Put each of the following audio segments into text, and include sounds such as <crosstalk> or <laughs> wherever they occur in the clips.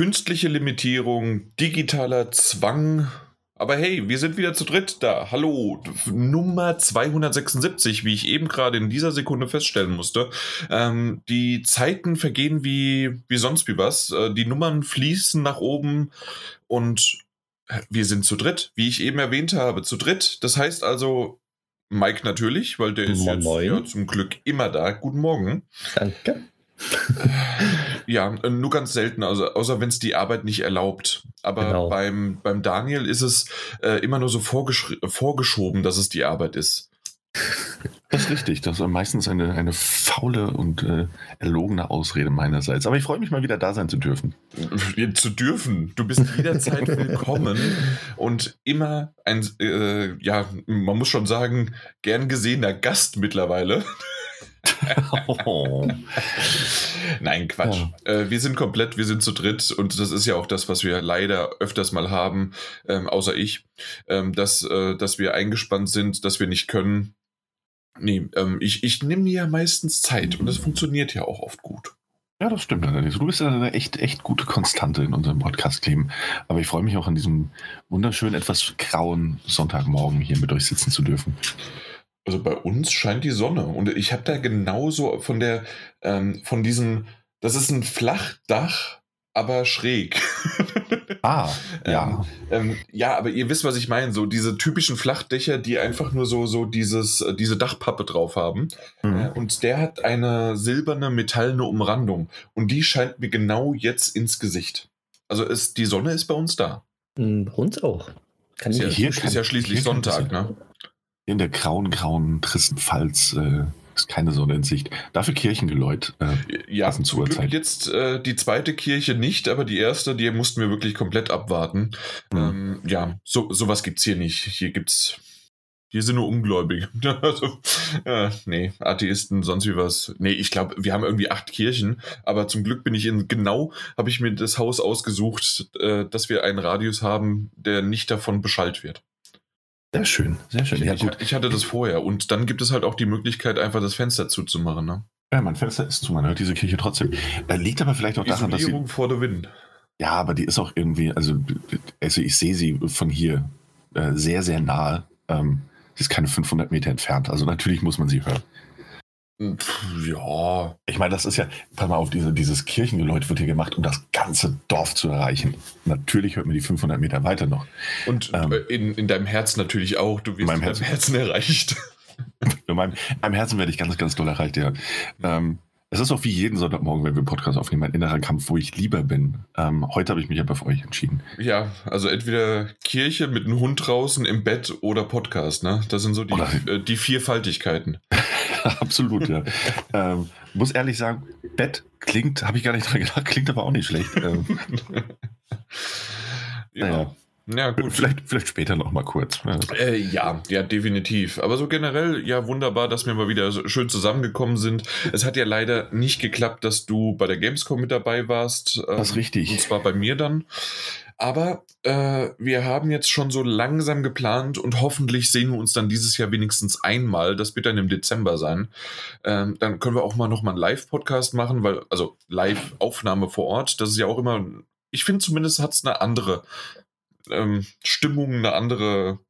künstliche Limitierung, digitaler Zwang. Aber hey, wir sind wieder zu dritt da. Hallo, Nummer 276, wie ich eben gerade in dieser Sekunde feststellen musste. Ähm, die Zeiten vergehen wie, wie sonst wie was. Äh, die Nummern fließen nach oben und wir sind zu dritt, wie ich eben erwähnt habe, zu dritt. Das heißt also, Mike natürlich, weil der ist jetzt ja, zum Glück immer da. Guten Morgen. Danke. <laughs> ja, nur ganz selten, also außer wenn es die Arbeit nicht erlaubt. Aber genau. beim, beim Daniel ist es äh, immer nur so vorgeschoben, dass es die Arbeit ist. <laughs> Das ist richtig. Das ist meistens eine, eine faule und äh, erlogene Ausrede meinerseits. Aber ich freue mich mal wieder da sein zu dürfen. Zu dürfen. Du bist jederzeit <laughs> willkommen und immer ein, äh, ja, man muss schon sagen, gern gesehener Gast mittlerweile. Oh. <laughs> Nein, Quatsch. Ja. Äh, wir sind komplett, wir sind zu dritt und das ist ja auch das, was wir leider öfters mal haben, ähm, außer ich, ähm, dass, äh, dass wir eingespannt sind, dass wir nicht können. Nee, ähm, ich, ich nehme mir ja meistens Zeit und das funktioniert ja auch oft gut. Ja, das stimmt. Du bist ja eine echt, echt gute Konstante in unserem Podcast-Leben. Aber ich freue mich auch an diesem wunderschönen, etwas grauen Sonntagmorgen hier mit euch sitzen zu dürfen. Also bei uns scheint die Sonne und ich habe da genauso von der, ähm, von diesem, das ist ein Flachdach, aber schräg. <laughs> Ah, ja. Ähm, ähm, ja, aber ihr wisst, was ich meine. So diese typischen Flachdächer, die einfach nur so, so dieses, äh, diese Dachpappe drauf haben. Mhm. Äh, und der hat eine silberne, metallene Umrandung. Und die scheint mir genau jetzt ins Gesicht. Also ist, die Sonne ist bei uns da. Hm, bei uns auch. Kann ist, ja, hier ist ja schließlich Sonntag, ne? In der grauen, grauen, tristen Pfalz äh, ist keine Sonne in Sicht. Dafür Kirchengeläut. Äh, ja, zum Glück jetzt äh, die zweite Kirche nicht, aber die erste, die mussten wir wirklich komplett abwarten. Mhm. Ähm, ja, so, sowas gibt es hier nicht. Hier gibt's. Hier sind nur Ungläubige. <laughs> also, äh, nee, Atheisten, sonst wie was. Nee, ich glaube, wir haben irgendwie acht Kirchen, aber zum Glück bin ich in genau, habe ich mir das Haus ausgesucht, äh, dass wir einen Radius haben, der nicht davon beschallt wird. Sehr schön, sehr schön. Ja, gut. Ich hatte das vorher und dann gibt es halt auch die Möglichkeit, einfach das Fenster zuzumachen. Ne? Ja, mein Fenster ist zu, man hört diese Kirche trotzdem. Da liegt aber vielleicht auch daran, dass sie. vor der Wind. Ja, aber die ist auch irgendwie, also, also ich sehe sie von hier äh, sehr, sehr nahe. Ähm, sie ist keine 500 Meter entfernt. Also natürlich muss man sie hören. Ja. Ich meine, das ist ja, pass mal auf, diese, dieses Kirchengeläut wird hier gemacht, um das ganze Dorf zu erreichen. Natürlich hört man die 500 Meter weiter noch. Und ähm, in, in deinem Herz natürlich auch. Du wirst in deinem Herzen erreicht. <laughs> in meinem, in meinem Herzen werde ich ganz, ganz doll erreicht, ja. Ähm, es ist auch wie jeden Sonntagmorgen, wenn wir einen Podcast aufnehmen, ein innerer Kampf, wo ich lieber bin. Ähm, heute habe ich mich aber für euch entschieden. Ja, also entweder Kirche mit einem Hund draußen im Bett oder Podcast, ne? Das sind so die, äh, die Vierfaltigkeiten. <laughs> Absolut, ja. ähm, muss ehrlich sagen, Bett klingt, habe ich gar nicht dran gedacht, klingt aber auch nicht schlecht. Ähm, <laughs> ja. Naja. Ja, gut. Vielleicht, vielleicht später noch mal kurz. Äh, ja, ja, definitiv. Aber so generell, ja, wunderbar, dass wir mal wieder schön zusammengekommen sind. Es hat ja leider nicht geklappt, dass du bei der Gamescom mit dabei warst. Ähm, das ist richtig. Und zwar bei mir dann. Aber äh, wir haben jetzt schon so langsam geplant und hoffentlich sehen wir uns dann dieses Jahr wenigstens einmal. Das wird dann im Dezember sein. Ähm, dann können wir auch mal noch mal einen Live-Podcast machen, weil, also Live-Aufnahme vor Ort, das ist ja auch immer, ich finde zumindest hat es eine andere ähm, Stimmung, eine andere,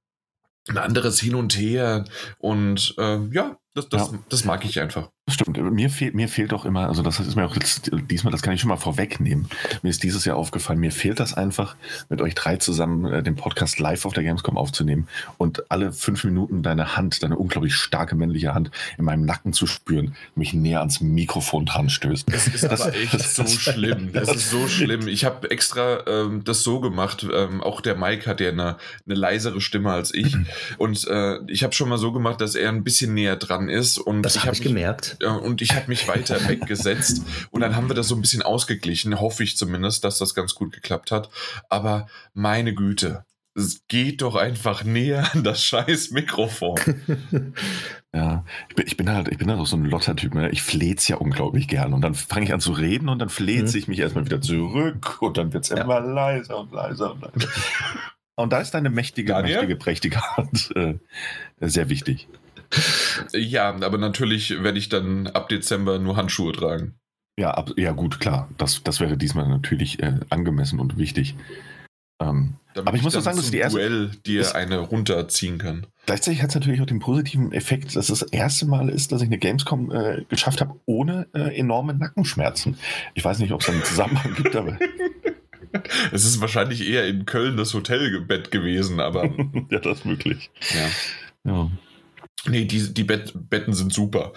ein anderes Hin und Her. Und äh, ja, das, das, ja. das mag ich einfach. Stimmt, mir, fehl, mir fehlt auch immer, also das ist mir auch jetzt, diesmal, das kann ich schon mal vorwegnehmen. Mir ist dieses Jahr aufgefallen, mir fehlt das einfach, mit euch drei zusammen äh, den Podcast live auf der Gamescom aufzunehmen und alle fünf Minuten deine Hand, deine unglaublich starke männliche Hand in meinem Nacken zu spüren, mich näher ans Mikrofon dran stößt. Das ist das, aber echt das, so das, schlimm. <laughs> Das, ist so schlimm. Ich habe extra ähm, das so gemacht, ähm, auch der Mike hat ja eine, eine leisere Stimme als ich <clears throat> und äh, ich habe schon mal so gemacht, dass er ein bisschen näher dran ist und das habe hab ich gemerkt und ich habe mich weiter <laughs> weggesetzt und dann haben wir das so ein bisschen ausgeglichen, hoffe ich zumindest, dass das ganz gut geklappt hat. Aber meine Güte, es geht doch einfach näher an das scheiß Mikrofon. <laughs> ja, ich bin, ich bin halt, ich bin halt auch so ein Lottertyp. Ne? Ich fleh's ja unglaublich gern. Und dann fange ich an zu reden und dann fleht mhm. ich mich erstmal wieder zurück und dann wird es ja. immer leiser und leiser und leiser. und da ist deine mächtige, Daniel? mächtige, prächtige Hand äh, sehr wichtig. Ja, aber natürlich werde ich dann ab Dezember nur Handschuhe tragen. Ja, ab, ja gut, klar. Das, das wäre diesmal natürlich äh, angemessen und wichtig. Ähm, aber ich muss doch sagen, das ist zum die erste. Duell dir eine runterziehen kann. Gleichzeitig hat es natürlich auch den positiven Effekt, dass es das erste Mal ist, dass ich eine Gamescom äh, geschafft habe, ohne äh, enorme Nackenschmerzen. Ich weiß nicht, ob es einen Zusammenhang gibt, aber <laughs> Es ist wahrscheinlich eher in Köln das Hotelbett gewesen, aber <laughs> ja, das ist möglich. ja. Ja, Nee, die, die Bett, Betten sind super.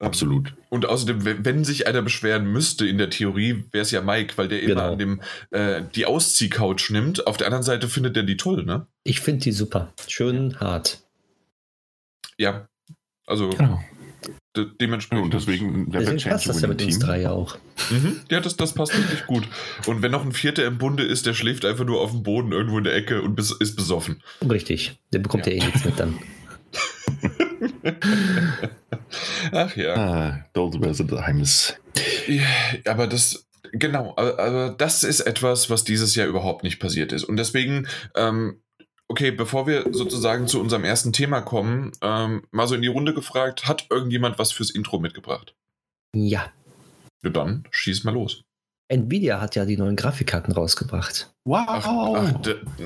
absolut. Und außerdem, wenn, sich einer beschweren müsste in der Theorie, wäre es ja Mike, weil der immer Genau. an dem äh, die Ausziehcouch nimmt. Auf der anderen Seite findet er die toll, ne? Ich finde die super. Schön hart. Ja. Also Genau. de Ja, dementsprechend. und deswegen wer Deswegen passt das ja mit uns Team. drei ja auch. Mhm. Ja, das, das passt wirklich gut. Und wenn noch ein Vierter im Bunde ist, der schläft einfach nur auf dem Boden irgendwo in der Ecke und ist besoffen. Richtig. Der bekommt ja, eh nichts mit dann. <laughs> Ach ja. Ah, the times. Ja, aber das, genau, aber, aber das ist etwas, was dieses Jahr überhaupt nicht passiert ist. Und deswegen, ähm, okay, bevor wir sozusagen zu unserem ersten Thema kommen, ähm, mal so in die Runde gefragt, hat irgendjemand was fürs Intro mitgebracht? Ja. Ja, dann schieß mal los. Nvidia hat ja die neuen Grafikkarten rausgebracht. Wow! Ach, ach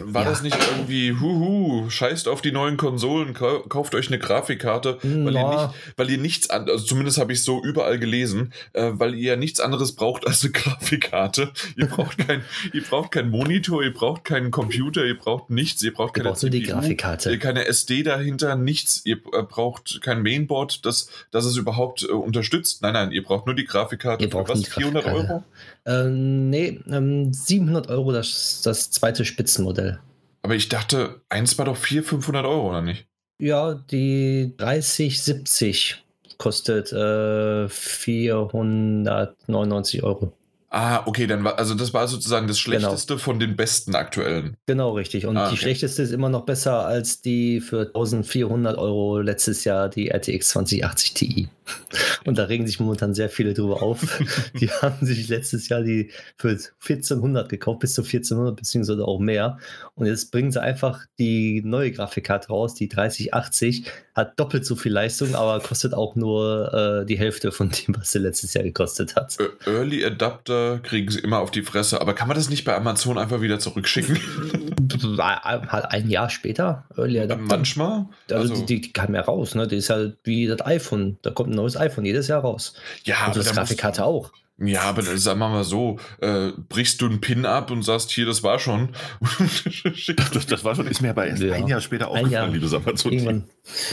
war Ja. das nicht irgendwie, huhu, scheißt auf die neuen Konsolen, kau kauft euch eine Grafikkarte, weil, ihr, nicht, weil ihr nichts an, also zumindest habe ich es so überall gelesen, äh, weil ihr ja nichts anderes braucht als eine <laughs> Grafikkarte. Ihr braucht kein, ihr braucht keinen Monitor, ihr braucht keinen Computer, ihr braucht nichts, ihr braucht Ihr keine braucht nur die CPU, Grafikkarte. keine SD dahinter, nichts. Ihr äh, braucht kein Mainboard, das, das es überhaupt äh, unterstützt. Nein, nein, ihr braucht nur die Grafikkarte. Ihr braucht was? nur die 400 Grafikkarte. Euro? Ähm, nee, ähm, 700 Euro das, das zweite Spitzenmodell. Aber ich dachte, eins war doch 400, 500 Euro, oder nicht? Ja, die 3070 kostet äh, 499 Euro. Ah, okay, dann war, also das war sozusagen das Genau. schlechteste von den besten aktuellen. Genau, richtig. Und Ah, die okay. schlechteste ist immer noch besser als die für 1400 Euro letztes Jahr, die RTX 2080 Ti. <laughs> Und da regen sich momentan sehr viele drüber auf. <laughs> die haben sich letztes Jahr die für 1400 gekauft, bis zu 1400 beziehungsweise auch mehr. Und jetzt bringen sie einfach die neue Grafikkarte raus, die 3080, hat doppelt so viel Leistung, aber kostet auch nur äh, die Hälfte von dem, was sie letztes Jahr gekostet hat. Early Adapter kriegen sie immer auf die Fresse. Aber kann man das nicht bei Amazon einfach wieder zurückschicken? <laughs> Halt ein Jahr später, Early Adapter. Manchmal? Also, die, die, die kam ja raus, ne? Die ist halt wie das iPhone. Da kommt ein neues iPhone jedes Jahr raus. ja, Und aber das Grafikkarte auch. Ja, aber dann sagen wir mal so, äh, brichst du einen Pin ab und sagst, hier, das war schon. <laughs> Das, das war schon, ist mir aber erst Ja. ein Jahr später Ein Jahr. aufgefallen, liebes Amazon. Irgendwann.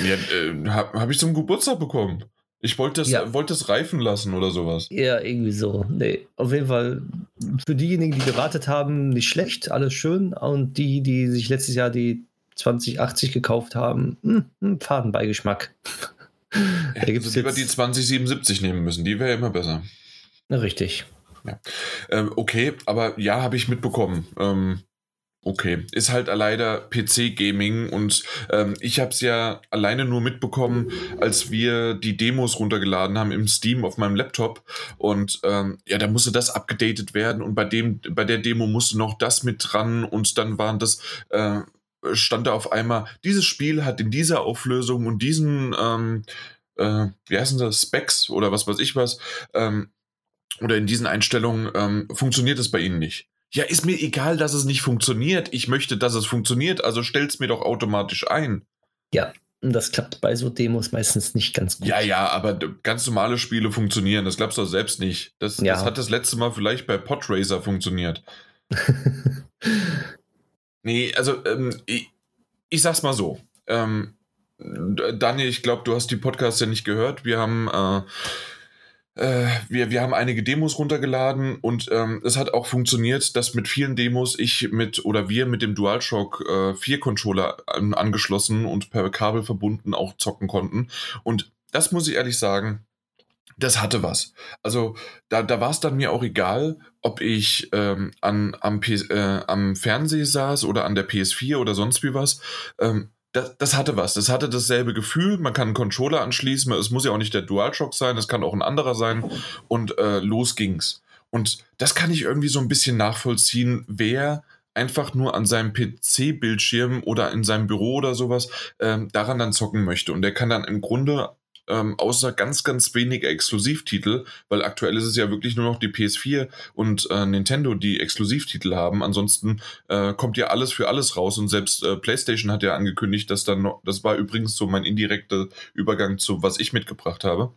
ja, äh, habe hab ich zum Geburtstag bekommen. Ich wollte das, Ja. wollte das reifen lassen oder sowas. Ja, irgendwie so. Nee, auf jeden Fall für diejenigen, die gewartet haben, nicht schlecht, alles schön. Und die, die sich letztes Jahr die 2080 gekauft haben, hm, hm, Fadenbeigeschmack. Da Hätten gibt's sie lieber die 2077 nehmen müssen. Die wäre immer besser. Na, richtig. Ähm, okay, aber ja, habe ich mitbekommen. Ähm, okay, ist halt leider PC-Gaming und ähm, ich habe es ja alleine nur mitbekommen, als wir die Demos runtergeladen haben im Steam auf meinem Laptop und ähm, ja, da musste das abgedatet werden und bei dem, bei der Demo musste noch das mit dran und dann waren das äh, stand da auf einmal, dieses Spiel hat in dieser Auflösung und diesen ähm, äh, wie heißen das, Specs oder was weiß ich was, ähm, oder in diesen Einstellungen ähm, funktioniert es bei Ihnen nicht. Ja, ist mir egal, dass es nicht funktioniert. Ich möchte, dass es funktioniert, also stell's mir doch automatisch ein. Und das klappt bei so Demos meistens nicht ganz gut. Ja, ja, aber ganz normale Spiele funktionieren. Das glaubst du doch selbst nicht. Das, Ja. das hat das letzte Mal vielleicht bei Podracer funktioniert. <laughs> <laughs> Nee, also ähm, ich, ich sag's mal so. Ähm, Daniel, ich glaube, du hast die Podcasts ja nicht gehört. Wir haben, äh, äh, wir, wir haben einige Demos runtergeladen und ähm, es hat auch funktioniert, dass mit vielen Demos ich mit oder wir mit dem DualShock äh, 4 Controller an, angeschlossen und per Kabel verbunden auch zocken konnten. Und das muss ich ehrlich sagen, das hatte was. Also da, da war es dann mir auch egal, ob ich ähm, an, am, äh, am Fernseher saß oder an der PS4 oder sonst wie was. Ähm, das, das hatte was. Das hatte dasselbe Gefühl. Man kann einen Controller anschließen. Es muss ja auch nicht der DualShock sein. Es kann auch ein anderer sein. Und äh, los ging's. Und das kann ich irgendwie so ein bisschen nachvollziehen, wer einfach nur an seinem PC-Bildschirm oder in seinem Büro oder sowas ähm, daran dann zocken möchte. Und der kann dann im Grunde ähm, außer ganz, ganz wenige Exklusivtitel, weil aktuell ist es ja wirklich nur noch die PS4 und äh, Nintendo, die Exklusivtitel haben. Ansonsten äh, kommt ja alles für alles raus und selbst äh, PlayStation hat ja angekündigt, dass dann noch, das war übrigens so mein indirekter Übergang zu, was ich mitgebracht habe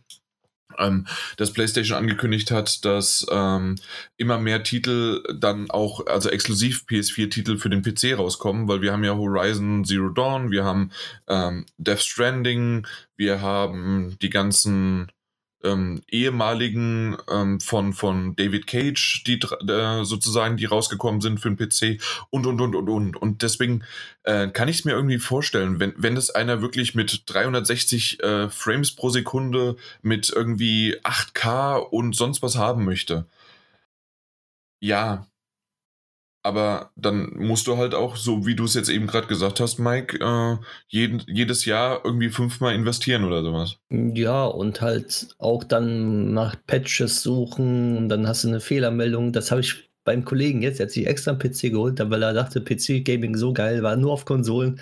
ähm, dass PlayStation angekündigt hat, dass ähm, immer mehr Titel dann auch, also exklusiv PS4-Titel für den PC rauskommen, weil wir haben ja Horizon Zero Dawn, wir haben ähm, Death Stranding, wir haben die ganzen ähm, ehemaligen ähm, von, von David Cage, die äh, sozusagen, die rausgekommen sind für den PC und und und und und. Und deswegen äh, kann ich es mir irgendwie vorstellen, wenn, wenn das einer wirklich mit 360 äh, Frames pro Sekunde mit irgendwie 8K und sonst was haben möchte. Ja, aber dann musst du halt auch, so wie du es jetzt eben gerade gesagt hast, Mike, äh, jeden, jedes Jahr irgendwie fünfmal investieren oder sowas. Ja, und halt auch dann nach Patches suchen und dann hast du eine Fehlermeldung. Das habe ich beim Kollegen jetzt, er hat sich extra einen PC geholt, weil er dachte, PC-Gaming so geil, war nur auf Konsolen.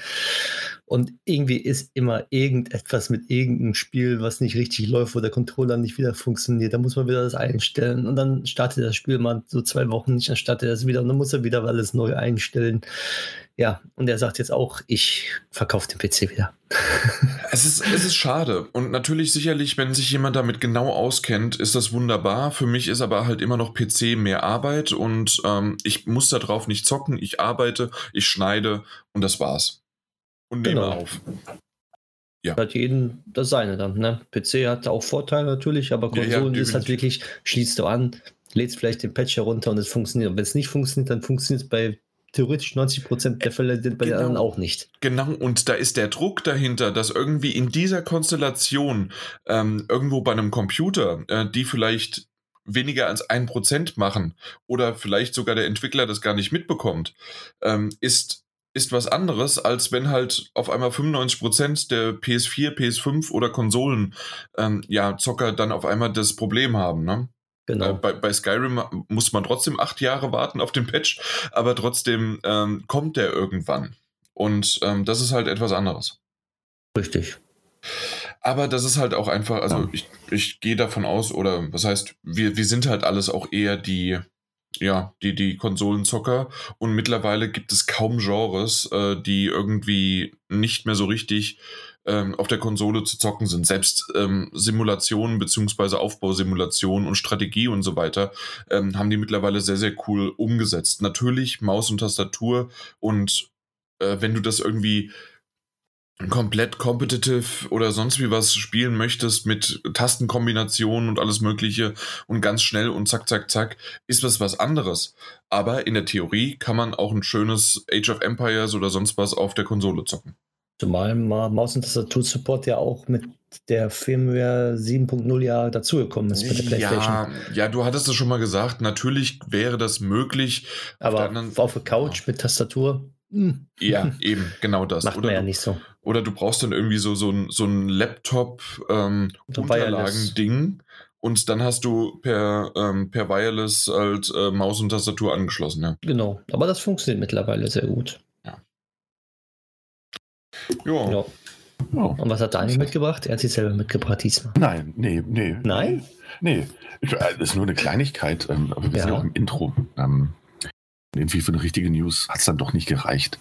Und irgendwie ist immer irgendetwas mit irgendeinem Spiel, was nicht richtig läuft, wo der Controller nicht wieder funktioniert. Da muss man wieder das einstellen. Und dann startet das Spiel mal so zwei Wochen nicht, dann startet das wieder und dann muss er wieder alles neu einstellen. Ja, und er sagt jetzt auch, ich verkaufe den PC wieder. <laughs> es, ist, es ist schade. Und natürlich sicherlich, wenn sich jemand damit genau auskennt, ist das wunderbar. Für mich ist aber halt immer noch PC mehr Arbeit und ähm, ich muss darauf nicht zocken. Ich arbeite, ich schneide und das war's und nehme genau. auf. Ja. Hat jeden das seine dann. Ne? PC hat auch Vorteile natürlich, aber Konsolen ja, ja, ist halt wirklich, schließt du an, lädst vielleicht den Patch herunter und es funktioniert. Und wenn es nicht funktioniert, dann funktioniert es bei theoretisch 90 Prozent der Fälle bei genau. den anderen auch nicht. Genau, und da ist der Druck dahinter, dass irgendwie in dieser Konstellation ähm, irgendwo bei einem Computer, äh, die vielleicht weniger als ein Prozent machen oder vielleicht sogar der Entwickler das gar nicht mitbekommt, ähm, ist ist was anderes, als wenn halt auf einmal 95% der PS4, PS5 oder Konsolen ähm, ja, Zocker dann auf einmal das Problem haben, ne? Genau. Äh, bei, bei, Skyrim muss man trotzdem acht Jahre warten auf den Patch, aber trotzdem ähm, kommt der irgendwann. Und ähm, das ist halt etwas anderes. Richtig. Aber das ist halt auch einfach, also ja. ich, ich gehe davon aus, oder was heißt, wir, wir sind halt alles auch eher die, ja, die, die Konsolenzocker. Und mittlerweile gibt es kaum Genres, äh, die irgendwie nicht mehr so richtig ähm, auf der Konsole zu zocken sind. Selbst ähm, Simulationen beziehungsweise Aufbausimulationen und Strategie und so weiter ähm, haben die mittlerweile sehr, sehr cool umgesetzt. Natürlich Maus und Tastatur und äh, wenn du das irgendwie komplett competitive oder sonst wie was spielen möchtest mit Tastenkombinationen und alles Mögliche und ganz schnell und zack, zack, zack, ist das was anderes. Aber in der Theorie kann man auch ein schönes Age of Empires oder sonst was auf der Konsole zocken. Zumal Maus- und Tastatur-Support ja auch mit der Firmware 7.0 ja dazugekommen ist mit der PlayStation. Ja, ja, du hattest es schon mal gesagt, natürlich wäre das möglich. Aber auf, auf der Couch mit Tastatur hm. Ja, eben, genau das. Macht oder man ja nicht so. Oder du brauchst dann irgendwie so, so ein, so ein Laptop-Unterlagen-Ding ähm, und dann hast du per, ähm, per Wireless halt äh, Maus und Tastatur angeschlossen. Ja. Genau, aber das funktioniert mittlerweile sehr gut. Ja. Ja. ja. Oh. Und was hat Daniel mitgebracht? Er hat sich selber mitgebracht diesmal. Nein, nee, nee. Nein? Nee. Das ist nur eine Kleinigkeit, ähm, aber wir ja. sind auch im Intro. Ähm, irgendwie für eine richtige News hat es dann doch nicht gereicht.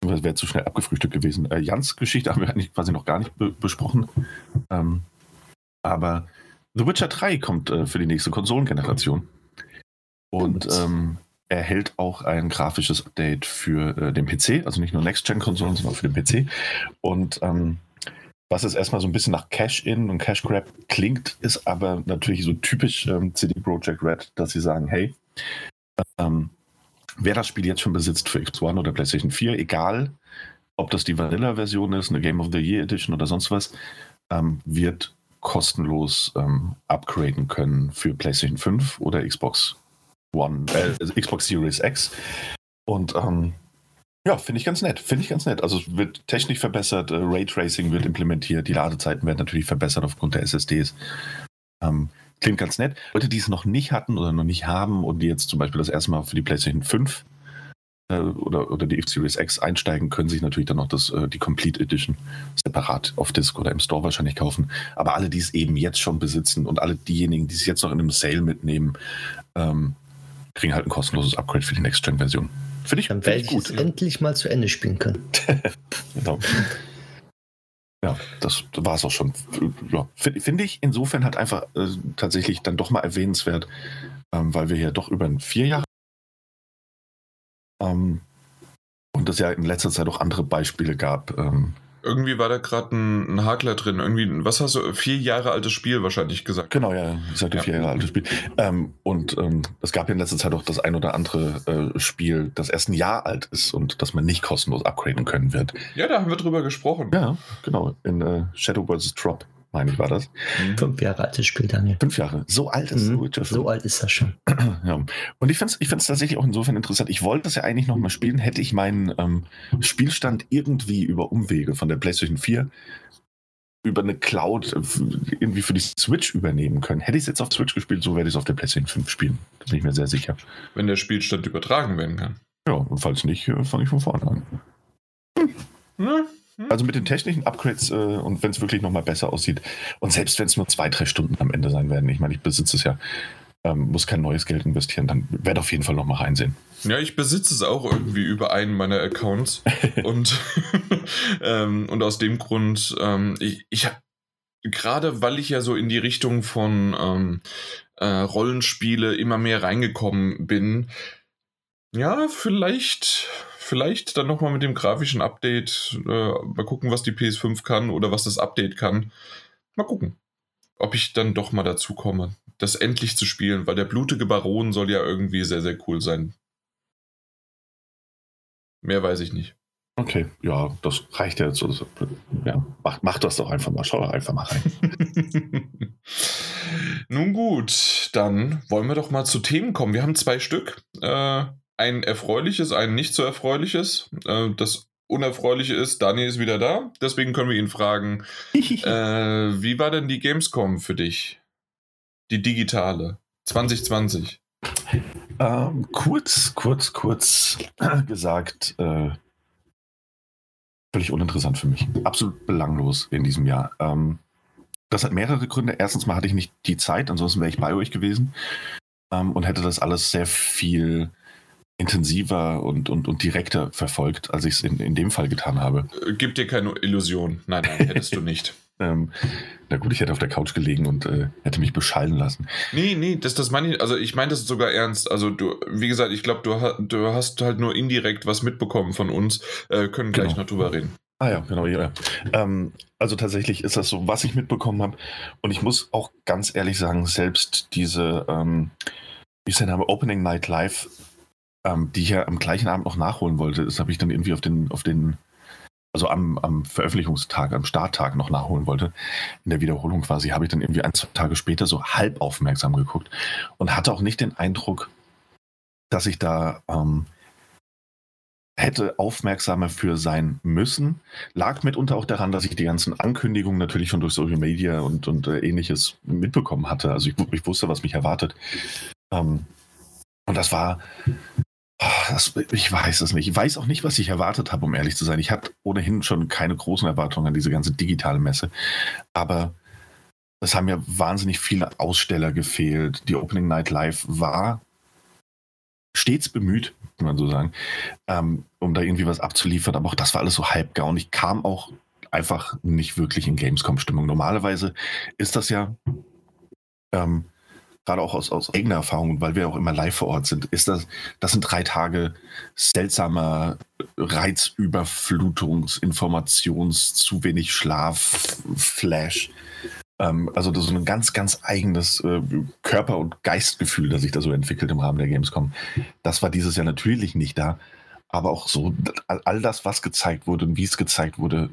Das wäre zu schnell abgefrühstückt gewesen. Äh, Jans Geschichte haben wir eigentlich quasi noch gar nicht be besprochen. Ähm, aber The Witcher 3 kommt äh, für die nächste Konsolengeneration. Und ähm, erhält auch ein grafisches Update für äh, den PC, also nicht nur Next-Gen-Konsolen, sondern auch für den PC. Und ähm, was jetzt erstmal so ein bisschen nach Cash-In und Cash-Grab klingt, ist aber natürlich so typisch ähm, CD Projekt Red, dass sie sagen, hey, ähm, wer das Spiel jetzt schon besitzt für Xbox One oder PlayStation 4, egal ob das die Vanilla-Version ist, eine Game of the Year Edition oder sonst was, ähm, wird kostenlos ähm, upgraden können für PlayStation 5 oder Xbox One, äh, also Xbox Series X. Und ähm, ja, finde ich ganz nett. Finde ich ganz nett. Also wird technisch verbessert, äh, Raytracing wird implementiert, die Ladezeiten werden natürlich verbessert aufgrund der SSDs. Ähm, Klingt ganz nett. Leute, die es noch nicht hatten oder noch nicht haben und die jetzt zum Beispiel das erste Mal für die PlayStation 5 äh, oder, oder die X-Series X einsteigen, können sich natürlich dann noch das, äh, die Complete Edition separat auf Disk oder im Store wahrscheinlich kaufen. Aber alle, die es eben jetzt schon besitzen und alle diejenigen, die es jetzt noch in einem Sale mitnehmen, ähm, kriegen halt ein kostenloses Upgrade für die Next-Gen-Version. Finde ich, Dann werde ich, gut. es endlich mal zu Ende spielen können. <laughs> <laughs> genau. Ja, das war es auch schon. Ja, Finde find ich insofern halt einfach äh, tatsächlich dann doch mal erwähnenswert, ähm, weil wir hier doch über vier Jahre ähm, und es ja in letzter Zeit auch andere Beispiele gab, ähm, irgendwie war da gerade ein, ein, Hakler drin. Irgendwie, was hast du, vier Jahre altes Spiel wahrscheinlich gesagt. Genau, ja, ich sagte ja. vier Jahre altes Spiel. Ähm, und ähm, es gab ja in letzter Zeit auch das ein oder andere äh, Spiel, das erst ein Jahr alt ist und das man nicht kostenlos upgraden können wird. Ja, da haben wir drüber gesprochen. Ja, genau. In äh, Shadow vs. Drop meine ich, war das. Mhm. Fünf Jahre altes Spiel, Daniel. Fünf Jahre. So alt ist mhm. Witcher So alt ist das schon. <clears throat> ja. Und ich finde es ich tatsächlich auch insofern interessant. Ich wollte das ja eigentlich noch mal spielen, hätte ich meinen ähm, Spielstand irgendwie über Umwege von der PlayStation 4 über eine Cloud äh, irgendwie für die Switch übernehmen können. Hätte ich es jetzt auf Switch gespielt, so werde ich es auf der PlayStation 5 spielen. Da bin ich mir sehr sicher. Wenn der Spielstand übertragen werden kann. Ja, und falls nicht, äh, fange ich von vorne an. Hm. Hm. Hm? Also mit den technischen Upgrades äh, und wenn es wirklich nochmal besser aussieht. Und selbst wenn es nur zwei, drei Stunden am Ende sein werden, ich meine, ich besitze es ja, ähm, muss kein neues Geld investieren, dann werde auf jeden Fall nochmal reinsehen. Ja, ich besitze es auch irgendwie über einen meiner Accounts. <laughs> Und, <laughs> ähm, und aus dem Grund, ähm, ich, ich gerade weil ich ja so in die Richtung von ähm, äh, Rollenspiele immer mehr reingekommen bin, ja, vielleicht vielleicht dann nochmal mit dem grafischen Update äh, mal gucken, was die PS5 kann oder was das Update kann. Mal gucken, ob ich dann doch mal dazu komme, das endlich zu spielen, weil der blutige Baron soll ja irgendwie sehr, sehr cool sein. Mehr weiß ich nicht. Okay, ja, das reicht ja jetzt. Also, ja, mach, mach das doch einfach mal. Schau einfach mal rein. <laughs> Nun gut, dann wollen wir doch mal zu Themen kommen. Wir haben zwei Stück. Äh, ein erfreuliches, ein nicht so erfreuliches. Äh, das Unerfreuliche ist, Dani ist wieder da, deswegen können wir ihn fragen, <laughs> äh, wie war denn die Gamescom für dich? Die digitale, 2020. Ähm, kurz, kurz, kurz <clears throat> gesagt, äh, völlig uninteressant für mich. Absolut belanglos in diesem Jahr. Ähm, das hat mehrere Gründe. Erstens mal hatte ich nicht die Zeit, ansonsten wäre ich bei euch gewesen ähm, und hätte das alles sehr viel intensiver und, und, und direkter verfolgt, als ich es in, in dem Fall getan habe. Äh, gib dir keine Illusion. Nein, nein, hättest du <laughs> nicht. ähm, na gut, ich hätte auf der Couch gelegen und äh, hätte mich beschallen lassen. Nee, nee, das, das meine ich, also ich meine das sogar ernst. Also du, wie gesagt, ich glaube, du, du hast halt nur indirekt was mitbekommen von uns, äh, können gleich genau. noch drüber reden. Ah ja, genau, ja. Ähm, also tatsächlich ist das so, was ich mitbekommen habe. Und ich muss auch ganz ehrlich sagen, selbst diese, ähm, wie ist der Name, Opening Night Live ähm, die ich ja am gleichen Abend noch nachholen wollte. Das habe ich dann irgendwie auf den, auf den, also am, am Veröffentlichungstag, am Starttag noch nachholen wollte. In der Wiederholung quasi habe ich dann irgendwie ein, zwei Tage später so halb aufmerksam geguckt und hatte auch nicht den Eindruck, dass ich da ähm, hätte aufmerksamer für sein müssen. Lag mitunter auch daran, dass ich die ganzen Ankündigungen natürlich schon durch Social Media und, und äh, ähnliches mitbekommen hatte. Also ich, ich wusste, was mich erwartet. Ähm, und das war das, ich weiß es nicht. Ich weiß auch nicht, was ich erwartet habe, um ehrlich zu sein. Ich hatte ohnehin schon keine großen Erwartungen an diese ganze digitale Messe. Aber es haben ja wahnsinnig viele Aussteller gefehlt. Die Opening Night Live war stets bemüht, kann man so sagen, ähm, um da irgendwie was abzuliefern. Aber auch das war alles so halbgar. Und ich kam auch einfach nicht wirklich in Gamescom-Stimmung. Normalerweise ist das ja ähm, gerade auch aus, aus eigener Erfahrung, weil wir auch immer live vor Ort sind, ist das, das sind drei Tage seltsamer Reizüberflutungs-, Informations-, zu wenig Schlaf, Flash. Ähm, also das ist so ein ganz, ganz eigenes äh, Körper- und Geistgefühl, das sich da so entwickelt im Rahmen der Gamescom. Das war dieses Jahr natürlich nicht da. Aber auch so, all das, was gezeigt wurde und wie es gezeigt wurde,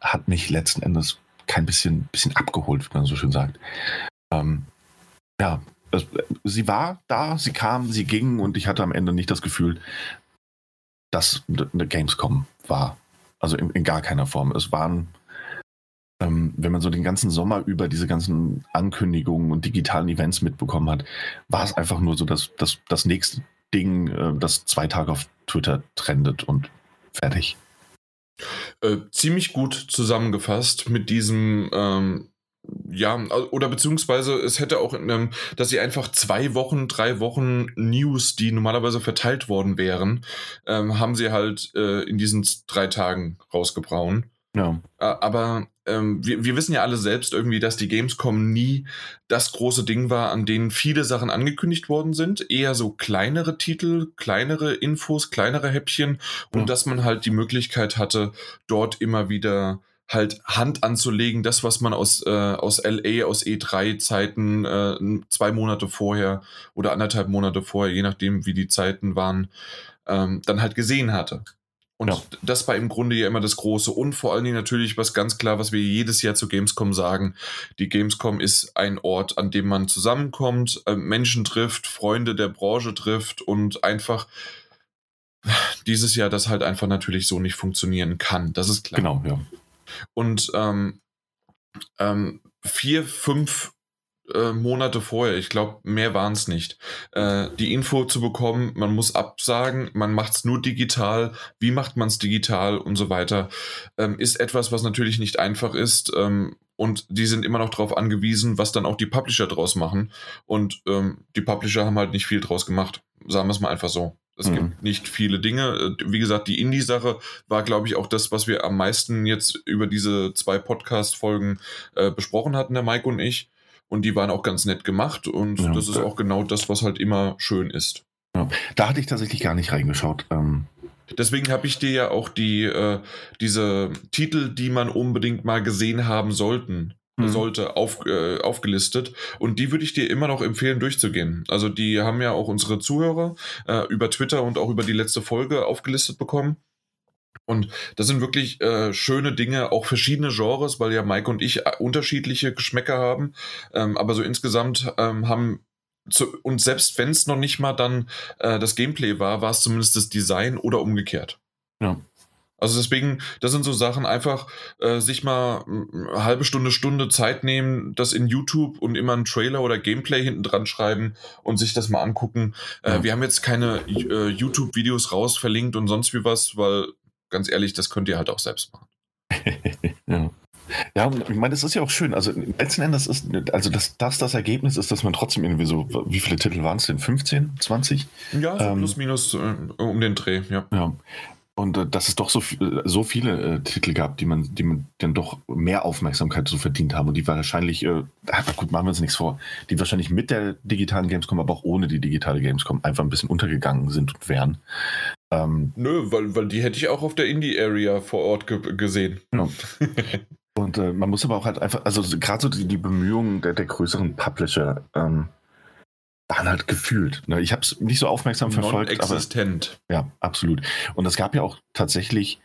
hat mich letzten Endes kein bisschen, bisschen abgeholt, wie man so schön sagt. Ähm, ja, es, sie war da, sie kam, sie ging und ich hatte am Ende nicht das Gefühl, dass eine Gamescom war. Also in, in gar keiner Form. Es waren, ähm, wenn man so den ganzen Sommer über diese ganzen Ankündigungen und digitalen Events mitbekommen hat, war es einfach nur so das, das, das nächste Ding, äh, das zwei Tage auf Twitter trendet und fertig. Äh, ziemlich gut zusammengefasst mit diesem, ähm, ja, oder beziehungsweise es hätte auch, einem, dass sie einfach zwei Wochen, drei Wochen News, die normalerweise verteilt worden wären, ähm, haben sie halt äh, in diesen drei Tagen rausgebrauen. Ja. Aber ähm, wir, wir wissen ja alle selbst irgendwie, dass die Gamescom nie das große Ding war, an denen viele Sachen angekündigt worden sind. Eher so kleinere Titel, kleinere Infos, kleinere Häppchen und Ja. dass man halt die Möglichkeit hatte, dort immer wieder halt Hand anzulegen, das, was man aus, äh, aus LA, aus E3-Zeiten äh, zwei Monate vorher oder anderthalb Monate vorher, je nachdem, wie die Zeiten waren, ähm, dann halt gesehen hatte. Und Ja. das war im Grunde ja immer das Große. Und vor allen Dingen natürlich was ganz klar, was wir jedes Jahr zu Gamescom sagen. Die Gamescom ist ein Ort, an dem man zusammenkommt, äh, Menschen trifft, Freunde der Branche trifft und einfach dieses Jahr das halt einfach natürlich so nicht funktionieren kann. Das ist klar. Genau, ja. Und ähm, ähm, vier, fünf äh, Monate vorher, ich glaube, mehr waren es nicht, äh, die Info zu bekommen, man muss absagen, man macht es nur digital, wie macht man es digital und so weiter, ähm, ist etwas, was natürlich nicht einfach ist. Ähm, und die sind immer noch darauf angewiesen, was dann auch die Publisher draus machen. Und ähm, die Publisher haben halt nicht viel draus gemacht. Sagen wir es mal einfach so. Es Mhm. gibt nicht viele Dinge. Äh, Wie gesagt, die Indie-Sache war, glaube ich, auch das, was wir am meisten jetzt über diese zwei Podcast-Folgen äh, besprochen hatten, der Mike und ich. Und die waren auch ganz nett gemacht. Und Ja. das ist auch genau das, was halt immer schön ist. Da hatte ich tatsächlich gar nicht reingeschaut. Ähm, Deswegen habe ich dir ja auch die, äh, diese Titel, die man unbedingt mal gesehen haben sollten, Mhm. sollte, auf, äh, aufgelistet. Und die würde ich dir immer noch empfehlen, durchzugehen. Also die haben ja auch unsere Zuhörer äh, über Twitter und auch über die letzte Folge aufgelistet bekommen. Und das sind wirklich äh, schöne Dinge, auch verschiedene Genres, weil ja Mike und ich äh, unterschiedliche Geschmäcker haben. Ähm, aber so insgesamt ähm, haben zu, und selbst wenn es noch nicht mal dann äh, das Gameplay war, war es zumindest das Design oder umgekehrt. Ja. Also deswegen, das sind so Sachen, einfach äh, sich mal eine halbe Stunde, Stunde Zeit nehmen, das in YouTube und immer einen Trailer oder Gameplay hinten dran schreiben und sich das mal angucken. Äh, Ja. Wir haben jetzt keine äh, YouTube-Videos raus verlinkt und sonst wie was, weil ganz ehrlich, das könnt ihr halt auch selbst machen. <laughs> ja. Ja, ich meine, das ist ja auch schön. Also letzten Endes ist, also dass das das Ergebnis ist, dass man trotzdem irgendwie so, wie viele Titel waren es denn? 15, 20? Ja, so Ähm, plus minus äh, um den Dreh, ja. Ja. Und äh, dass es doch so, viel- so viele äh, Titel gab, die man, die man dann doch mehr Aufmerksamkeit so verdient haben und die wahrscheinlich, äh, ah, gut, machen wir uns nichts vor, die wahrscheinlich mit der digitalen Gamescom, aber auch ohne die digitale Gamescom einfach ein bisschen untergegangen sind und wären. Ähm, Nö, weil, weil die hätte ich auch auf der Indie-Area vor Ort ge gesehen. Ja. <laughs> Und äh, man muss aber auch halt einfach, also so- gerade so die, die Bemühungen der, der größeren Publisher ähm, waren halt gefühlt. Ne? Ich habe es nicht so aufmerksam verfolgt, aber Non-existent. ja, absolut. Und es gab ja auch tatsächlich,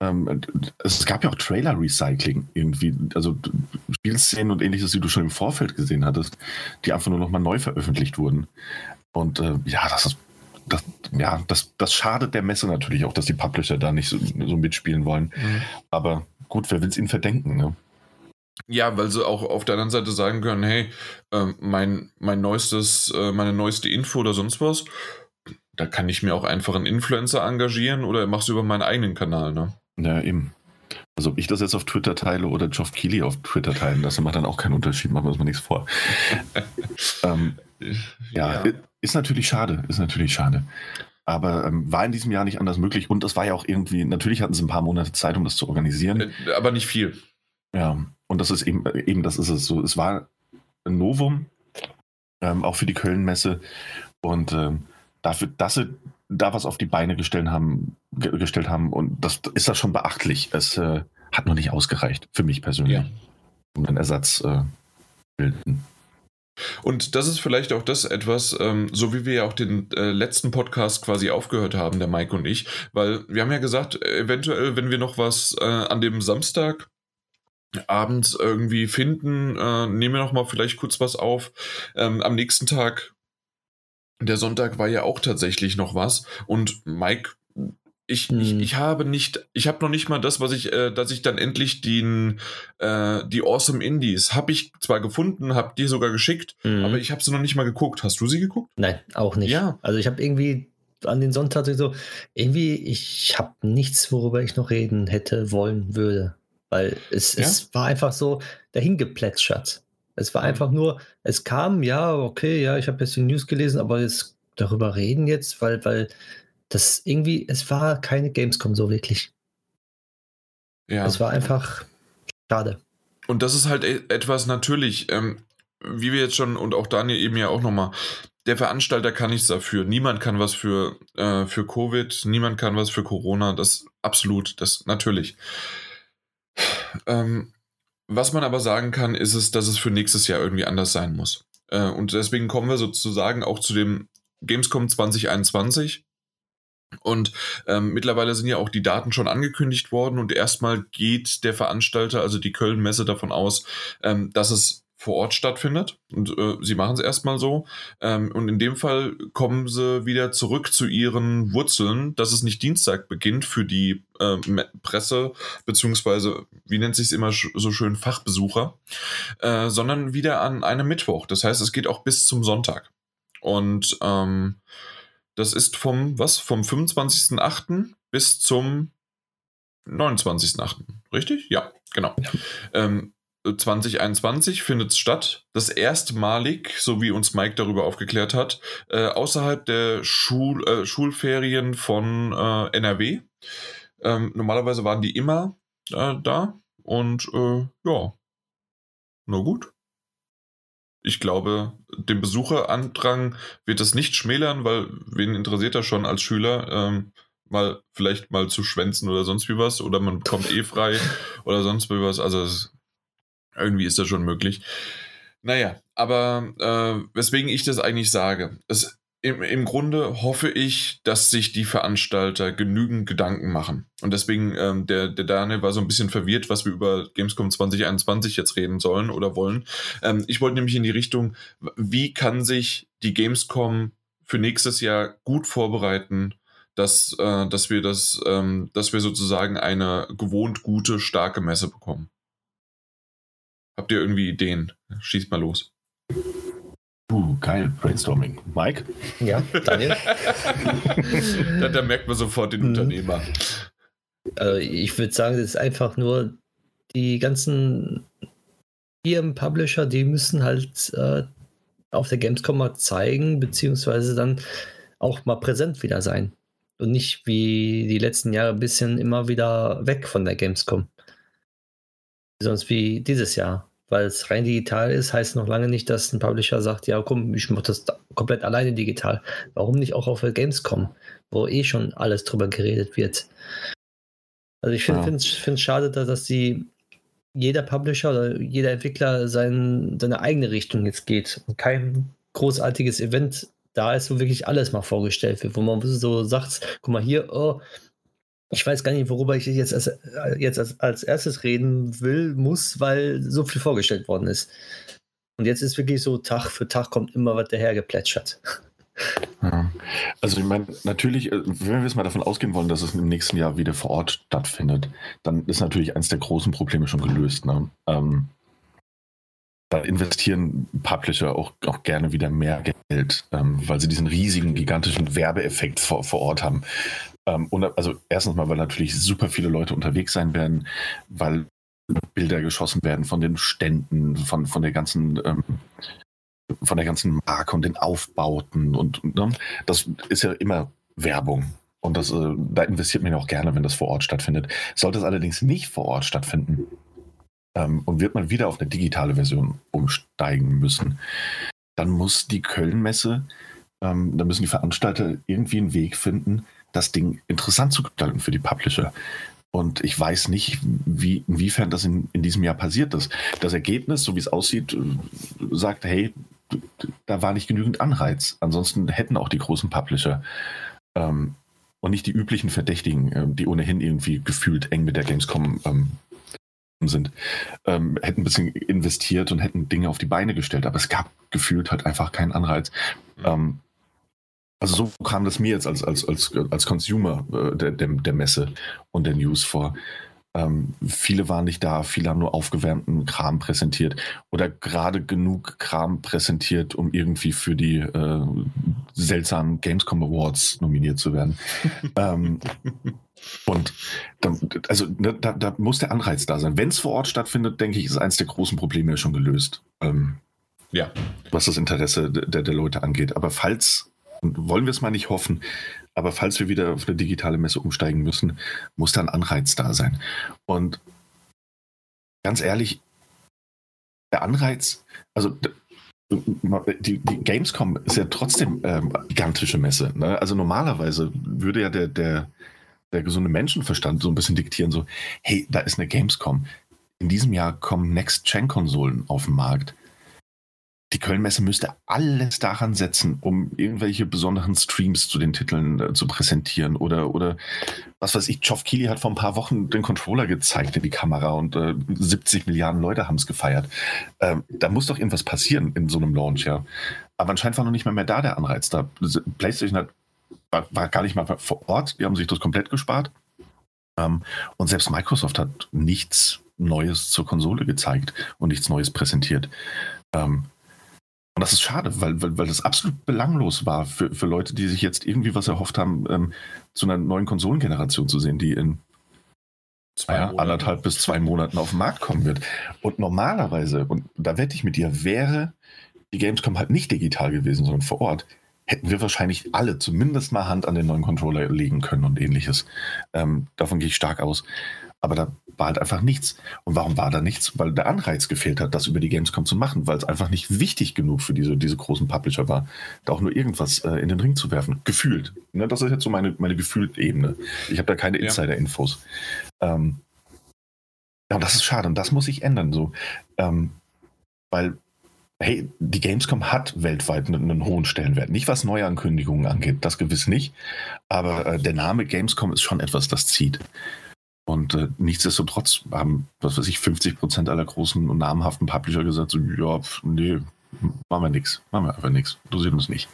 ähm, es gab ja auch Trailer-Recycling irgendwie, also Spielszenen und ähnliches, die du schon im Vorfeld gesehen hattest, die einfach nur nochmal neu veröffentlicht wurden. Und äh, ja, das ist das, ja, das, das schadet der Messe natürlich auch, dass die Publisher da nicht so, so mitspielen wollen. Aber gut, wer will es ihnen verdenken? Ne? Ja, weil sie auch auf der anderen Seite sagen können, hey, ähm, mein, mein neuestes, äh, meine neueste Info oder sonst was, da kann ich mir auch einfach einen Influencer engagieren oder mach's über meinen eigenen Kanal, ne? Ja, eben. Also ob ich das jetzt auf Twitter teile oder Geoff Keighley auf Twitter teilen, das macht dann auch keinen Unterschied, machen wir uns mal nichts vor. <laughs> ähm, ja, ist natürlich schade, ist natürlich schade. Aber ähm, war in diesem Jahr nicht anders möglich und es war ja auch irgendwie, natürlich hatten sie ein paar Monate Zeit, um das zu organisieren. Äh, aber nicht viel. Ja, und das ist eben, eben das ist es so. Es war ein Novum, ähm, auch für die Köln-Messe. Und ähm, dafür, dass sie da was auf die Beine gestellt haben, ge gestellt haben, und das ist das schon beachtlich. Es äh, hat noch nicht ausgereicht, für mich persönlich, Ja. um einen Ersatz äh, bilden. Und das ist vielleicht auch das etwas, ähm, so wie wir ja auch den äh, letzten Podcast quasi aufgehört haben, der Mike und ich, weil wir haben ja gesagt, eventuell, wenn wir noch was äh, an dem Samstag abends irgendwie finden, äh, nehmen wir noch mal vielleicht kurz was auf. Ähm, am nächsten Tag, der Sonntag war ja auch tatsächlich noch was und Mike ich, Hm. ich, ich habe nicht, ich habe noch nicht mal das, was ich, äh, dass ich dann endlich den, äh, die Awesome Indies habe ich zwar gefunden, habe dir sogar geschickt, Mhm. aber ich habe sie noch nicht mal geguckt. Hast du sie geguckt? Nein, auch nicht. Ja. Also ich habe irgendwie an den Sonntag so, irgendwie, ich habe nichts, worüber ich noch reden hätte wollen würde. Weil es, ja? es war einfach so dahingeplätschert. Es war einfach nur, es kam, ja, okay, ja, ich habe jetzt die News gelesen, aber jetzt darüber reden jetzt, weil, weil das irgendwie, es war keine Gamescom so wirklich. Ja. Es war einfach schade. Und das ist halt e-, etwas natürlich, ähm, wie wir jetzt schon und auch Daniel eben ja auch nochmal, der Veranstalter kann nichts dafür. Niemand kann was für, äh, für Covid, niemand kann was für Corona. Das absolut, das natürlich. Ähm, was man aber sagen kann, ist es, dass es für nächstes Jahr irgendwie anders sein muss. Äh, und deswegen kommen wir sozusagen auch zu dem Gamescom 2021. Und ähm, mittlerweile sind ja auch die Daten schon angekündigt worden und erstmal geht der Veranstalter, also die Köln-Messe, davon aus, ähm, dass es vor Ort stattfindet. Und äh, sie machen es erstmal so. Ähm, und in dem Fall kommen sie wieder zurück zu ihren Wurzeln, dass es nicht Dienstag beginnt für die äh, Presse, beziehungsweise, wie nennt sich es immer so schön, Fachbesucher, äh, sondern wieder an einem Mittwoch. Das heißt, es geht auch bis zum Sonntag. Und ähm, das ist vom, was? Vom 25.08. bis zum 29.08. Richtig? Ja, genau. Ja. Ähm, 2021 findet es statt. Das erstmalig, so wie uns Mike darüber aufgeklärt hat, äh, außerhalb der Schul äh, Schulferien von äh, NRW. Ähm, normalerweise waren die immer äh, da und äh, ja, na gut. Ich glaube, den Besucherandrang wird das nicht schmälern, weil wen interessiert das schon als Schüler? Ähm, mal vielleicht mal zu schwänzen oder sonst wie was oder man kommt eh frei <laughs> oder sonst wie was. Also es irgendwie ist das schon möglich. Naja, aber äh, weswegen ich das eigentlich sage, es, im, im Grunde hoffe ich, dass sich die Veranstalter genügend Gedanken machen. Und deswegen, ähm, der, der Daniel war so ein bisschen verwirrt, was wir über Gamescom 2021 jetzt reden sollen oder wollen. Ähm, ich wollte nämlich in die Richtung, wie kann sich die Gamescom für nächstes Jahr gut vorbereiten, dass, äh, dass wir das, ähm, dass wir sozusagen eine gewohnt gute, starke Messe bekommen. Habt ihr irgendwie Ideen? Schießt mal los. Uh, geil, Brainstorming. Mike? Ja, Daniel? <laughs> da, da, merkt man sofort den mhm. Unternehmer. Also ich würde sagen, es ist einfach nur die ganzen Firmen, Publisher, die müssen halt äh, auf der Gamescom mal zeigen, beziehungsweise dann auch mal präsent wieder sein. Und nicht wie die letzten Jahre ein bisschen immer wieder weg von der Gamescom sonst wie dieses Jahr. Weil es rein digital ist, heißt noch lange nicht, dass ein Publisher sagt, ja komm, ich mache das komplett alleine digital. Warum nicht auch auf Gamescom, wo eh schon alles drüber geredet wird? Also ich finde es ja. schade, dass die jeder Publisher oder jeder Entwickler sein, seine eigene Richtung jetzt geht und kein großartiges Event da ist, wo wirklich alles mal vorgestellt wird, wo man so sagt, guck mal hier, oh, ich weiß gar nicht, worüber ich jetzt, als, jetzt als, als erstes reden will, muss, weil so viel vorgestellt worden ist. Und jetzt ist wirklich so, Tag für Tag kommt immer was dahergeplätschert. Ja. Also ich meine, natürlich, äh, wenn wir jetzt mal davon ausgehen wollen, dass es im nächsten Jahr wieder vor Ort stattfindet, dann ist natürlich eines der großen Probleme schon gelöst. Ne? Ähm, da investieren Publisher auch, auch gerne wieder mehr Geld, ähm, weil sie diesen riesigen, gigantischen Werbeeffekt vor, vor Ort haben. Ähm, und also erstens mal, weil natürlich super viele Leute unterwegs sein werden, weil Bilder geschossen werden von den Ständen, von, von der ganzen ähm, von der ganzen Marke und den Aufbauten und ne? das ist ja immer Werbung. Und das, äh, da investiert man ja auch gerne, wenn das vor Ort stattfindet. Sollte es allerdings nicht vor Ort stattfinden ähm, und wird man wieder auf eine digitale Version umsteigen müssen, dann muss die Köln-Messe, ähm, da müssen die Veranstalter irgendwie einen Weg finden, das Ding interessant zu gestalten für die Publisher. Und ich weiß nicht, wie, inwiefern das in, in diesem Jahr passiert ist. Das Ergebnis, so wie es aussieht, äh, sagt, hey, da war nicht genügend Anreiz. Ansonsten hätten auch die großen Publisher ähm, und nicht die üblichen Verdächtigen, äh, die ohnehin irgendwie gefühlt eng mit der Gamescom ähm, sind, ähm, hätten ein bisschen investiert und hätten Dinge auf die Beine gestellt. Aber es gab gefühlt halt einfach keinen Anreiz. Mhm. Also so kam das mir jetzt als, als, als, als Consumer äh, der, der, der, Messe und der News vor. Ähm, viele waren nicht da, viele haben nur aufgewärmten Kram präsentiert oder gerade genug Kram präsentiert, um irgendwie für die äh, seltsamen Gamescom Awards nominiert zu werden. <laughs> ähm, und dann, also ne, da, da, muss der Anreiz da sein. Wenn es vor Ort stattfindet, denke ich, ist eins der großen Probleme schon gelöst. Ähm, ja. Was das Interesse der, der Leute angeht. Aber falls, wollen wir es mal nicht hoffen, aber falls wir wieder auf eine digitale Messe umsteigen müssen, muss da ein Anreiz da sein. Und ganz ehrlich, der Anreiz, also die, die Gamescom ist ja trotzdem ähm, gigantische Messe. Ne? Also normalerweise würde ja der, der, der gesunde Menschenverstand so ein bisschen diktieren, so, hey, da ist eine Gamescom. In diesem Jahr kommen Next-Gen-Konsolen auf den Markt die Kölnmesse müsste alles daran setzen, um irgendwelche besonderen Streams zu den Titeln äh, zu präsentieren. Oder, oder was weiß ich, Geoff Keighley hat vor ein paar Wochen den Controller gezeigt in die Kamera und äh, 70 Milliarden Leute haben es gefeiert. Ähm, da muss doch irgendwas passieren in so einem Launch, ja. Aber anscheinend war noch nicht mal mehr da der Anreiz. Da PlayStation hat, war, war gar nicht mal vor Ort, die haben sich das komplett gespart. Ähm, und selbst Microsoft hat nichts Neues zur Konsole gezeigt und nichts Neues präsentiert. Ähm, und das ist schade, weil, weil, weil das absolut belanglos war für, für Leute, die sich jetzt irgendwie was erhofft haben, ähm, zu einer neuen Konsolengeneration zu sehen, die in zwei ja, anderthalb bis zwei Monaten auf den Markt kommen wird. Und normalerweise, und da wette ich mit dir, wäre die Gamescom halt nicht digital gewesen, sondern vor Ort, hätten wir wahrscheinlich alle zumindest mal Hand an den neuen Controller legen können und ähnliches. Ähm, davon gehe ich stark aus. Aber da war halt einfach nichts. Und warum war da nichts? Weil der Anreiz gefehlt hat, das über die Gamescom zu machen, weil es einfach nicht wichtig genug für diese, diese großen Publisher war, da auch nur irgendwas äh, in den Ring zu werfen. Gefühlt. Ne, das ist jetzt so meine, meine Gefühlebene. Ich habe da keine Insider-Infos. Ähm, ja, und das ist schade und das muss sich ändern. So. Ähm, weil, hey, die Gamescom hat weltweit einen, einen, hohen Stellenwert. Nicht was Neuankündigungen angeht, das gewiss nicht. Aber äh, der Name Gamescom ist schon etwas, das zieht. Und äh, nichtsdestotrotz haben, was weiß ich, 50 Prozent aller großen und namhaften Publisher gesagt, so, ja, nee, machen wir nichts, machen wir einfach nichts, interessiert uns nicht.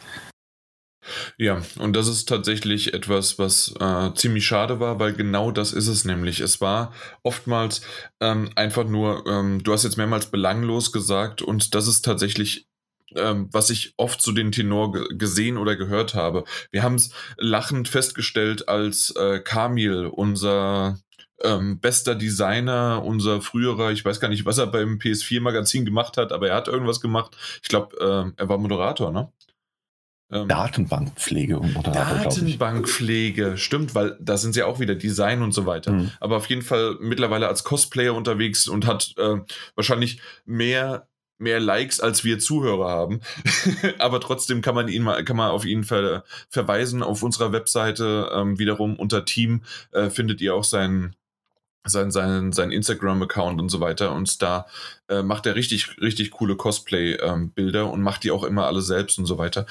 Ja, und das ist tatsächlich etwas, was äh, ziemlich schade war, weil genau das ist es nämlich. Es war oftmals ähm, einfach nur, ähm, du hast jetzt mehrmals belanglos gesagt und das ist tatsächlich ähm, was ich oft zu den Tenor gesehen oder gehört habe. Wir haben es lachend festgestellt, als äh, Kamil, unser ähm, bester Designer, unser früherer, ich weiß gar nicht, was er beim PS4-Magazin gemacht hat, aber er hat irgendwas gemacht. Ich glaube, ähm, er war Moderator, ne? Ähm, Datenbankpflege und Moderator. Datenbankpflege, stimmt, weil da sind sie auch wieder Design und so weiter. Mhm. Aber auf jeden Fall mittlerweile als Cosplayer unterwegs und hat äh, wahrscheinlich mehr mehr Likes als wir Zuhörer haben. <laughs> Aber trotzdem kann man ihn mal, kann man auf ihn ver, verweisen. Auf unserer Webseite ähm, wiederum unter Team äh, findet ihr auch seinen sein, sein, sein Instagram-Account und so weiter. Und da äh, macht er richtig, richtig coole Cosplay-Bilder ähm, und macht die auch immer alle selbst und so weiter.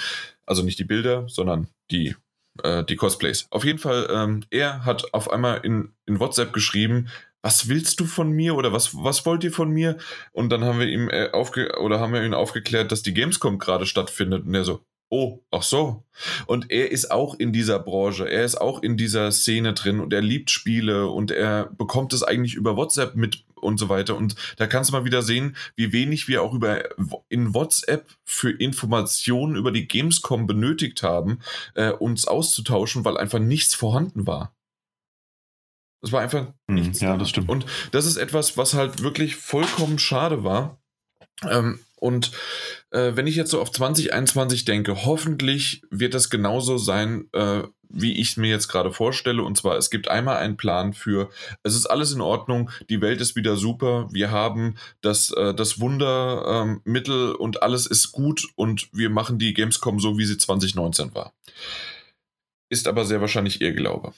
Also nicht die Bilder, sondern die, äh, die Cosplays. Auf jeden Fall, ähm, er hat auf einmal in, in WhatsApp geschrieben, was willst du von mir oder was, was wollt ihr von mir? Und dann haben wir ihm äh, aufge oder haben wir ihn aufgeklärt, dass die Gamescom gerade stattfindet. Und er so, Oh, ach so. Und er ist auch in dieser Branche, er ist auch in dieser Szene drin und er liebt Spiele und er bekommt es eigentlich über WhatsApp mit und so weiter. Und da kannst du mal wieder sehen, wie wenig wir auch über in WhatsApp für Informationen über die Gamescom benötigt haben, äh, uns auszutauschen, weil einfach nichts vorhanden war. Es war einfach hm, nichts. Ja, das stimmt. Und das ist etwas, was halt wirklich vollkommen schade war. Ähm, und äh, wenn ich jetzt so auf 2021 denke, hoffentlich wird das genauso sein, äh, wie ich es mir jetzt gerade vorstelle. Und zwar, es gibt einmal einen Plan für, es ist alles in Ordnung, die Welt ist wieder super, wir haben das, äh, das Wundermittel ähm, und alles ist gut und wir machen die Gamescom so, wie sie 2019 war. Ist aber sehr wahrscheinlich Irrglaube.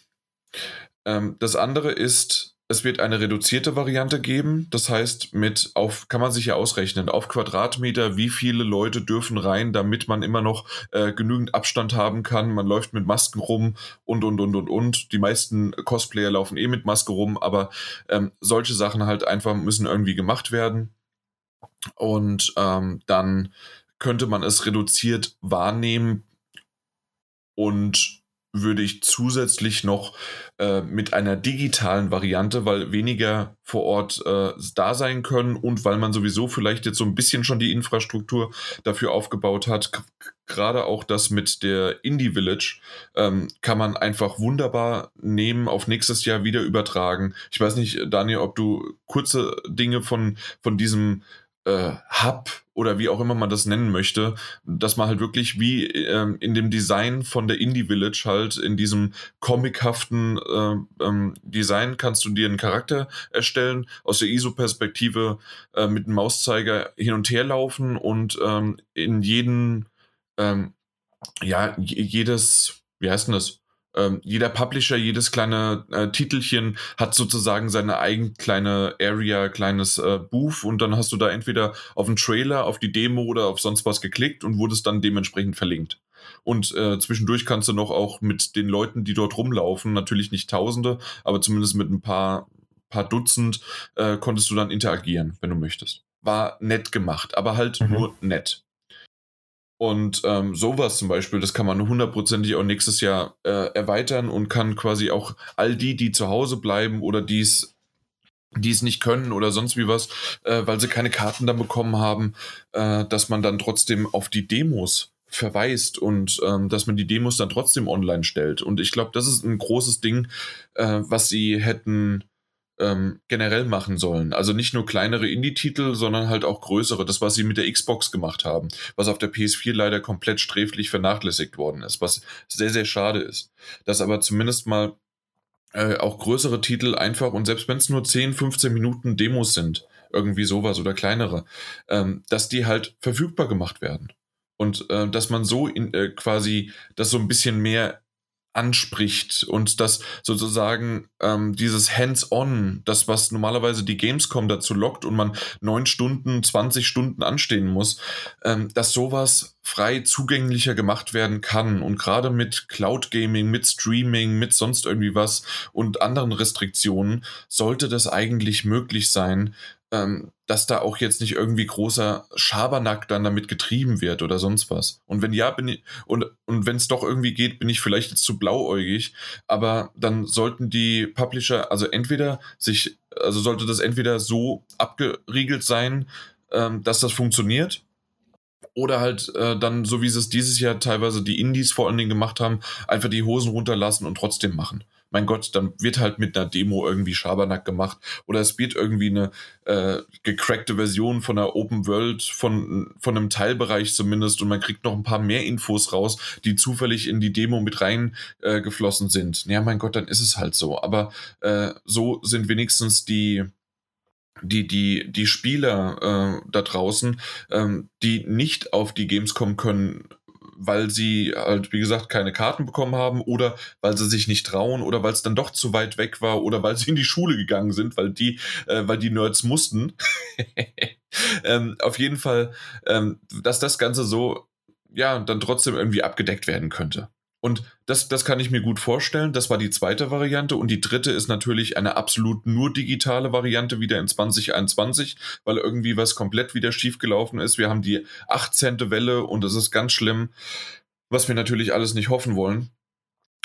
Ähm, das andere ist, es wird eine reduzierte Variante geben. Das heißt, mit auf kann man sich ja ausrechnen, auf Quadratmeter, wie viele Leute dürfen rein, damit man immer noch äh, genügend Abstand haben kann. Man läuft mit Masken rum und und und und und. Die meisten Cosplayer laufen eh mit Maske rum, aber ähm, solche Sachen halt einfach müssen irgendwie gemacht werden. Und ähm, dann könnte man es reduziert wahrnehmen und würde ich zusätzlich noch äh, mit einer digitalen Variante, weil weniger vor Ort äh, da sein können und weil man sowieso vielleicht jetzt so ein bisschen schon die Infrastruktur dafür aufgebaut hat, gerade auch das mit der Indie Village ähm, kann man einfach wunderbar nehmen, auf nächstes Jahr wieder übertragen. Ich weiß nicht, Daniel, ob du kurze Dinge von, von diesem äh, Hub oder wie auch immer man das nennen möchte, dass man halt wirklich wie ähm, in dem Design von der Indie Village halt in diesem comichaften äh, ähm, Design kannst du dir einen Charakter erstellen, aus der ISO-Perspektive äh, mit dem Mauszeiger hin und her laufen und ähm, in jeden, ähm, ja, jedes, wie heißt denn das? Ähm, jeder Publisher, jedes kleine äh, Titelchen hat sozusagen seine eigene kleine Area, kleines äh, Booth und dann hast du da entweder auf den Trailer, auf die Demo oder auf sonst was geklickt und wurdest dann dementsprechend verlinkt. Und äh, zwischendurch kannst du noch auch mit den Leuten, die dort rumlaufen, natürlich nicht Tausende, aber zumindest mit ein paar, paar Dutzend äh, konntest du dann interagieren, wenn du möchtest. War nett gemacht, aber halt mhm. nur nett. Und ähm, sowas zum Beispiel, das kann man hundertprozentig auch nächstes Jahr äh, erweitern und kann quasi auch all die, die zu Hause bleiben oder die es die es nicht können oder sonst wie was, äh, weil sie keine Karten dann bekommen haben, äh, dass man dann trotzdem auf die Demos verweist und ähm, dass man die Demos dann trotzdem online stellt. Und ich glaube, das ist ein großes Ding, äh, was sie hätten ähm, generell machen sollen. Also nicht nur kleinere Indie-Titel, sondern halt auch größere. Das, was sie mit der Xbox gemacht haben, was auf der PS4 leider komplett sträflich vernachlässigt worden ist, was sehr, sehr schade ist. Dass aber zumindest mal äh, auch größere Titel einfach und selbst wenn es nur 10, 15 Minuten Demos sind, irgendwie sowas oder kleinere, ähm, dass die halt verfügbar gemacht werden. Und äh, dass man so in, äh, quasi das so ein bisschen mehr anspricht und dass sozusagen ähm, dieses Hands-on, das was normalerweise die Gamescom dazu lockt und man neun Stunden, 20 Stunden anstehen muss, ähm, dass sowas frei zugänglicher gemacht werden kann und gerade mit Cloud Gaming, mit Streaming, mit sonst irgendwie was und anderen Restriktionen sollte das eigentlich möglich sein, ähm, dass da auch jetzt nicht irgendwie großer Schabernack dann damit getrieben wird oder sonst was. Und wenn ja, bin ich, und, und wenn es doch irgendwie geht, bin ich vielleicht jetzt zu blauäugig, aber dann sollten die Publisher, also entweder sich, also sollte das entweder so abgeriegelt sein, ähm, dass das funktioniert, oder halt äh, dann, so wie sie es dieses Jahr teilweise die Indies vor allen Dingen gemacht haben, einfach die Hosen runterlassen und trotzdem machen mein Gott, dann wird halt mit einer Demo irgendwie Schabernack gemacht oder es wird irgendwie eine äh, gecrackte Version von einer Open World, von, von einem Teilbereich zumindest und man kriegt noch ein paar mehr Infos raus, die zufällig in die Demo mit reingeflossen äh, sind. Ja, mein Gott, dann ist es halt so. Aber äh, so sind wenigstens die die, die, die Spieler äh, da draußen, ähm, die nicht auf die Gamescom können, weil sie halt, wie gesagt, keine Karten bekommen haben oder weil sie sich nicht trauen oder weil es dann doch zu weit weg war oder weil sie in die Schule gegangen sind, weil die, äh, weil die Nerds mussten. <laughs> ähm, auf jeden Fall, ähm, dass das Ganze so, ja, dann trotzdem irgendwie abgedeckt werden könnte. Und das, das kann ich mir gut vorstellen. Das war die zweite Variante. Und die dritte ist natürlich eine absolut nur digitale Variante wieder in 2021, weil irgendwie was komplett wieder schiefgelaufen ist. Wir haben die 18. Welle und das ist ganz schlimm, was wir natürlich alles nicht hoffen wollen.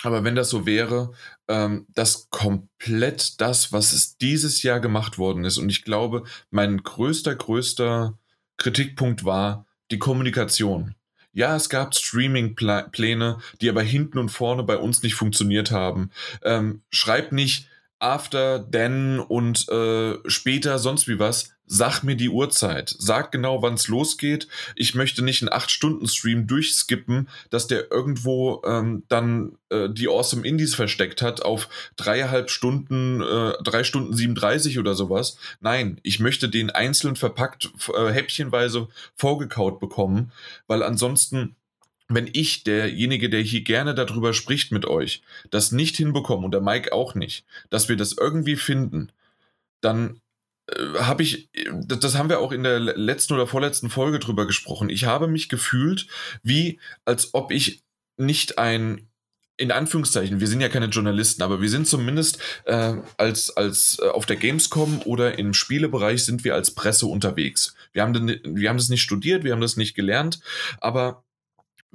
Aber wenn das so wäre, ähm, dass komplett das, was es dieses Jahr gemacht worden ist, und ich glaube, mein größter, größter Kritikpunkt war die Kommunikation. Ja, es gab Streaming-Pläne, die aber hinten und vorne bei uns nicht funktioniert haben. Ähm, schreib nicht after, then und äh, später sonst wie was. Sag mir die Uhrzeit. Sag genau, wann es losgeht. Ich möchte nicht einen 8-Stunden-Stream durchskippen, dass der irgendwo ähm, dann äh, die Awesome Indies versteckt hat auf dreieinhalb Stunden, äh, drei Stunden 37 oder sowas. Nein, ich möchte den einzeln verpackt, äh, häppchenweise vorgekaut bekommen, weil ansonsten wenn ich, derjenige, der hier gerne darüber spricht mit euch, das nicht hinbekomme und der Mike auch nicht, dass wir das irgendwie finden, dann habe ich, das, das haben wir auch in der letzten oder vorletzten Folge drüber gesprochen. Ich habe mich gefühlt, wie als ob ich nicht ein in Anführungszeichen, wir sind ja keine Journalisten, aber wir sind zumindest äh, als, als äh, auf der Gamescom oder im Spielebereich sind wir als Presse unterwegs. Wir haben, den, wir haben das nicht studiert, wir haben das nicht gelernt, aber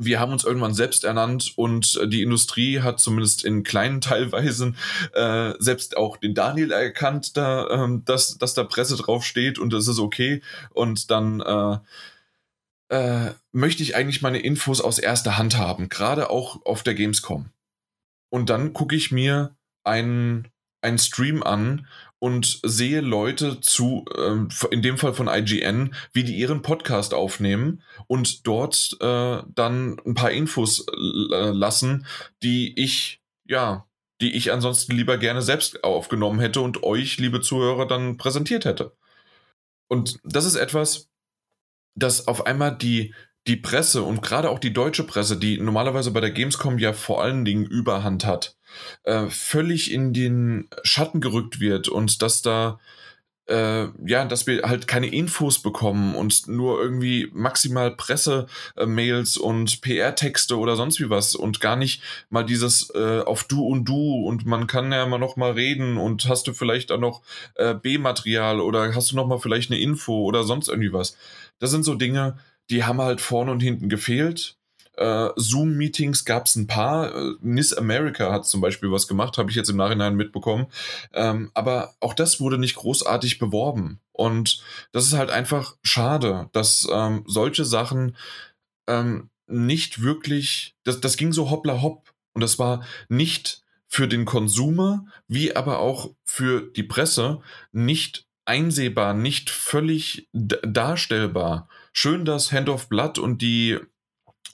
wir haben uns irgendwann selbst ernannt und die Industrie hat zumindest in kleinen <laughs> Teilweisen äh, selbst auch den Daniel erkannt, da, ähm, dass, dass da Presse draufsteht und das ist okay. Und dann äh, äh, möchte ich eigentlich meine Infos aus erster Hand haben, gerade auch auf der Gamescom. Und dann gucke ich mir einen, einen Stream an und sehe Leute zu, ähm, in dem Fall von IGN, wie die ihren Podcast aufnehmen und dort äh, dann ein paar Infos äh, lassen, die ich, ja, die ich ansonsten lieber gerne selbst aufgenommen hätte und euch, liebe Zuhörer, dann präsentiert hätte. Und das ist etwas, das auf einmal die, die Presse und gerade auch die deutsche Presse, die normalerweise bei der Gamescom ja vor allen Dingen Überhand hat, äh, völlig in den Schatten gerückt wird und dass da äh, ja, dass wir halt keine Infos bekommen und nur irgendwie maximal Presse-Mails und PR-Texte oder sonst wie was und gar nicht mal dieses äh, auf Du und Du und man kann ja immer noch mal reden und hast du vielleicht auch noch äh, B-Material oder hast du noch mal vielleicht eine Info oder sonst irgendwie was. Das sind so Dinge, die haben halt vorne und hinten gefehlt äh, Zoom-Meetings gab es ein paar. Äh, Miss America hat zum Beispiel was gemacht, habe ich jetzt im Nachhinein mitbekommen. Ähm, aber auch das wurde nicht großartig beworben. Und das ist halt einfach schade, dass ähm, solche Sachen ähm, nicht wirklich, das, das ging so hoppla hopp. Und das war nicht für den Konsumer, wie aber auch für die Presse nicht einsehbar, nicht völlig darstellbar. Schön, dass Hand of Blood und die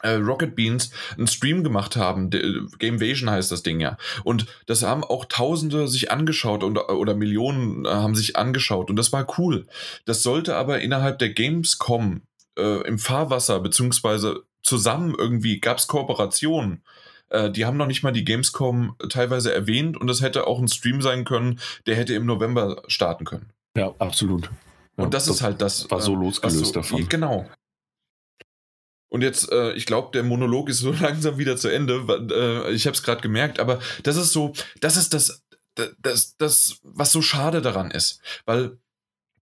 Rocket Beans einen Stream gemacht haben. Äh, Gamevasion heißt das Ding ja. Und das haben auch Tausende sich angeschaut und, oder Millionen äh, haben sich angeschaut. Und das war cool. Das sollte aber innerhalb der Gamescom äh, im Fahrwasser, beziehungsweise zusammen irgendwie gab es Kooperationen. Äh, die haben noch nicht mal die Gamescom teilweise erwähnt und das hätte auch ein Stream sein können, der hätte im November starten können. Ja, absolut. Ja, und das, das, ist halt das. War so losgelöst so, davon. Genau. Und jetzt, äh, ich glaube, der Monolog ist so <laughs> langsam wieder zu Ende. Äh, ich habe es gerade gemerkt, aber das ist so, das ist das, das, das, was so schade daran ist. Weil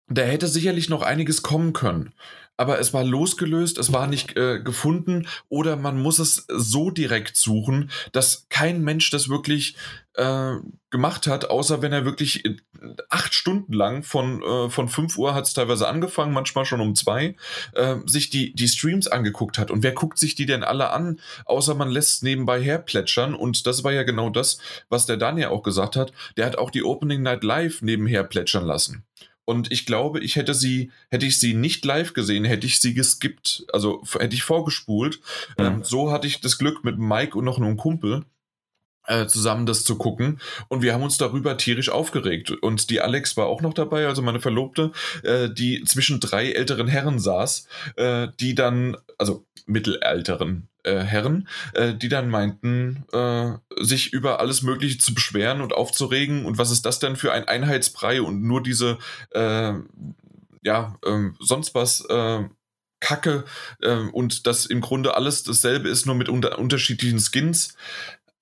da hätte sicherlich noch einiges kommen können aber es war losgelöst, es war nicht äh, gefunden oder man muss es so direkt suchen, dass kein Mensch das wirklich äh, gemacht hat, außer wenn er wirklich acht Stunden lang von, äh, von 5 Uhr hat es teilweise angefangen, manchmal schon um zwei, äh, sich die, die Streams angeguckt hat. Und wer guckt sich die denn alle an, außer man lässt nebenbei herplätschern? Und das war ja genau das, was der Daniel auch gesagt hat. Der hat auch die Opening Night Live nebenher plätschern lassen. Und ich glaube, ich hätte sie, hätte ich sie nicht live gesehen, hätte ich sie geskippt, also hätte ich vorgespult. Mhm. Ähm, so hatte ich das Glück mit Mike und noch einem Kumpel äh, zusammen das zu gucken. Und wir haben uns darüber tierisch aufgeregt. Und die Alex war auch noch dabei, also meine Verlobte, äh, die zwischen drei älteren Herren saß, äh, die dann, also mittelalteren äh, Herren, äh, die dann meinten, äh, sich über alles Mögliche zu beschweren und aufzuregen. Und was ist das denn für ein Einheitsbrei und nur diese, äh, ja, ähm, sonst was, äh, Kacke äh, und das im Grunde alles dasselbe ist, nur mit unter unterschiedlichen Skins.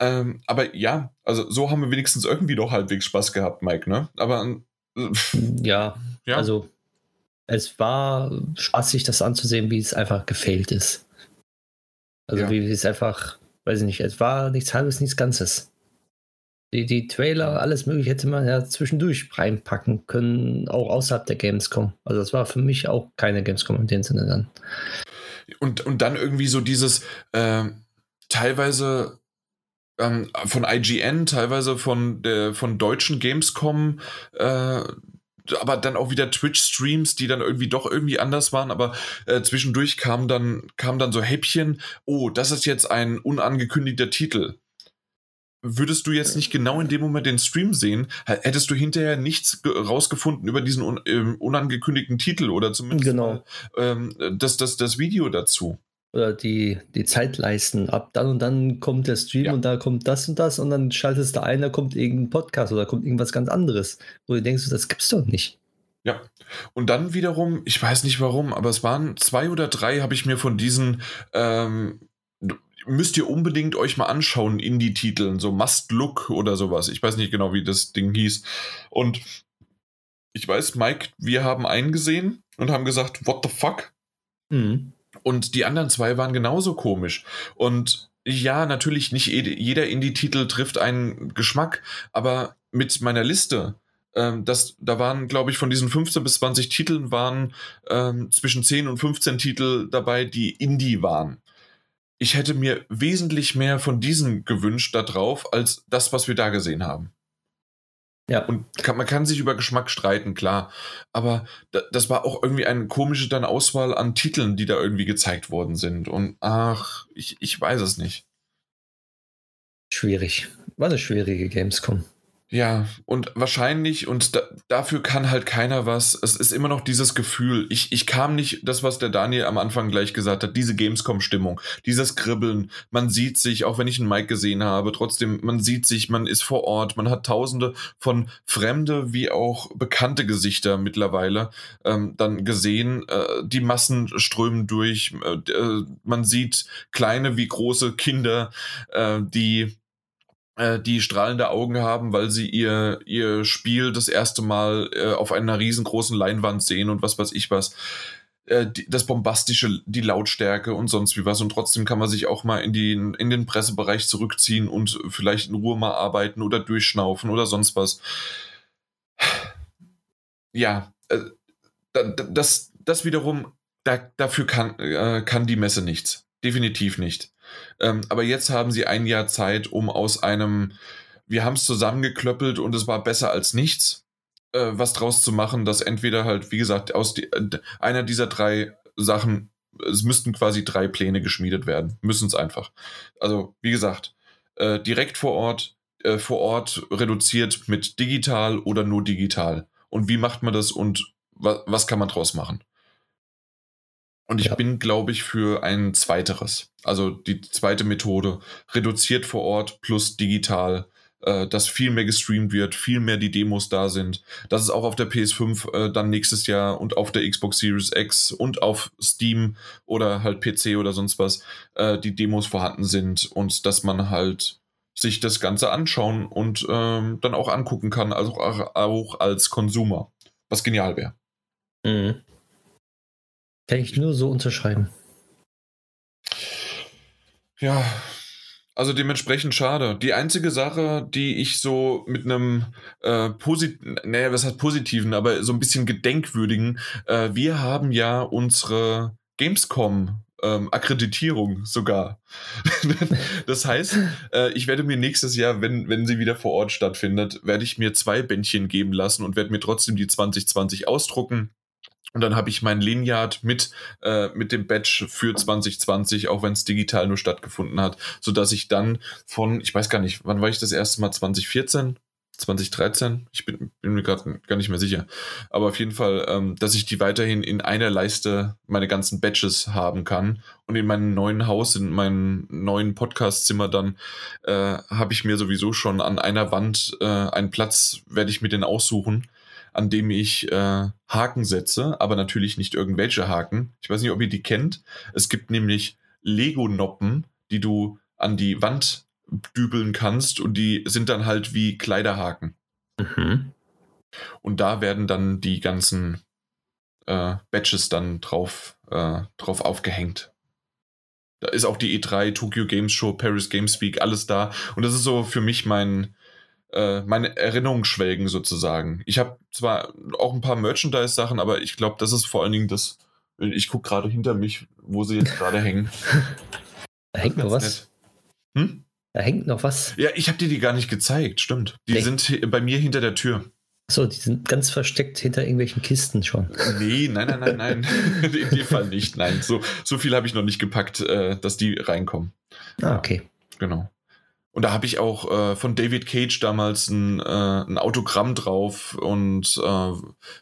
Ähm, aber ja, also so haben wir wenigstens irgendwie doch halbwegs Spaß gehabt, Mike, ne? Aber ja, ja, also es war spaßig, das anzusehen, wie es einfach gefehlt ist. Also ja. wie, es einfach, weiß ich nicht, es war nichts halbes, nichts Ganzes. Die, die Trailer, alles mögliche hätte man ja zwischendurch reinpacken können, auch außerhalb der Gamescom. Also das war für mich auch keine Gamescom in dem Sinne dann. Und, und dann irgendwie so dieses äh, teilweise ähm, von IGN, teilweise von der von deutschen Gamescom äh, aber dann auch wieder Twitch-Streams, die dann irgendwie doch irgendwie anders waren, aber äh, zwischendurch kam dann, kam dann so Häppchen, oh, das ist jetzt ein unangekündigter Titel. Würdest du jetzt nicht genau in dem Moment den Stream sehen, hättest du hinterher nichts rausgefunden über diesen un ähm, unangekündigten Titel oder zumindest genau. ähm, das, das, das Video dazu oder die, die Zeitleisten ab. Dann und dann kommt der Stream ja. und da kommt das und das und dann schaltest du ein, da kommt irgendein Podcast oder kommt irgendwas ganz anderes, wo du denkst, das gibt's doch nicht. Ja, und dann wiederum, ich weiß nicht warum, aber es waren zwei oder drei, habe ich mir von diesen, ähm, müsst ihr unbedingt euch mal anschauen, Indie-Titeln, so Must Look oder sowas. Ich weiß nicht genau, wie das Ding hieß. Und ich weiß, Mike, wir haben einen gesehen und haben gesagt, what the fuck? Mhm. Und die anderen zwei waren genauso komisch. Und ja, natürlich nicht jeder Indie-Titel trifft einen Geschmack, aber mit meiner Liste, ähm, das, da waren, glaube ich, von diesen 15 bis 20 Titeln waren ähm, zwischen 10 und 15 Titel dabei, die Indie waren. Ich hätte mir wesentlich mehr von diesen gewünscht da drauf, als das, was wir da gesehen haben. Ja. Und kann, man kann sich über Geschmack streiten, klar. Aber da, das war auch irgendwie eine komische dann Auswahl an Titeln, die da irgendwie gezeigt worden sind. Und ach, ich, ich weiß es nicht. Schwierig. War eine schwierige Gamescom. Ja, und wahrscheinlich, und da, dafür kann halt keiner was. Es ist immer noch dieses Gefühl. Ich, ich kam nicht, das, was der Daniel am Anfang gleich gesagt hat, diese Gamescom-Stimmung, dieses Kribbeln. Man sieht sich, auch wenn ich einen Mike gesehen habe, trotzdem, man sieht sich, man ist vor Ort, man hat tausende von fremde wie auch bekannte Gesichter mittlerweile ähm, dann gesehen. Äh, die Massen strömen durch. Äh, man sieht kleine wie große Kinder, äh, die äh, die strahlende Augen haben, weil sie ihr, ihr Spiel das erste Mal äh, auf einer riesengroßen Leinwand sehen und was weiß ich was. Äh, das Bombastische, die Lautstärke und sonst wie was. Und trotzdem kann man sich auch mal in, die, in den Pressebereich zurückziehen und vielleicht in Ruhe mal arbeiten oder durchschnaufen oder sonst was. Ja, äh, das, das wiederum, da, dafür kann, kann die Messe nichts. Definitiv nicht. Ähm, aber jetzt haben sie ein Jahr Zeit, um aus einem, wir haben es zusammengeklöppelt und es war besser als nichts, äh, was draus zu machen, dass entweder halt, wie gesagt, aus die, äh, einer dieser drei Sachen, es müssten quasi drei Pläne geschmiedet werden. Müssen es einfach. Also, wie gesagt, äh, direkt vor Ort, äh, vor Ort reduziert mit digital oder nur digital. Und wie macht man das und wa was kann man draus machen? Und ich ja. bin, glaube ich, für ein zweiteres. Also die zweite Methode. Reduziert vor Ort plus digital. Äh, dass viel mehr gestreamt wird, viel mehr die Demos da sind. Dass es auch auf der PS5 äh, dann nächstes Jahr und auf der Xbox Series X und auf Steam oder halt PC oder sonst was äh, die Demos vorhanden sind und dass man halt sich das Ganze anschauen und ähm, dann auch angucken kann, also auch, auch als Konsumer. Was genial wäre. Mhm. Kann ich nur so unterschreiben. Ja, also dementsprechend schade. Die einzige Sache, die ich so mit einem äh, positiven, naja, was heißt positiven, aber so ein bisschen gedenkwürdigen, äh, wir haben ja unsere Gamescom ähm, Akkreditierung sogar. <laughs> das heißt, äh, ich werde mir nächstes Jahr, wenn, wenn sie wieder vor Ort stattfindet, werde ich mir zwei Bändchen geben lassen und werde mir trotzdem die 2020 ausdrucken und dann habe ich mein Lineat mit, äh, mit dem Badge für 2020, auch wenn es digital nur stattgefunden hat, sodass ich dann von, ich weiß gar nicht, wann war ich das erste Mal? 2014? 2013? Ich bin, bin mir gerade gar nicht mehr sicher. Aber auf jeden Fall, ähm, dass ich die weiterhin in einer Leiste meine ganzen Badges haben kann. Und in meinem neuen Haus, in meinem neuen Podcastzimmer dann, äh, habe ich mir sowieso schon an einer Wand äh, einen Platz, werde ich mir den aussuchen an dem ich äh, Haken setze, aber natürlich nicht irgendwelche Haken. Ich weiß nicht, ob ihr die kennt. Es gibt nämlich Lego-Noppen, die du an die Wand dübeln kannst und die sind dann halt wie Kleiderhaken. Mhm. Und da werden dann die ganzen äh, Badges dann drauf, äh, drauf aufgehängt. Da ist auch die E3, Tokyo Games Show, Paris Games Week, alles da. Und das ist so für mich mein, äh, meine Erinnerungen schwelgen sozusagen. Ich habe zwar auch ein paar Merchandise-Sachen, aber ich glaube, das ist vor allen Dingen das. Ich gucke gerade hinter mich, wo sie jetzt gerade hängen. Da hängt noch was. Hm? Da hängt noch was. Ja, ich habe dir die gar nicht gezeigt, stimmt. Die Denk. sind bei mir hinter der Tür. So, die sind ganz versteckt hinter irgendwelchen Kisten schon. Nee, nein, nein, nein, nein. <laughs> In dem Fall nicht. Nein, so, so viel habe ich noch nicht gepackt, äh, dass die reinkommen. Ah, okay. Genau. Und da habe ich auch äh, von David Cage damals ein, äh, ein Autogramm drauf und äh,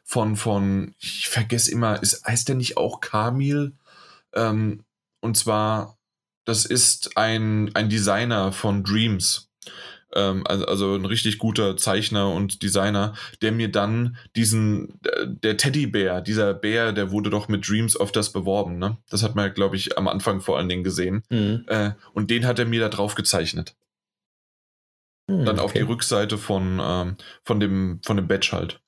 von, von, ich vergesse immer, ist, heißt der nicht auch Kamil? Ähm, und zwar, das ist ein, ein Designer von Dreams. Ähm, also, also ein richtig guter Zeichner und Designer, der mir dann diesen, der Teddybär, dieser Bär, der wurde doch mit Dreams öfters beworben, ne? Das hat man, glaube ich, am Anfang vor allen Dingen gesehen. Mhm. Äh, und den hat er mir da drauf gezeichnet. Hm, dann auf die Rückseite von, ähm, von, dem, von dem Badge halt.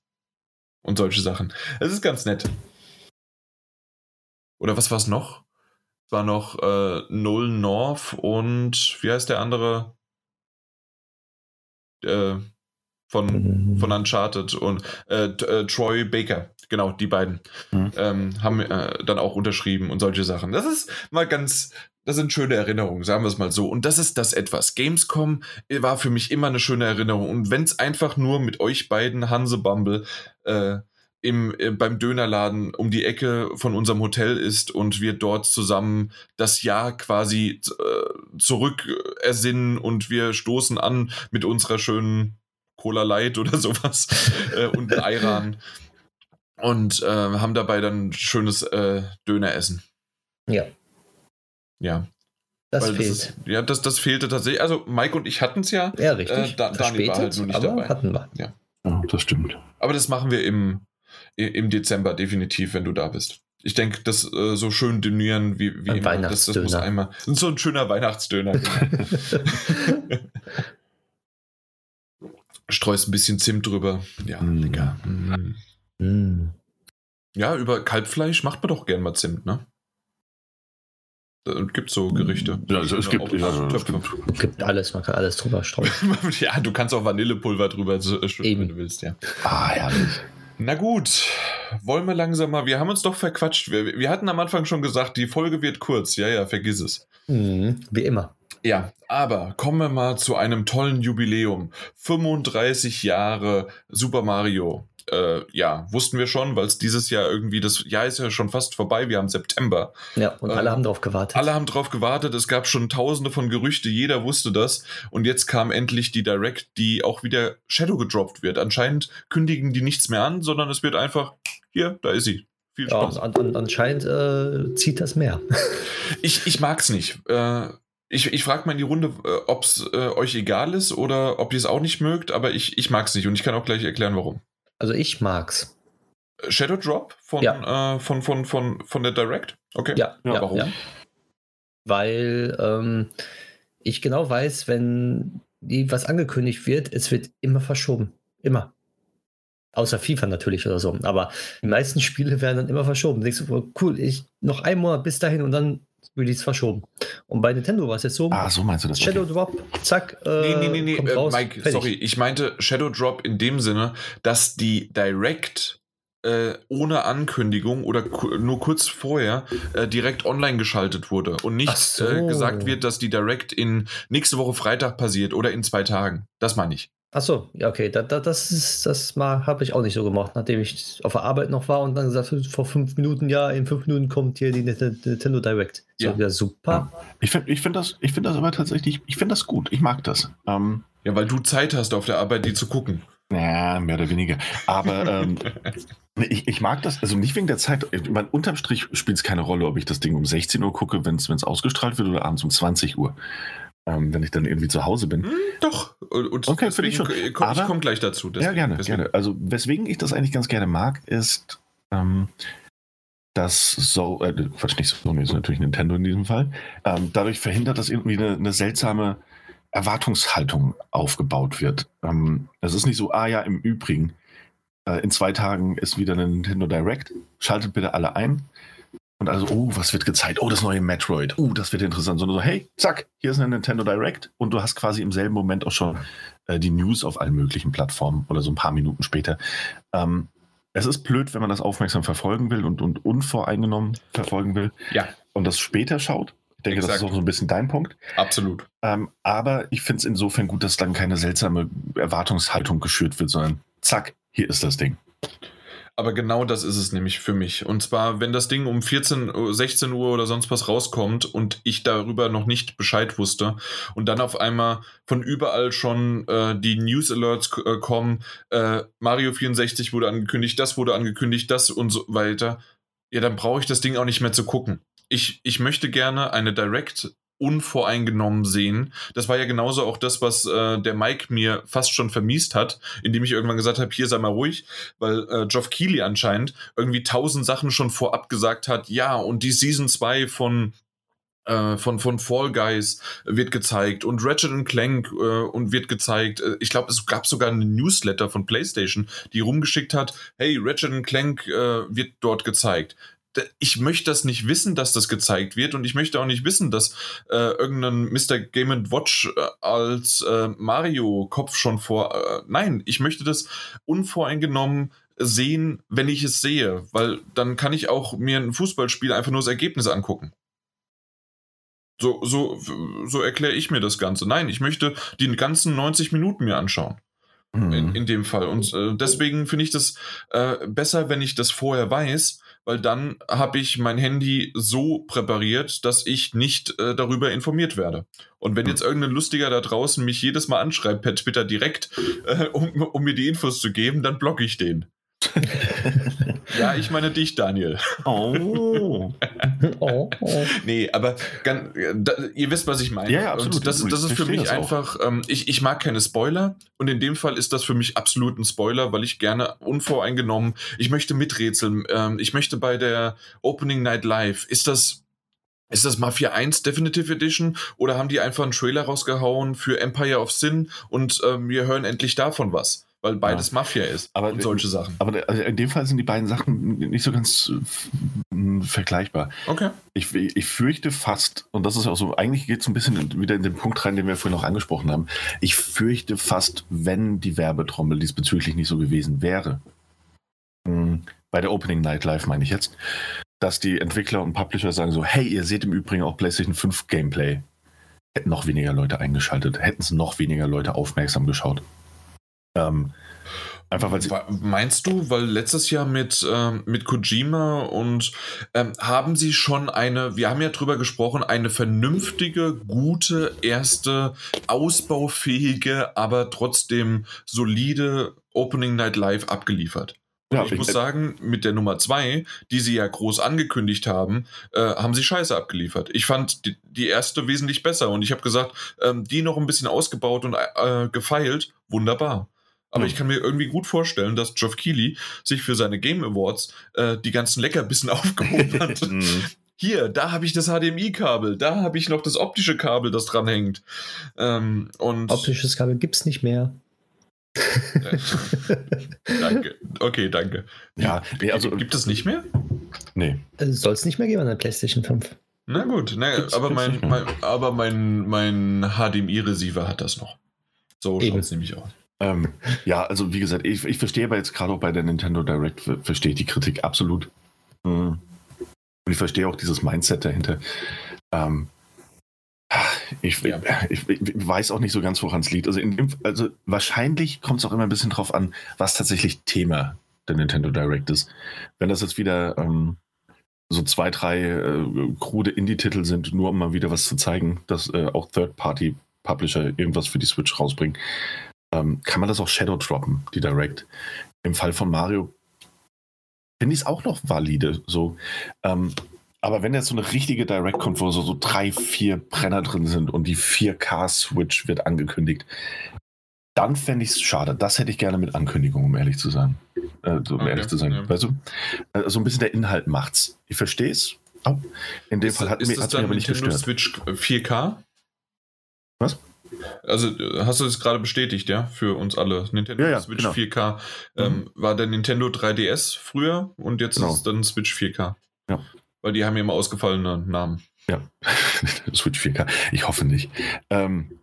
Und solche Sachen. Es ist ganz nett. Oder was war es noch? Es war noch äh, Null North und wie heißt der andere? Äh, von, von Uncharted und äh, äh, Troy Baker. Genau, die beiden mhm. ähm, haben äh, dann auch unterschrieben und solche Sachen. Das ist mal ganz, das sind schöne Erinnerungen, sagen wir es mal so. Und das ist das etwas. Gamescom war für mich immer eine schöne Erinnerung. Und wenn es einfach nur mit euch beiden, Hanse Bumble, äh, im, äh, beim Dönerladen um die Ecke von unserem Hotel ist und wir dort zusammen das Jahr quasi äh, zurück ersinnen und wir stoßen an mit unserer schönen Cola Light oder <laughs> sowas äh, und ein Ayran und äh, haben dabei dann schönes äh, Döneressen. Ja. Ja. Das Weil fehlt. Das ist, ja, das, das fehlte tatsächlich. Also Mike und ich hatten es ja. ja, richtig. Äh, da, Dani war halt nur nicht aber dabei. hatten wir. Ja, das stimmt. Aber das machen wir im, im Dezember definitiv, wenn du da bist. Ich denke, das äh, so schön dünnieren wie, wie Ein immer, das, das muss einmal. So ein schöner Weihnachtsdöner. <laughs> <laughs> Streust ein bisschen Zimt drüber. Ja, Mm. lecker. Mm. Mm. Ja, über Kalbfleisch macht man doch gern mal Zimt, ne? Da gibt so Gerichte. Ja, also es gibt, ja, also es gibt Gibt alles, man kann alles drüber streuen. <laughs> ja, du kannst auch Vanillepulver drüber schütten, Eben. wenn du willst, ja. Ah, herrlich. Na gut, wollen wir langsam mal. Wir haben uns doch verquatscht. Wir, wir hatten am Anfang schon gesagt, die Folge wird kurz. Ja, ja, vergiss es. Mhm, Wie immer. Ja, aber kommen wir mal zu einem tollen Jubiläum. 35 Jahre Super Mario. Äh, ja, wussten wir schon, weil es dieses Jahr irgendwie, das Jahr ist ja schon fast vorbei, wir haben September. Ja, und Äh, alle haben drauf gewartet. Alle haben drauf gewartet, es gab schon tausende von Gerüchte, jeder wusste das. Und jetzt kam endlich die Direct, die auch wieder Shadow gedroppt wird. Anscheinend kündigen die nichts mehr an, sondern es wird einfach, hier, da ist sie. Viel ja, Spaß. an, an, anscheinend äh, zieht das mehr. <laughs> Ich, ich mag's nicht. Äh, ich ich frage mal in die Runde, äh, ob es äh, euch egal ist oder ob ihr es auch nicht mögt, aber ich, ich mag's nicht und ich kann auch gleich erklären, warum. Also ich mag's. Shadow Drop von, äh, von, von, von, von der Direct? Okay. Ja, Ja, ja, warum? ja. Weil ähm, ich genau weiß, wenn die was angekündigt wird, es wird immer verschoben. Immer. Außer FIFA natürlich oder so. Aber die meisten <laughs> Spiele werden dann immer verschoben. Du denkst du, oh, cool, ich noch einen Monat bis dahin und dann Release verschoben. Und bei Nintendo war es jetzt so: Ah, so meinst du das? Shadow Okay. Drop, zack, äh, Nee, nee, nee, nee, kommt äh, raus, Mike, fertig. sorry, ich meinte Shadow Drop in dem Sinne, dass die Direct äh, ohne Ankündigung oder ku nur kurz vorher äh, direkt online geschaltet wurde und nicht so. äh, gesagt wird, dass die Direct in nächste Woche Freitag passiert oder in zwei Tagen. Das meine ich. Achso, ja, okay, da, da, das ist, das mal habe ich auch nicht so gemacht, nachdem ich auf der Arbeit noch war und dann gesagt habe, vor fünf Minuten, ja, in fünf Minuten kommt hier die Nint- Nintendo Direct. So, Ja. ja, super. Ich finde ich find das, ich find das aber tatsächlich, ich finde das gut. Ich mag das. Ähm, Ja, weil du Zeit hast auf der Arbeit, die zu gucken. ja, mehr oder weniger. Aber ähm, <laughs> ich, ich mag das, also nicht wegen der Zeit. Ich meine, unterm Strich spielt es keine Rolle, ob ich das Ding um 16 Uhr gucke, wenn es ausgestrahlt wird, oder abends um 20 Uhr. Ähm, wenn ich dann irgendwie zu Hause bin. Hm, doch. Und, Okay, finde ich deswegen, schon. ich komme gleich dazu. ja, deswegen- gerne, deswegen. gerne. Also, weswegen ich das eigentlich ganz gerne mag, ist, ähm, dass so, äh, Quatsch, nicht Sony, ist natürlich Nintendo in diesem Fall, ähm, dadurch verhindert, dass irgendwie eine, eine seltsame Erwartungshaltung aufgebaut wird. Ähm, es ist nicht so, ah ja, im Übrigen, äh, in zwei Tagen ist wieder eine Nintendo Direct, schaltet bitte alle ein. Und also, oh, was wird gezeigt? Oh, das neue Metroid. Oh, das wird interessant. Sondern so, hey, zack, hier ist eine Nintendo Direct. Und du hast quasi im selben Moment auch schon äh, die News auf allen möglichen Plattformen oder so ein paar Minuten später. Ähm, es ist blöd, wenn man das aufmerksam verfolgen will und, und unvoreingenommen verfolgen will Ja, und das später schaut. Ich denke, das Exakt. ist auch so ein bisschen dein Punkt. absolut. Ähm, aber ich finde es insofern gut, dass dann keine seltsame Erwartungshaltung geschürt wird, sondern zack, hier ist das Ding. Aber genau das ist es nämlich für mich. Und zwar, wenn das Ding um 14, Uhr, 16 Uhr oder sonst was rauskommt und ich darüber noch nicht Bescheid wusste und dann auf einmal von überall schon äh, die News Alerts äh, kommen, äh, Mario 64 wurde angekündigt, das wurde angekündigt, das und so weiter, ja, dann brauche ich das Ding auch nicht mehr zu gucken. Ich, ich möchte gerne eine Direct unvoreingenommen sehen. Das war ja genauso auch das, was äh, der Mike mir fast schon vermiest hat, indem ich irgendwann gesagt habe, hier sei mal ruhig, weil äh, Geoff Keighley anscheinend irgendwie tausend Sachen schon vorab gesagt hat, ja, und die Season 2 von äh, von, von Fall Guys wird gezeigt und Ratchet Clank äh, und wird gezeigt. Äh, Ich glaube, es gab sogar eine Newsletter von PlayStation, die rumgeschickt hat, hey, Ratchet Clank äh, wird dort gezeigt. Ich möchte das nicht wissen, dass das gezeigt wird und ich möchte auch nicht wissen, dass äh, irgendein Mr. Game Watch äh, als äh, Mario-Kopf schon vor. Äh, nein, ich möchte das unvoreingenommen sehen, wenn ich es sehe, weil dann kann ich auch mir ein Fußballspiel einfach nur das Ergebnis angucken. So, so, so erkläre ich mir das Ganze. Nein, ich möchte die ganzen 90 Minuten mir anschauen. Mhm. In, in dem Fall. Und äh, deswegen finde ich das äh, besser, wenn ich das vorher weiß, weil dann habe ich mein Handy so präpariert, dass ich nicht äh, darüber informiert werde. Und wenn hm. jetzt irgendein Lustiger da draußen mich jedes Mal anschreibt per Twitter direkt, äh, um, um, mir die Infos zu geben, dann blocke ich den. <laughs> ja, ich meine dich, Daniel. Oh. <laughs> oh, oh. Nee, aber ganz, da, ihr wisst, was ich meine. Ja, ja absolut. Und das, das ist für mich einfach, ähm, ich, ich mag keine Spoiler und in dem Fall ist das für mich absolut ein Spoiler, weil ich gerne unvoreingenommen, ich möchte miträtseln. Ähm, ich möchte bei der Opening Night Live, ist das ist das Mafia 1 Definitive Edition oder haben die einfach einen Trailer rausgehauen für Empire of Sin und ähm, wir hören endlich davon was? Weil beides ja. Mafia ist aber, und solche Sachen. Aber also in dem Fall sind die beiden Sachen nicht so ganz äh, vergleichbar. Okay. Ich, ich fürchte fast, und das ist auch so, eigentlich geht es ein bisschen wieder in den Punkt rein, den wir vorhin noch angesprochen haben. Ich fürchte fast, wenn die Werbetrommel diesbezüglich nicht so gewesen wäre, hm, bei der Opening Night Live meine ich jetzt, dass die Entwickler und Publisher sagen so, hey, ihr seht im Übrigen auch PlayStation 5 Gameplay. Hätten noch weniger Leute eingeschaltet, hätten es noch weniger Leute aufmerksam geschaut. Ähm, Einfach weil sie Meinst du, weil letztes Jahr mit, ähm, mit Kojima und ähm, haben sie schon eine, wir haben ja drüber gesprochen, eine vernünftige, gute, erste, ausbaufähige, aber trotzdem solide Opening Night Live abgeliefert? Ja, ich, ich muss sagen, mit der Nummer 2, die sie ja groß angekündigt haben, äh, haben sie scheiße abgeliefert. Ich fand die, die erste wesentlich besser und ich habe gesagt, ähm, die noch ein bisschen ausgebaut und äh, gefeilt, wunderbar. Aber hm. ich kann mir irgendwie gut vorstellen, dass Geoff Keighley sich für seine Game Awards äh, die ganzen Leckerbissen <laughs> aufgehoben hat. <laughs> Hm. Hier, da habe ich das HDMI-Kabel, da habe ich noch das optische Kabel, das dran hängt. Ähm, und Optisches Kabel gibt es nicht mehr. <laughs> danke. Okay, danke. Ja, also gibt es nicht mehr? Nee. Soll es nicht mehr geben an der PlayStation 5. Na gut, na, aber, mein, mein, aber mein, mein HDMI-Receiver hat das noch. So schaut es nämlich aus. Ähm, ja, also wie gesagt, ich, ich verstehe aber jetzt gerade auch bei der Nintendo Direct, verstehe ich die Kritik absolut. Mhm. Und ich verstehe auch dieses Mindset dahinter. Ähm, ich, ja. ich, ich, weiß auch nicht so ganz, woran es liegt. Also, dem, also wahrscheinlich kommt es auch immer ein bisschen drauf an, was tatsächlich Thema der Nintendo Direct ist. Wenn das jetzt wieder ähm, so zwei, drei äh, krude Indie-Titel sind, nur um mal wieder was zu zeigen, dass äh, auch Third-Party-Publisher irgendwas für die Switch rausbringen, ähm, kann man das auch Shadow droppen, die Direct. Im Fall von Mario finde ich es auch noch valide. So. Ähm, aber wenn jetzt so eine richtige Direct kommt, wo so, so drei, vier Brenner drin sind und die 4K-Switch wird angekündigt, dann fände ich es schade. Das hätte ich gerne mit Ankündigung, um ehrlich zu sein. Äh, um okay, ehrlich zu sein. Ja. Weißt du? Äh, so ein bisschen der Inhalt macht's. Ich verstehe es. Oh, in dem ist, Fall hat ist mir, dann mir aber nicht Nintendo gestört. Switch 4K? Was? Also hast du das gerade bestätigt, ja, für uns alle. Nintendo ja, ja, Switch genau. 4K ähm, mhm. war der Nintendo 3DS früher und jetzt genau. ist es dann Switch 4K. Ja. Weil die haben ja immer ausgefallene Namen. Ja, <laughs> Switch 4K. Ich hoffe nicht. Ähm,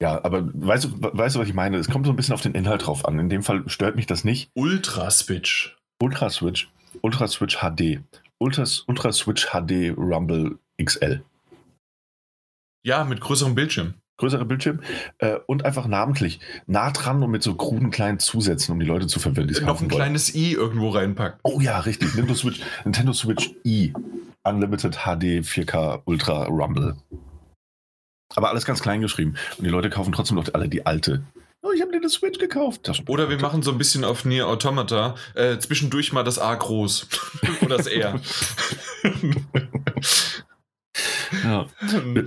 ja, aber weißt du, weißt du, was ich meine? Es kommt so ein bisschen auf den Inhalt drauf an. In dem Fall stört mich das nicht. Ultra Switch. Ultra Switch. Ultra Switch HD. Ultra, Ultra Switch HD Rumble XL. Ja, mit größerem Bildschirm größere Bildschirm äh, und einfach namentlich nah dran und mit so kruden kleinen Zusätzen, um die Leute zu verwirren. Die Noch ein wollen. kleines i irgendwo reinpacken. Oh ja, richtig. Nintendo Switch, Nintendo Switch i. Unlimited HD 4K Ultra Rumble. Aber alles ganz klein geschrieben. Und die Leute kaufen trotzdem noch alle die alte. Oh, ich habe dir eine Switch gekauft. Oder wir machen so ein bisschen auf Nier Automata. Äh, zwischendurch mal das A groß. <laughs> Oder das R. <laughs> ja. <laughs>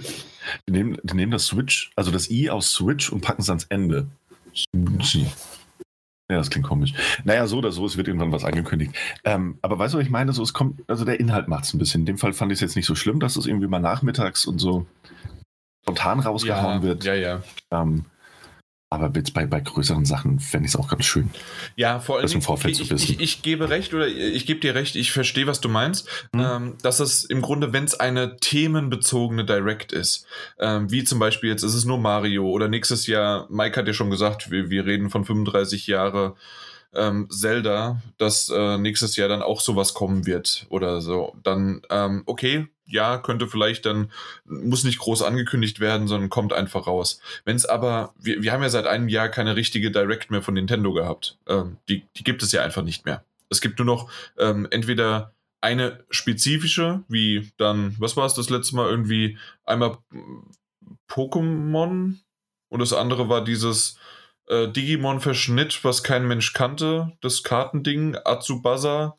Die nehmen, die nehmen das Switch, also das I aus Switch und packen es ans Ende. Ja, das klingt komisch. Naja, so oder so, es wird irgendwann was angekündigt. Ähm, aber weißt du, was ich meine? So, es kommt, also der Inhalt macht es ein bisschen. In dem Fall fand ich es jetzt nicht so schlimm, dass es irgendwie mal nachmittags und so spontan rausgehauen ja, wird. Ja, ja. Ähm, Aber bei, bei größeren Sachen fände ich es auch ganz schön. Ja, vor allem. Im Vorfeld ich. Ich, ich gebe recht oder ich gebe dir recht, ich verstehe, was du meinst. Mhm. Ähm, dass es im Grunde, wenn es eine themenbezogene Direct ist, ähm, wie zum Beispiel jetzt ist es nur Mario oder nächstes Jahr, Mike hat ja schon gesagt, wir, wir reden von 35 Jahre ähm, Zelda, dass äh, nächstes Jahr dann auch sowas kommen wird oder so. Dann, ähm, okay, ja, könnte vielleicht dann, muss nicht groß angekündigt werden, sondern kommt einfach raus. Wenn es aber, wir, wir haben ja seit einem Jahr keine richtige Direct mehr von Nintendo gehabt. Ähm, die, die gibt es ja einfach nicht mehr. Es gibt nur noch ähm, entweder eine spezifische, wie dann, was war es das letzte Mal, irgendwie einmal Pokémon und das andere war dieses äh, Digimon-Verschnitt, was kein Mensch kannte, das Kartending, Atsubasa,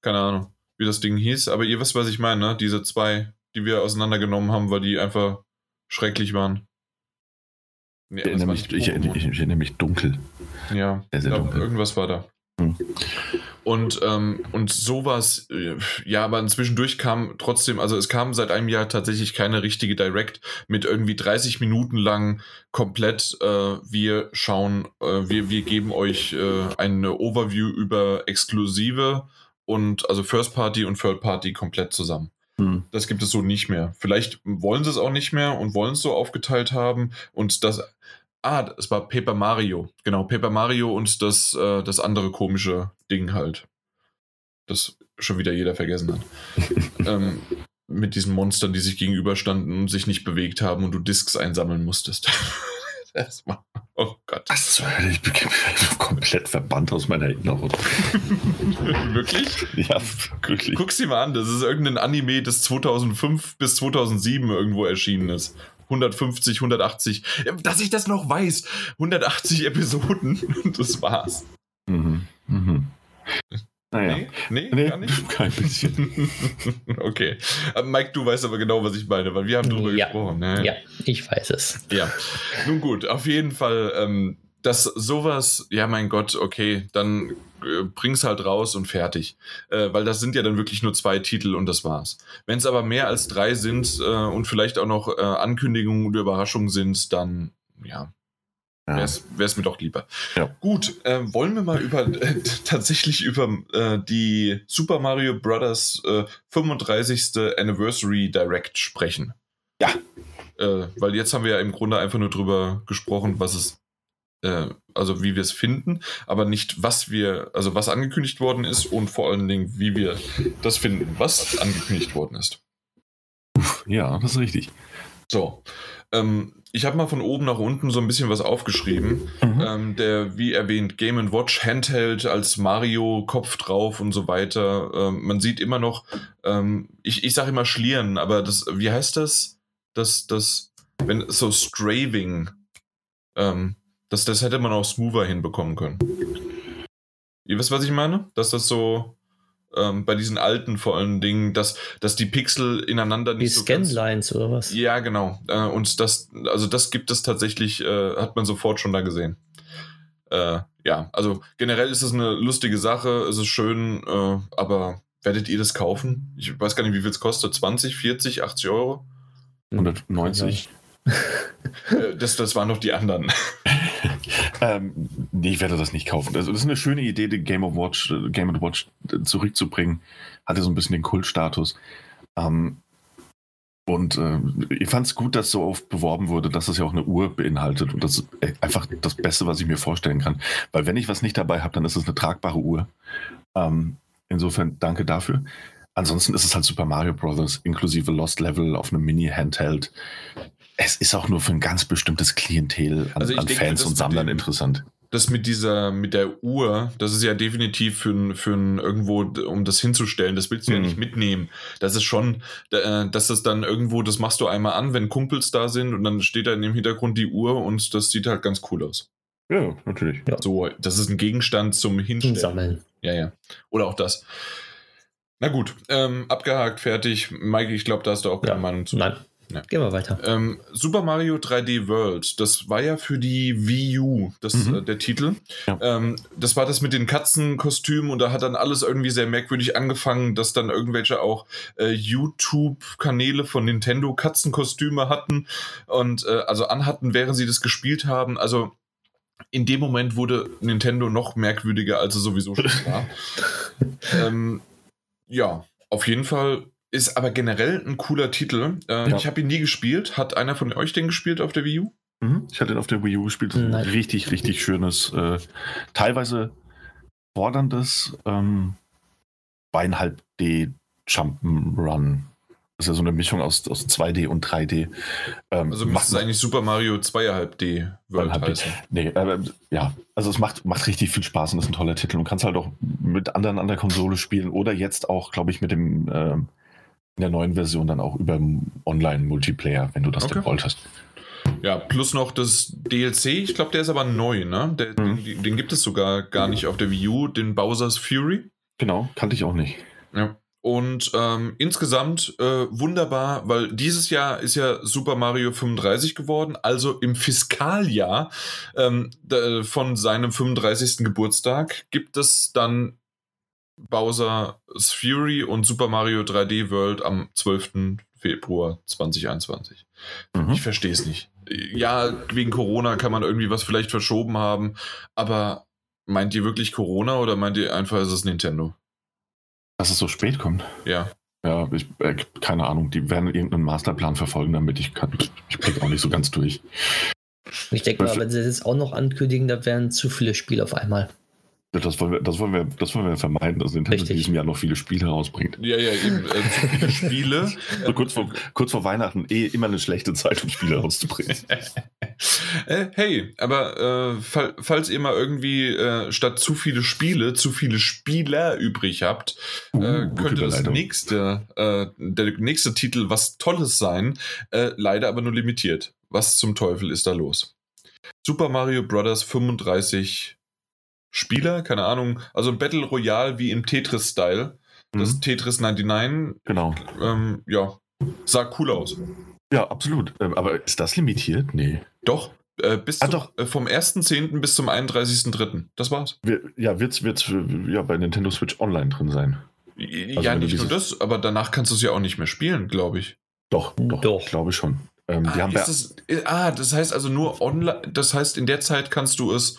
keine Ahnung, wie das Ding hieß, aber ihr wisst, was ich meine, ne? diese zwei, die wir auseinandergenommen haben, weil die einfach schrecklich waren. Nee, Ich erinnere, mich, ich, ich, ich erinnere mich dunkel. Ja, Sehr, sehr dunkel. irgendwas war da. Hm. Und, ähm, und sowas, äh, ja, aber zwischendurch kam trotzdem, also es kam seit einem Jahr tatsächlich keine richtige Direct mit irgendwie 30 Minuten lang komplett, äh, wir schauen, äh, wir, wir geben euch äh, eine Overview über Exklusive und also First Party und Third Party komplett zusammen. Hm. Das gibt es so nicht mehr. Vielleicht wollen sie es auch nicht mehr und wollen es so aufgeteilt haben. Und das. Ah, es war Paper Mario. Genau, Paper Mario und das, äh, das andere komische Ding halt. Das schon wieder jeder vergessen hat. <laughs> ähm, mit diesen Monstern, die sich gegenüberstanden und sich nicht bewegt haben und du Discs einsammeln musstest. <laughs> das war. Oh Gott. Zur Hölle? Ich bin <laughs> komplett verbannt aus meiner Erinnerung. <laughs> Wirklich? Ja, wirklich. Guck's dir mal an, das ist irgendein Anime, das 2005 bis 2007 irgendwo erschienen ist. 150, 180, dass ich das noch weiß. 180 Episoden und <laughs> das war's. Mhm. Mhm. Naja. Nee, nee, Nee, gar nicht. <laughs> kein bisschen. <laughs> okay. Äh, Mike, du weißt aber genau, was ich meine, weil wir haben drüber Ja. gesprochen. Ne? Ja, ich weiß es. Ja, nun gut, auf jeden Fall, ähm, dass sowas, ja mein Gott, okay, dann äh, bring's halt raus und fertig. Äh, weil das sind ja dann wirklich nur zwei Titel und das war's. Wenn es aber mehr als drei sind äh, und vielleicht auch noch äh, Ankündigungen oder Überraschungen sind, dann ja, Ja. wär's, wär's mir doch lieber. Ja. Gut, äh, wollen wir mal über äh, tatsächlich über äh, die Super Mario Bros. Äh, 35. Anniversary Direct sprechen. Ja. Äh, weil jetzt haben wir ja im Grunde einfach nur drüber gesprochen, was es, äh, also wie wir es finden, aber nicht, was wir, also was angekündigt worden ist und vor allen Dingen, wie wir das finden, was angekündigt worden ist. Ja, das ist richtig. So. Ähm, ich habe mal von oben nach unten so ein bisschen was aufgeschrieben. Mhm. Ähm, der, wie erwähnt, Game Watch Handheld als Mario-Kopf drauf und so weiter. Ähm, man sieht immer noch, ähm, ich, ich sage immer Schlieren, aber das, wie heißt das? Das, das, wenn so Straving, ähm, das, das hätte man auch smoother hinbekommen können. Ihr wisst, was ich meine? Dass das so ähm, bei diesen alten vor allen Dingen, dass, dass die Pixel ineinander Die nicht so ganz- Scanlines oder was? ja, genau. Äh, und das, also das gibt es tatsächlich, äh, hat man sofort schon da gesehen. Äh, ja, also generell ist es eine lustige Sache, es ist schön, äh, aber werdet ihr das kaufen? Ich weiß gar nicht, wie viel es kostet. 20, 40, 80 Euro? 190. Äh, das, das waren noch die anderen. <laughs> Ähm, nee, ich werde das nicht kaufen. Also, das ist eine schöne Idee, den Game of Watch, Game of Watch zurückzubringen. Hatte so ein bisschen den Kultstatus. Ähm, und äh, ich fand es gut, dass so oft beworben wurde, dass es ja auch eine Uhr beinhaltet. Und das ist äh, einfach das Beste, was ich mir vorstellen kann. Weil wenn ich was nicht dabei habe, dann ist es eine tragbare Uhr. Ähm, insofern danke dafür. Ansonsten ist es halt Super Mario Bros. inklusive Lost Level auf einem Mini-Handheld. Es ist auch nur für ein ganz bestimmtes Klientel an, Also an denke, Fans und Sammlern dem- interessant. Das mit dieser, mit der Uhr, das ist ja definitiv für ein, für ein irgendwo, um das hinzustellen, das willst du ja Mhm. nicht mitnehmen. Das ist schon, äh, dass das dann irgendwo, das machst du einmal an, wenn Kumpels da sind und dann steht da in dem Hintergrund die Uhr und das sieht halt ganz cool aus. Ja, natürlich. So, das ist ein Gegenstand zum Zum Hinstellen. Sammeln. Ja, ja. Oder auch das. Na gut, ähm, abgehakt, fertig. Mike, ich glaube, da hast du auch keine Ja. Meinung zu. Nein. Ja. Gehen wir weiter. Ähm, Super Mario 3D World, das war ja für die Wii U, das, Mhm. äh, der Titel. Ja. Ähm, das war das mit den Katzenkostümen und da hat dann alles irgendwie sehr merkwürdig angefangen, dass dann irgendwelche auch äh, YouTube-Kanäle von Nintendo Katzenkostüme hatten und äh, also anhatten, während sie das gespielt haben. Also in dem Moment wurde Nintendo noch merkwürdiger, als es sowieso schon war. <laughs> ähm, ja, auf jeden Fall ist aber generell ein cooler Titel. Äh, Ja. Ich habe ihn nie gespielt. Hat einer von euch den gespielt auf der Wii U? Mhm. Ich hatte ihn auf der Wii U gespielt. Das ist ein Nein. richtig, richtig schönes, äh, teilweise forderndes ähm, zweieinhalb D Jump'n'Run. Das ist ja so eine Mischung aus, aus 2D und 3D. Ähm, Also macht müsste es eigentlich Super Mario 2,5D World 2,5D. heißen. Nee, aber ja, also es macht, macht richtig viel Spaß und ist ein toller Titel und kannst halt auch mit anderen an der Konsole spielen oder jetzt auch, glaube ich, mit dem ähm, in der neuen Version dann auch über Online-Multiplayer, wenn du das Okay. denn wolltest. Ja, plus noch das DLC. Ich glaube, der ist aber neu, ne? Der, Mhm. den, den gibt es sogar gar nicht auf der Wii U, den Bowser's Fury. Genau, kannte ich auch nicht. Ja. Und ähm, insgesamt äh, wunderbar, weil dieses Jahr ist ja Super Mario 35 geworden, also im Fiskaljahr ähm, von seinem 35. Geburtstag gibt es dann Bowser's Fury und Super Mario 3D World am 12. Februar 2021. Mhm. Ich verstehe es nicht. Ja, wegen Corona kann man irgendwie was vielleicht verschoben haben, aber meint ihr wirklich Corona oder meint ihr einfach, ist es Nintendo? Dass es so spät kommt. Ja. Ja, ich, äh, keine Ahnung, die werden irgendeinen Masterplan verfolgen, damit ich kann. Ich blick auch nicht so ganz durch. Ich denke mal, wenn sie das jetzt auch noch ankündigen, da wären zu viele Spiele auf einmal. Das wollen wir, das wollen wir, das wollen wir vermeiden, dass Nintendo in Richtig. diesem Jahr noch viele Spiele rausbringt. Ja, ja, eben. Äh, zu viele <laughs> Spiele. So kurz vor, kurz vor Weihnachten eh immer eine schlechte Zeit, um Spiele rauszubringen. <laughs> äh, hey, aber äh, fall, falls ihr mal irgendwie äh, statt zu viele Spiele zu viele Spieler übrig habt, äh, Uh, könnte das nächste, äh, der nächste Titel was Tolles sein, äh, leider aber nur limitiert. Was zum Teufel ist da los? Super Mario Bros. 35 Spieler, keine Ahnung, also ein Battle Royale wie im Tetris-Style. Das Mhm, Tetris 99, genau. ähm, ja, sah cool aus. Ja, absolut. Ähm, Aber ist das limitiert? Nee. Doch, äh, bis Ah, zum, doch. Äh, vom 1.10. bis zum 31.03. Das war's. Wir, ja, wird's, wird's äh, ja, bei Nintendo Switch Online drin sein. ja, wenn du nicht nur das, aber danach kannst du es ja auch nicht mehr spielen, glaube ich. Doch, doch, Doch. ich glaube schon. Ähm, die Ah, haben ist ja, das, äh, ah, das heißt also nur online, das heißt in der Zeit kannst du es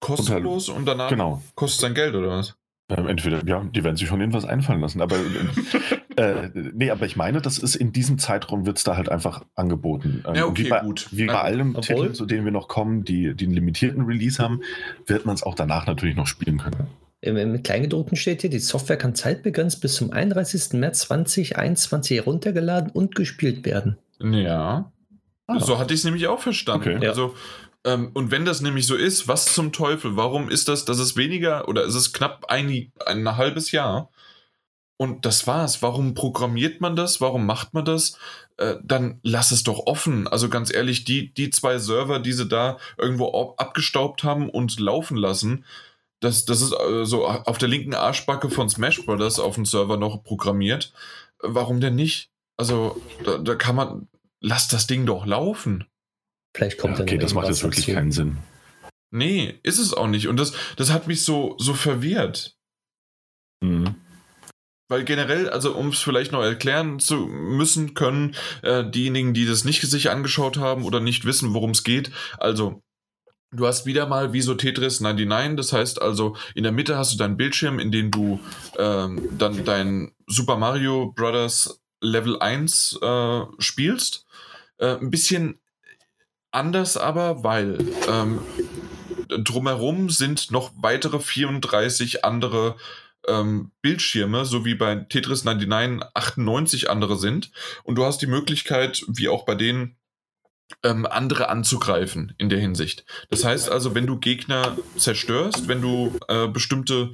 kostenlos und danach genau. kostet es dein Geld oder was? Ähm, entweder, ja, die werden sich schon irgendwas einfallen lassen. Aber <laughs> äh, nee, aber ich meine, das ist in diesem Zeitraum wird es da halt einfach angeboten. Ähm, Ja, okay, wie bei, gut. Wie bei Ja, allen obwohl- Titeln, zu denen wir noch kommen, die, die einen limitierten Release haben, wird man es auch danach natürlich noch spielen können. Im, im Kleingedruckten steht hier, die Software kann zeitbegrenzt bis zum 31. März 2021 heruntergeladen und gespielt werden. Ja. Ah. So hatte ich es nämlich auch verstanden. Okay. Also, ähm, und wenn das nämlich so ist, was zum Teufel? Warum ist das, dass es weniger oder ist es knapp ein, ein halbes Jahr? Und das war's. Warum programmiert man das? Warum macht man das? Äh, dann lass es doch offen. Also ganz ehrlich, die, die zwei Server, die sie da irgendwo ab- abgestaubt haben und laufen lassen, das, das ist äh, so auf der linken Arschbacke von Smash Brothers auf dem Server noch programmiert. Äh, Warum denn nicht? Also, da, da kann man, lass das Ding doch laufen. Vielleicht kommt Ja, dann okay, das macht jetzt wirklich dazu. keinen Sinn. Nee, ist es auch nicht. Und das, das hat mich so, so verwirrt. Mhm. Weil generell, also um es vielleicht noch erklären zu müssen können, äh, diejenigen, die das nicht sich angeschaut haben oder nicht wissen, worum es geht, also du hast wieder mal wie so Tetris 99, das heißt also in der Mitte hast du deinen Bildschirm, in dem du ähm, dann dein Super Mario Bros. Level 1 äh, spielst. Äh, ein bisschen anders aber, weil ähm, drumherum sind noch weitere 34 andere ähm, Bildschirme, so wie bei Tetris 99 98 andere sind. Und du hast die Möglichkeit, wie auch bei denen, ähm, andere anzugreifen in der Hinsicht. Das heißt also, wenn du Gegner zerstörst, wenn du äh, bestimmte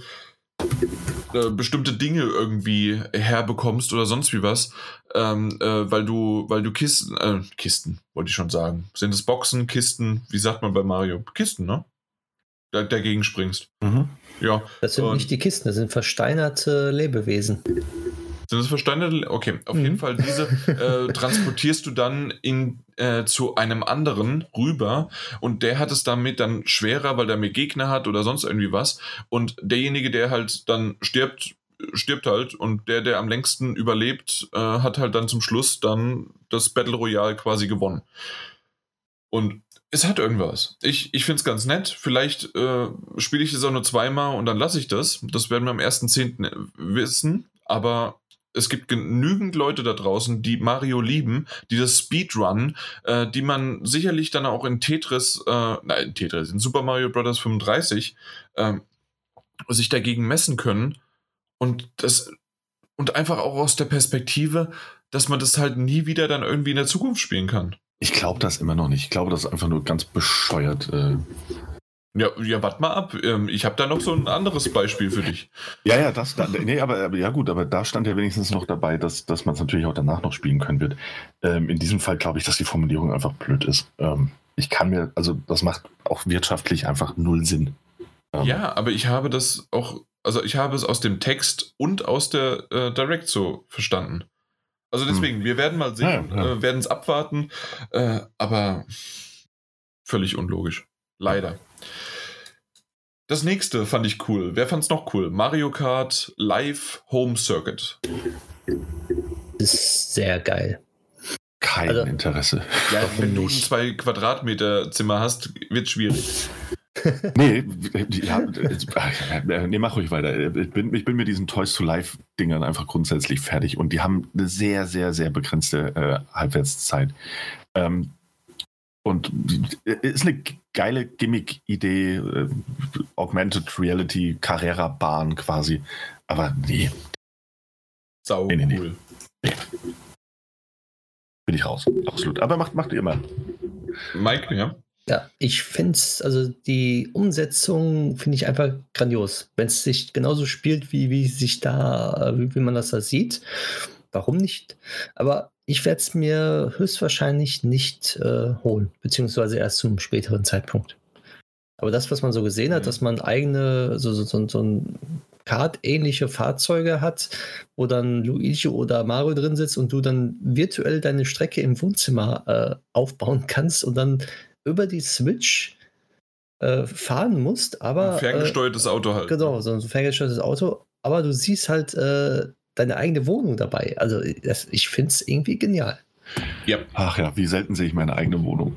äh, bestimmte Dinge irgendwie herbekommst oder sonst wie was, ähm, äh, weil du, weil du Kisten, äh, Kisten, wollte ich schon sagen. Sind es Boxen, Kisten, wie sagt man bei Mario? Kisten, ne? Da, dagegen springst. Mhm. Ja, Das sind Und- nicht die Kisten, das sind versteinerte Lebewesen. Sind das verstanden? Okay, auf Mhm. jeden Fall diese äh, <laughs> transportierst du dann in, äh, zu einem anderen rüber und der hat es damit dann schwerer, weil der mehr Gegner hat oder sonst irgendwie was. Und derjenige, der halt dann stirbt, stirbt halt und der, der am längsten überlebt, äh, hat halt dann zum Schluss dann das Battle Royale quasi gewonnen. Und es hat irgendwas. Ich, ich finde es ganz nett. Vielleicht äh, spiele ich das auch nur zweimal und dann lasse ich das. Das werden wir am 1.10. wissen. Aber es gibt genügend Leute da draußen, die Mario lieben, die das Speedrun, äh, die man sicherlich dann auch in Tetris, äh, nein, Tetris, in Super Mario Bros. 35 äh, sich dagegen messen können. Und das und einfach auch aus der Perspektive, dass man das halt nie wieder dann irgendwie in der Zukunft spielen kann. Ich glaube das immer noch nicht. Ich glaube, das ist einfach nur ganz bescheuert. Äh. Ja, ja, warte mal ab. Ähm, ich habe da noch so ein anderes Beispiel für dich. <laughs> Ja, ja, das, da, nee, aber, aber, ja gut, aber da stand ja wenigstens noch dabei, dass, dass man es natürlich auch danach noch spielen können wird. Ähm, in diesem Fall glaube ich, dass die Formulierung einfach blöd ist. Ähm, ich kann mir, also das macht auch wirtschaftlich einfach null Sinn. Ähm, ja, aber ich habe das auch, also ich habe es aus dem Text und aus der äh, Direct so verstanden. Also hm. deswegen, hm. wir werden mal sehen, ja, ja. äh, werden es abwarten, äh, aber völlig unlogisch. Leider. Das nächste fand ich cool. Wer fand es noch cool? Mario Kart Live Home Circuit. Ist sehr geil. Kein also, Interesse. Ja, wenn du ein zwei Quadratmeter Zimmer hast, wird es schwierig. <laughs> nee, ja, nee, mach ruhig weiter. Ich bin, ich bin mit diesen Toys to Life-Dingern einfach grundsätzlich fertig und die haben eine sehr, sehr, sehr begrenzte äh, Halbwertszeit. Ähm, und ist eine geile Gimmick-Idee, äh, Augmented Reality, Carrera-Bahn quasi. Aber nee. Sau nee, nee, cool. Nee. Bin ich raus. Absolut. Aber macht, macht ihr mal. Mike, ja. Ja, ich finde es, also die Umsetzung finde ich einfach grandios. Wenn es sich genauso spielt, wie, wie sich da, wie, wie man das da sieht, warum nicht? Aber ich werde es mir höchstwahrscheinlich nicht äh, holen, beziehungsweise erst zum späteren Zeitpunkt. Aber das, was man so gesehen hat, mhm. dass man eigene, so, so, so, so ein Kart-ähnliche Fahrzeuge hat, wo dann Luigi oder Mario drin sitzt und du dann virtuell deine Strecke im Wohnzimmer äh, aufbauen kannst und dann über die Switch äh, fahren musst, aber. Ein ferngesteuertes äh, Auto halt. Genau, so ein ferngesteuertes Auto, aber du siehst halt äh, deine eigene Wohnung dabei. Also das, ich finde es irgendwie genial. Ja. Ach ja, wie selten sehe ich meine eigene Wohnung.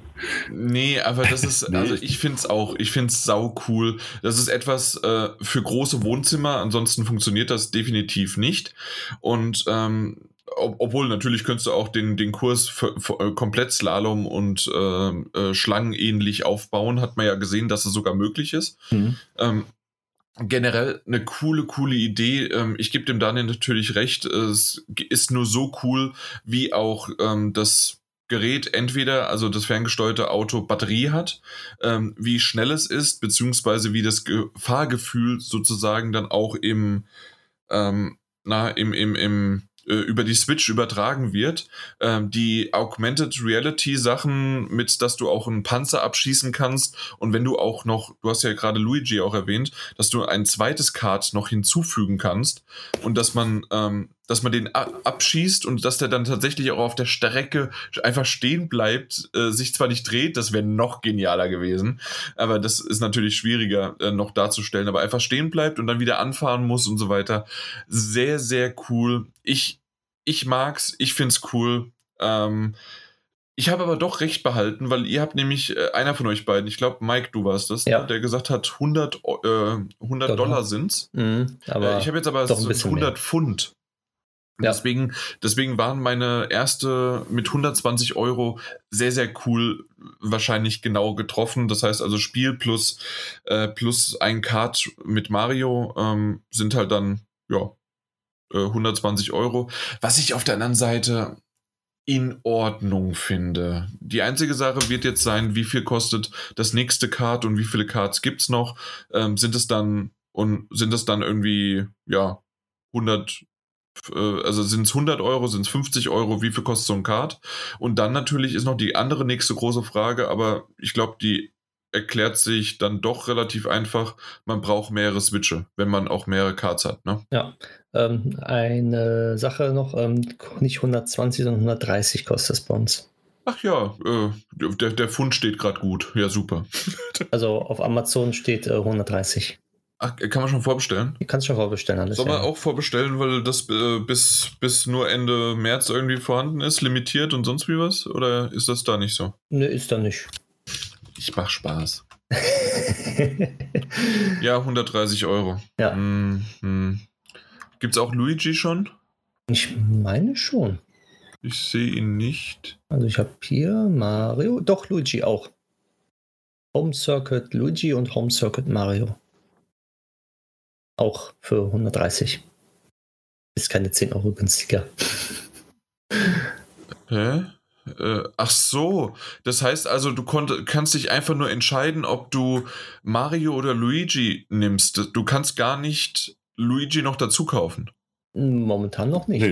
Nee, aber das ist, <laughs> nee. also ich finde es auch, ich finde es sau cool. Das ist etwas äh, für große Wohnzimmer, ansonsten funktioniert das definitiv nicht. Und ähm, ob, obwohl natürlich könntest du auch den, den Kurs für, für, äh, komplett Slalom und äh, äh, schlangenähnlich aufbauen, hat man ja gesehen, dass es sogar möglich ist. Mhm. Ähm, generell eine coole, coole Idee. Ähm, ich gebe dem Daniel natürlich recht. Es ist nur so cool, wie auch ähm, das Gerät entweder, also das ferngesteuerte Auto, Batterie hat, ähm, wie schnell es ist, beziehungsweise wie das Ge Fahrgefühl sozusagen dann auch im, ähm, na, im, im, im über die Switch übertragen wird. Ähm, die Augmented Reality Sachen mit, dass du auch einen Panzer abschießen kannst und wenn du auch noch, du hast ja gerade Luigi auch erwähnt, dass du ein zweites Card noch hinzufügen kannst und dass man ähm, dass man den abschießt und dass der dann tatsächlich auch auf der Strecke einfach stehen bleibt, äh, sich zwar nicht dreht, das wäre noch genialer gewesen, aber das ist natürlich schwieriger äh, noch darzustellen, aber einfach stehen bleibt und dann wieder anfahren muss und so weiter. Sehr, sehr cool. Ich, ich mag's, ich find's cool. Ähm, ich habe aber doch recht behalten, weil ihr habt nämlich, äh, einer von euch beiden, ich glaube Mike, du warst das, ja. der gesagt hat, 100, äh, 100 Dollar, Dollar sind's. Mhm, aber äh, ich habe jetzt aber 100 mehr. Pfund. Ja. Deswegen, deswegen waren meine erste mit 120 Euro sehr, sehr cool, wahrscheinlich genau getroffen. Das heißt also Spiel plus, äh, plus ein Card mit Mario ähm, sind halt dann, ja, äh, 120 Euro. Was ich auf der anderen Seite in Ordnung finde. Die einzige Sache wird jetzt sein, wie viel kostet das nächste Card und wie viele Cards gibt es noch? Ähm, sind es dann und sind es dann irgendwie ja 100 äh, also sind es 100 Euro, sind es 50 Euro, wie viel kostet so ein Card? Und dann natürlich ist noch die andere nächste große Frage, aber ich glaube, die erklärt sich dann doch relativ einfach. Man braucht mehrere Switche, wenn man auch mehrere Cards hat. Ne? Ja, ähm, eine Sache noch, ähm, nicht 120, sondern 130 kostet es bei uns. Ach ja, äh, der, der Fund steht gerade gut. Ja, super. <laughs> also auf Amazon steht äh, 130. Ach, kann man schon vorbestellen? Die kannst du schon vorbestellen, alles. Soll man ja. auch vorbestellen, weil das äh, bis, bis nur Ende März irgendwie vorhanden ist, limitiert und sonst wie was? Oder ist das da nicht so? Ne, ist da nicht. ich mach Spaß. <laughs> ja, 130 Euro. Ja. Hm, hm. Gibt es auch Luigi schon? Ich meine schon. Ich sehe ihn nicht. Also ich habe hier Mario, doch Luigi auch. Home Circuit Luigi und Home Circuit Mario. Auch für 130. Ist keine 10 Euro günstiger. Hä? Äh, ach so, das heißt also, du konnt, kannst dich einfach nur entscheiden, ob du Mario oder Luigi nimmst. Du kannst gar nicht Luigi noch dazu kaufen. Momentan noch nicht. Nee,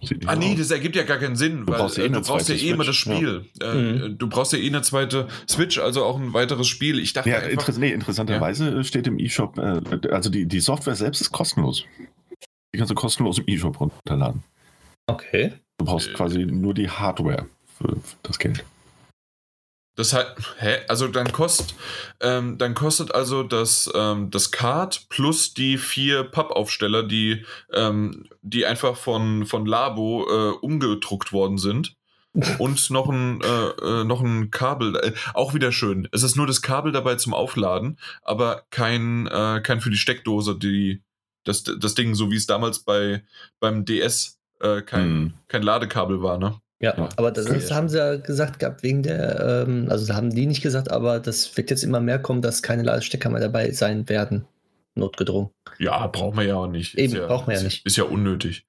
ja, Ah nee, das ergibt ja gar keinen Sinn, Du weil brauchst ja eh äh, du brauchst ja eh immer das Spiel. Äh, Mhm. Du brauchst ja eh eine zweite Switch, also auch ein weiteres Spiel. Ich dachte Ja, einfach, inter nee, interessanterweise äh, steht im E-Shop, äh, also die, die Software selbst ist kostenlos. Die kannst du kostenlos im E-Shop runterladen. Okay. Du brauchst Äh. quasi nur die Hardware für, für das Geld. Das hat, hä? Also dann kostet, ähm, dann kostet also das, ähm, das Card plus die vier Pappaufsteller, die, ähm, die einfach von, von Labo äh, umgedruckt worden sind. <laughs> Und noch ein, äh, äh, noch ein Kabel, äh, auch wieder schön. Es ist nur das Kabel dabei zum Aufladen, aber kein, äh, kein für die Steckdose, die, das, das Ding, so wie es damals bei, beim DS äh, kein, Mhm. kein Ladekabel war, ne? Ja, Ja. aber das, das Ja. haben sie ja gesagt gehabt wegen der, ähm, also haben die nicht gesagt, aber das wird jetzt immer mehr kommen, dass keine Ladestecker mehr dabei sein werden. Notgedrungen. Ja, braucht man ja auch nicht. Eben, ist ja, braucht man ja ist- nicht. Ist ja unnötig.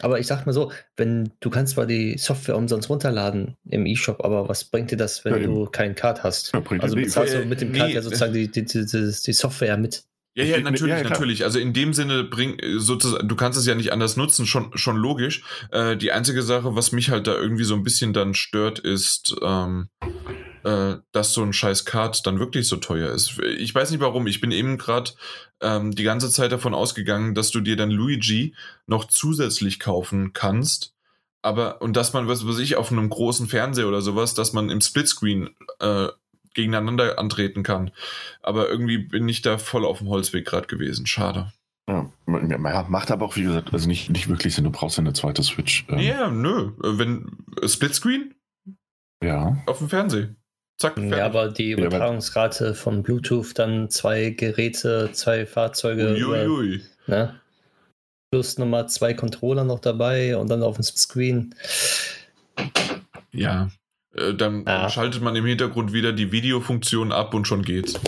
Aber ich sag mal so, wenn du kannst zwar die Software umsonst runterladen im E-Shop, aber was bringt dir das, wenn Ja, du keinen Card hast? Ja, Also bezahlst du mit dem nee, Card ja äh, sozusagen die, die, die, die, die Software mit. Ja, ja, Ich- natürlich, ja, natürlich. Also in dem Sinne bring sozusagen, du kannst es ja nicht anders nutzen, schon, schon logisch. Äh, die einzige Sache, was mich halt da irgendwie so ein bisschen dann stört, ist, ähm, äh, dass so ein scheiß Card dann wirklich so teuer ist. Ich weiß nicht warum. Ich bin eben gerade ähm, die ganze Zeit davon ausgegangen, dass du dir dann Luigi noch zusätzlich kaufen kannst. Aber, und dass man, was weiß ich, auf einem großen Fernseher oder sowas, dass man im Splitscreen äh, gegeneinander antreten kann. Aber irgendwie bin ich da voll auf dem Holzweg gerade gewesen. Schade. Ja, ja, macht aber auch, wie gesagt, also nicht, nicht wirklich Sinn. Du brauchst ja eine zweite Switch. Ja, Ähm, nö. Äh, Wenn äh, Splitscreen ja. auf dem Fernseher. Zack, fertig. Ja, aber die Übertragungsrate von Bluetooth, dann zwei Geräte, zwei Fahrzeuge, über, Uiuiui. ne? plus nochmal zwei Controller noch dabei und dann auf dem Screen. Ja. Äh, Dann Ah. schaltet man im Hintergrund wieder die Videofunktion ab und schon geht's. <laughs>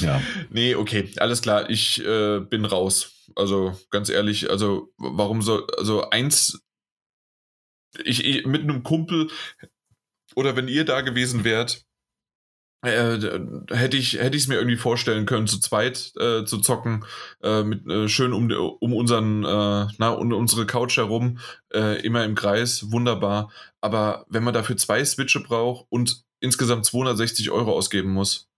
Ja. Nee, okay, alles klar. Ich äh, bin raus. Also ganz ehrlich, also warum soll, also eins, ich, ich mit einem Kumpel oder wenn ihr da gewesen wärt, äh, hätte ich hätte ich es mir irgendwie vorstellen können, zu zweit äh, zu zocken, äh, mit äh, schön um um unseren äh, na um unsere Couch herum, äh, immer im Kreis, wunderbar. Aber wenn man dafür zwei Switche braucht und insgesamt 260 Euro ausgeben muss,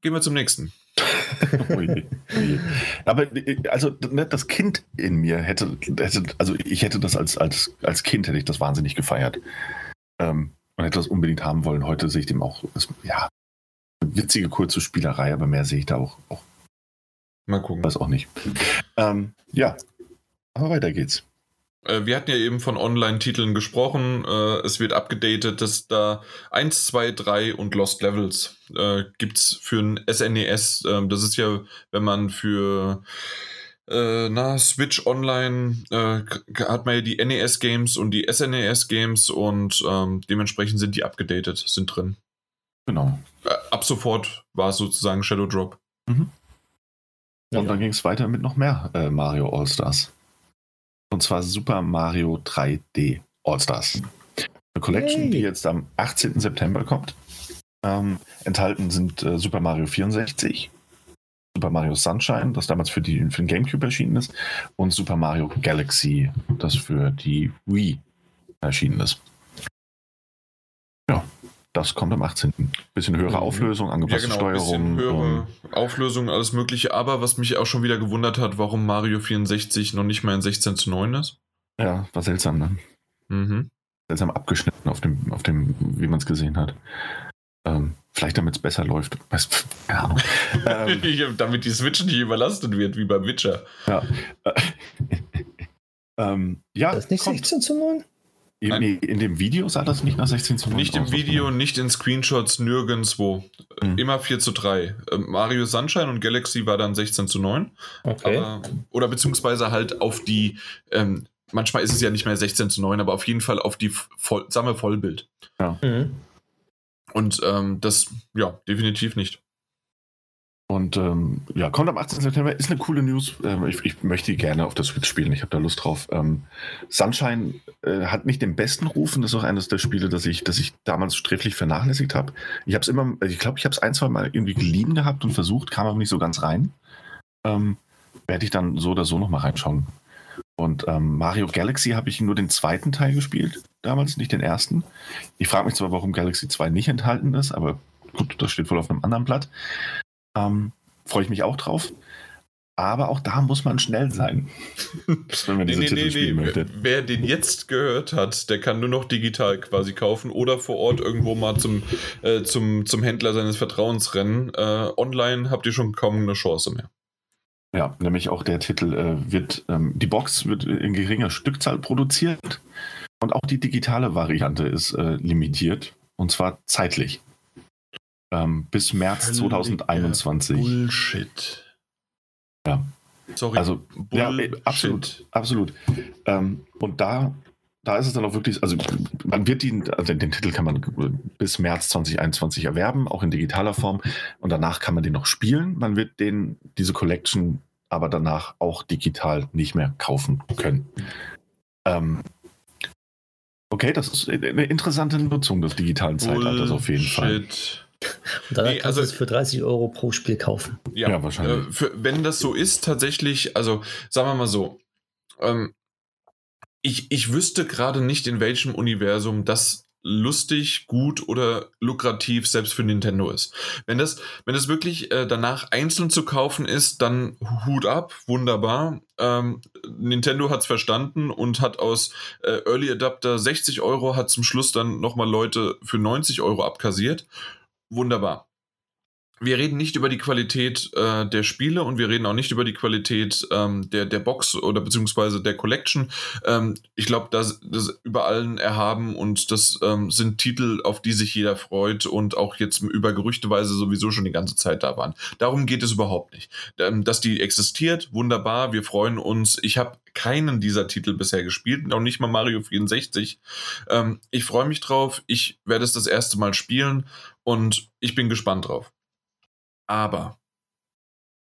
gehen wir zum nächsten. <laughs> Aber äh, also ne, das Kind in mir hätte, hätte also ich hätte das als, als, als Kind hätte ich das wahnsinnig gefeiert. Ähm, und hätte das unbedingt haben wollen. Heute sehe ich dem auch, ist, ja, witzige kurze Spielerei, aber mehr sehe ich da auch, auch Mal gucken. weiß auch nicht. Ähm, ja, aber weiter geht's. Äh, wir hatten ja eben von Online-Titeln gesprochen. Äh, es wird abgedatet, dass da 1, 2, 3 und Lost Levels äh, gibt es für ein SNES. Ähm, das ist ja, wenn man für äh, na, Switch Online äh, hat man ja die NES-Games und die SNES-Games und ähm, dementsprechend sind die abgedatet, sind drin. Genau. Äh, ab sofort war es sozusagen Shadow Drop. Und dann ging es weiter mit noch mehr äh, Mario All-Stars. Und zwar Super Mario 3D All-Stars. Eine Collection, Yay. die jetzt am 18. September kommt. Ähm, enthalten sind äh, Super Mario 64, Super Mario Sunshine, das damals für, die, für den Gamecube erschienen ist, und Super Mario Galaxy, das für die Wii erschienen ist. Ja, das kommt am 18. Bisschen höhere Mhm. Auflösung, Ja, angepasste genau, ein bisschen Steuerung. höhere Auflösung, alles Mögliche. Aber was mich auch schon wieder gewundert hat, warum Mario 64 noch nicht mal in 16 zu 9 ist. ja, war seltsam, ne? Mhm. seltsam abgeschnitten auf dem, auf dem, wie man es gesehen hat. Ähm, vielleicht damit es besser läuft. Weiß, keine Ahnung. ähm, <laughs> Damit die Switch nicht überlastet wird, wie beim Witcher. ja. Äh, <laughs> ähm, ja, Das ist nicht kommt. 16 zu 9? In, in dem Video sah das nicht nach 16 zu 9 Nicht im Video, nicht in Screenshots, nirgendwo. Mhm. Immer 4 zu 3. Ähm, Mario Sunshine und Galaxy war dann 16 zu 9. Okay. Aber, oder beziehungsweise halt auf die, ähm, manchmal ist es ja nicht mehr 16 zu 9, aber auf jeden Fall auf die voll, samme Vollbild. Mhm. Und ähm, das, ja, definitiv nicht. Und ähm, ja, kommt am 18. September, ist eine coole News. Ähm, ich, ich möchte die gerne auf der Switch spielen, ich habe da Lust drauf. Ähm, Sunshine äh, hat nicht den besten Ruf und das ist auch eines der Spiele, das ich, das ich damals sträflich vernachlässigt habe. Ich habe es immer, also ich glaube, ich habe es ein, zwei Mal irgendwie geliehen gehabt und versucht, kam aber nicht so ganz rein. Ähm, Werde ich dann so oder so nochmal reinschauen. Und ähm, Mario Galaxy habe ich nur den zweiten Teil gespielt, damals, nicht den ersten. Ich frage mich zwar, warum Galaxy 2 nicht enthalten ist, aber gut, das steht wohl auf einem anderen Blatt. Ähm, Freue ich mich auch drauf. Aber auch da muss man schnell sein, <laughs> wenn man diese Titel spielen möchte. Wer, wer den jetzt gehört hat, der kann nur noch digital quasi kaufen oder vor Ort irgendwo mal zum, äh, zum, zum Händler seines Vertrauens rennen. Äh, online habt ihr schon kaum eine Chance mehr. Ja, nämlich auch der Titel äh, wird, ähm, die Box wird in geringer Stückzahl produziert und auch die digitale Variante ist äh, limitiert und zwar zeitlich. Ähm, bis März 2021. Bullshit. Ja. Sorry. Also, ja, äh, absolut. Absolut. Ähm, und da, da ist es dann auch wirklich, also man wird den, also den Titel kann man bis März 2021 erwerben, auch in digitaler Form. Und danach kann man den noch spielen. Man wird den, diese Collection aber danach auch digital nicht mehr kaufen können. Ähm, okay, das ist eine interessante Nutzung des digitalen Zeitalters auf jeden Fall. Und Nee, kannst also- du es für 30 Euro pro Spiel kaufen. Ja, Ja, wahrscheinlich. Äh, für, wenn das so ist, tatsächlich, also sagen wir mal so, ähm, ich, ich wüsste gerade nicht, in welchem Universum das lustig, gut oder lukrativ selbst für Nintendo ist. Wenn das, wenn das wirklich äh, danach einzeln zu kaufen ist, dann Hut ab, wunderbar. Ähm, Nintendo hat es verstanden und hat aus äh, Early Adapter 60 Euro, hat zum Schluss dann nochmal Leute für 90 Euro abkassiert. Wunderbar wir reden nicht über die Qualität äh, der Spiele und wir reden auch nicht über die Qualität ähm, der, der Box oder beziehungsweise der Collection. Ähm, ich glaube, das, das über allen erhaben und das ähm, sind Titel, auf die sich jeder freut und auch jetzt über Gerüchteweise sowieso schon die ganze Zeit da waren. Darum geht es überhaupt nicht. Ähm, dass die existiert, wunderbar, wir freuen uns. Ich habe keinen dieser Titel bisher gespielt, auch nicht mal Mario 64. Ähm, ich freue mich drauf, ich werde es das erste Mal spielen und ich bin gespannt drauf. Aber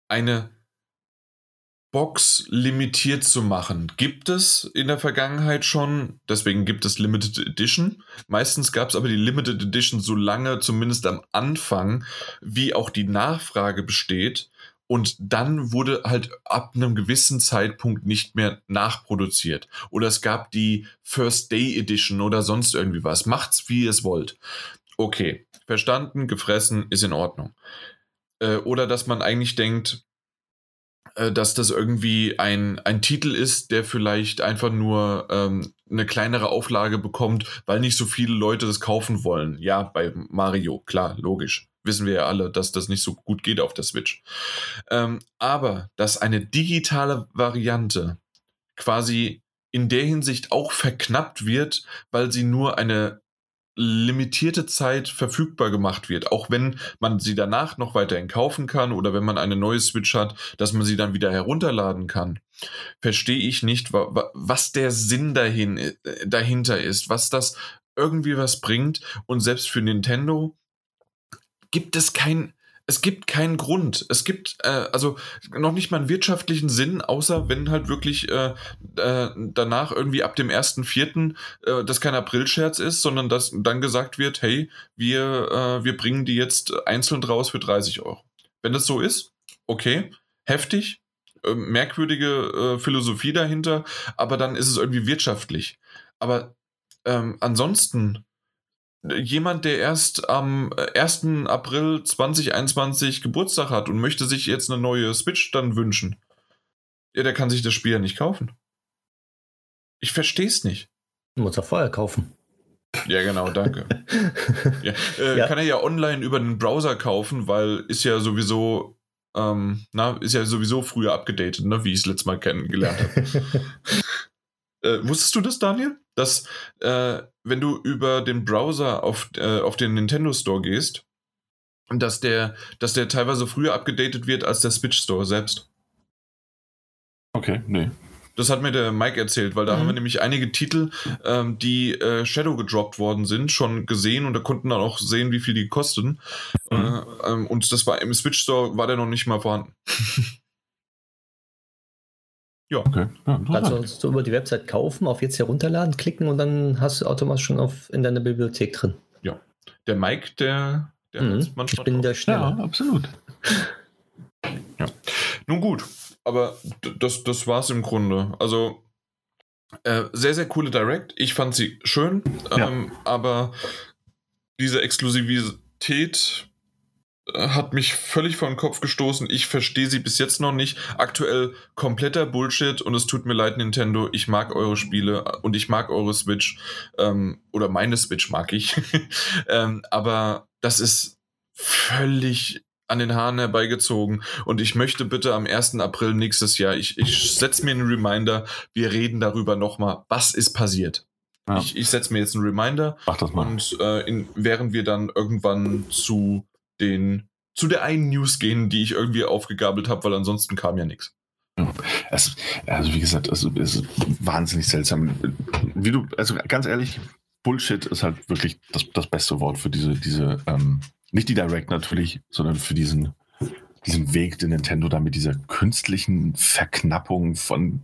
eine Box limitiert zu machen, gibt es in der Vergangenheit schon. Deswegen gibt es Limited Edition. Meistens gab es aber die Limited Edition so lange, zumindest am Anfang, wie auch die Nachfrage besteht. Und dann wurde halt ab einem gewissen Zeitpunkt nicht mehr nachproduziert. Oder es gab die First Day Edition oder sonst irgendwie was. Macht's, wie ihr es wollt. Okay, verstanden, gefressen, ist in Ordnung. Äh, oder dass man eigentlich denkt, äh, dass das irgendwie ein, ein Titel ist, der vielleicht einfach nur ähm, eine kleinere Auflage bekommt, weil nicht so viele Leute das kaufen wollen. Ja, bei Mario, klar, logisch. Wissen wir ja alle, dass das nicht so gut geht auf der Switch. Ähm, aber dass eine digitale Variante quasi in der Hinsicht auch verknappt wird, weil sie nur eine limitierte Zeit verfügbar gemacht wird, auch wenn man sie danach noch weiterhin kaufen kann oder wenn man eine neue Switch hat, dass man sie dann wieder herunterladen kann, verstehe ich nicht, wa- wa- was der Sinn dahin, äh, dahinter ist, was das irgendwie was bringt. Und selbst für Nintendo gibt es kein es gibt keinen Grund. Es gibt äh, also noch nicht mal einen wirtschaftlichen Sinn, außer wenn halt wirklich äh, äh, danach irgendwie ab dem 1.4. Äh, das kein Aprilscherz ist, sondern dass dann gesagt wird, hey, wir, äh, wir bringen die jetzt einzeln raus für 30 Euro. Wenn das so ist, okay, heftig, äh, merkwürdige äh, Philosophie dahinter, aber dann ist es irgendwie wirtschaftlich. Aber ähm, ansonsten, jemand, der erst am äh, 1. April 2021 Geburtstag hat und möchte sich jetzt eine neue Switch dann wünschen, ja, der kann sich das Spiel ja nicht kaufen. Ich verstehe es nicht. Muss er vorher kaufen. Ja, genau, danke. <laughs> Ja, äh, Ja. Kann er ja online über den Browser kaufen, weil ist ja sowieso, ähm, na, ist ja sowieso früher abgedatet, ne, wie ich es letztes Mal kennengelernt habe. <laughs> äh, wusstest du das, Daniel? dass äh, wenn du über den Browser auf, äh, auf den Nintendo Store gehst, dass der, dass der teilweise früher abgedatet wird als der Switch Store selbst. Okay, nee. Das hat mir der Mike erzählt, weil da Mhm. haben wir nämlich einige Titel, ähm, die äh, Shadow gedroppt worden sind, schon gesehen und da konnten dann auch sehen, wie viel die kosten. Mhm. Äh, ähm, und das war im Switch Store war der noch nicht mal vorhanden. <laughs> Okay. Ja, Kannst du uns so über die Website kaufen, auf jetzt herunterladen, klicken und dann hast du automatisch schon auf, in deiner Bibliothek drin. Der Mike, der, der Mhm. Ich manchmal bin drauf. der Ja, Schneller. absolut. Nun gut, aber das, das war's im Grunde. Also äh, sehr, sehr coole Direct. Ich fand sie schön, Ja. ähm, aber diese Exklusivität hat mich völlig vor den Kopf gestoßen. Ich verstehe sie bis jetzt noch nicht. Aktuell kompletter Bullshit und es tut mir leid, Nintendo. Ich mag eure Spiele und ich mag eure Switch. Ähm, oder meine Switch mag ich. <laughs> ähm, aber das ist völlig an den Haaren herbeigezogen. Und ich möchte bitte am 1. April nächstes Jahr, ich, ich setze mir einen Reminder, wir reden darüber nochmal, was ist passiert. Ja. Ich, ich setze mir jetzt einen Reminder Mach das mal. und äh, in, während wir dann irgendwann zu den zu der einen News gehen, die ich irgendwie aufgegabelt habe, weil ansonsten kam ja nichts. Es, also wie gesagt, es, es ist wahnsinnig seltsam. Wie du, also ganz ehrlich, Bullshit ist halt wirklich das, das beste Wort für diese, diese, ähm, nicht die Direct natürlich, sondern für diesen, diesen Weg, den Nintendo da mit dieser künstlichen Verknappung von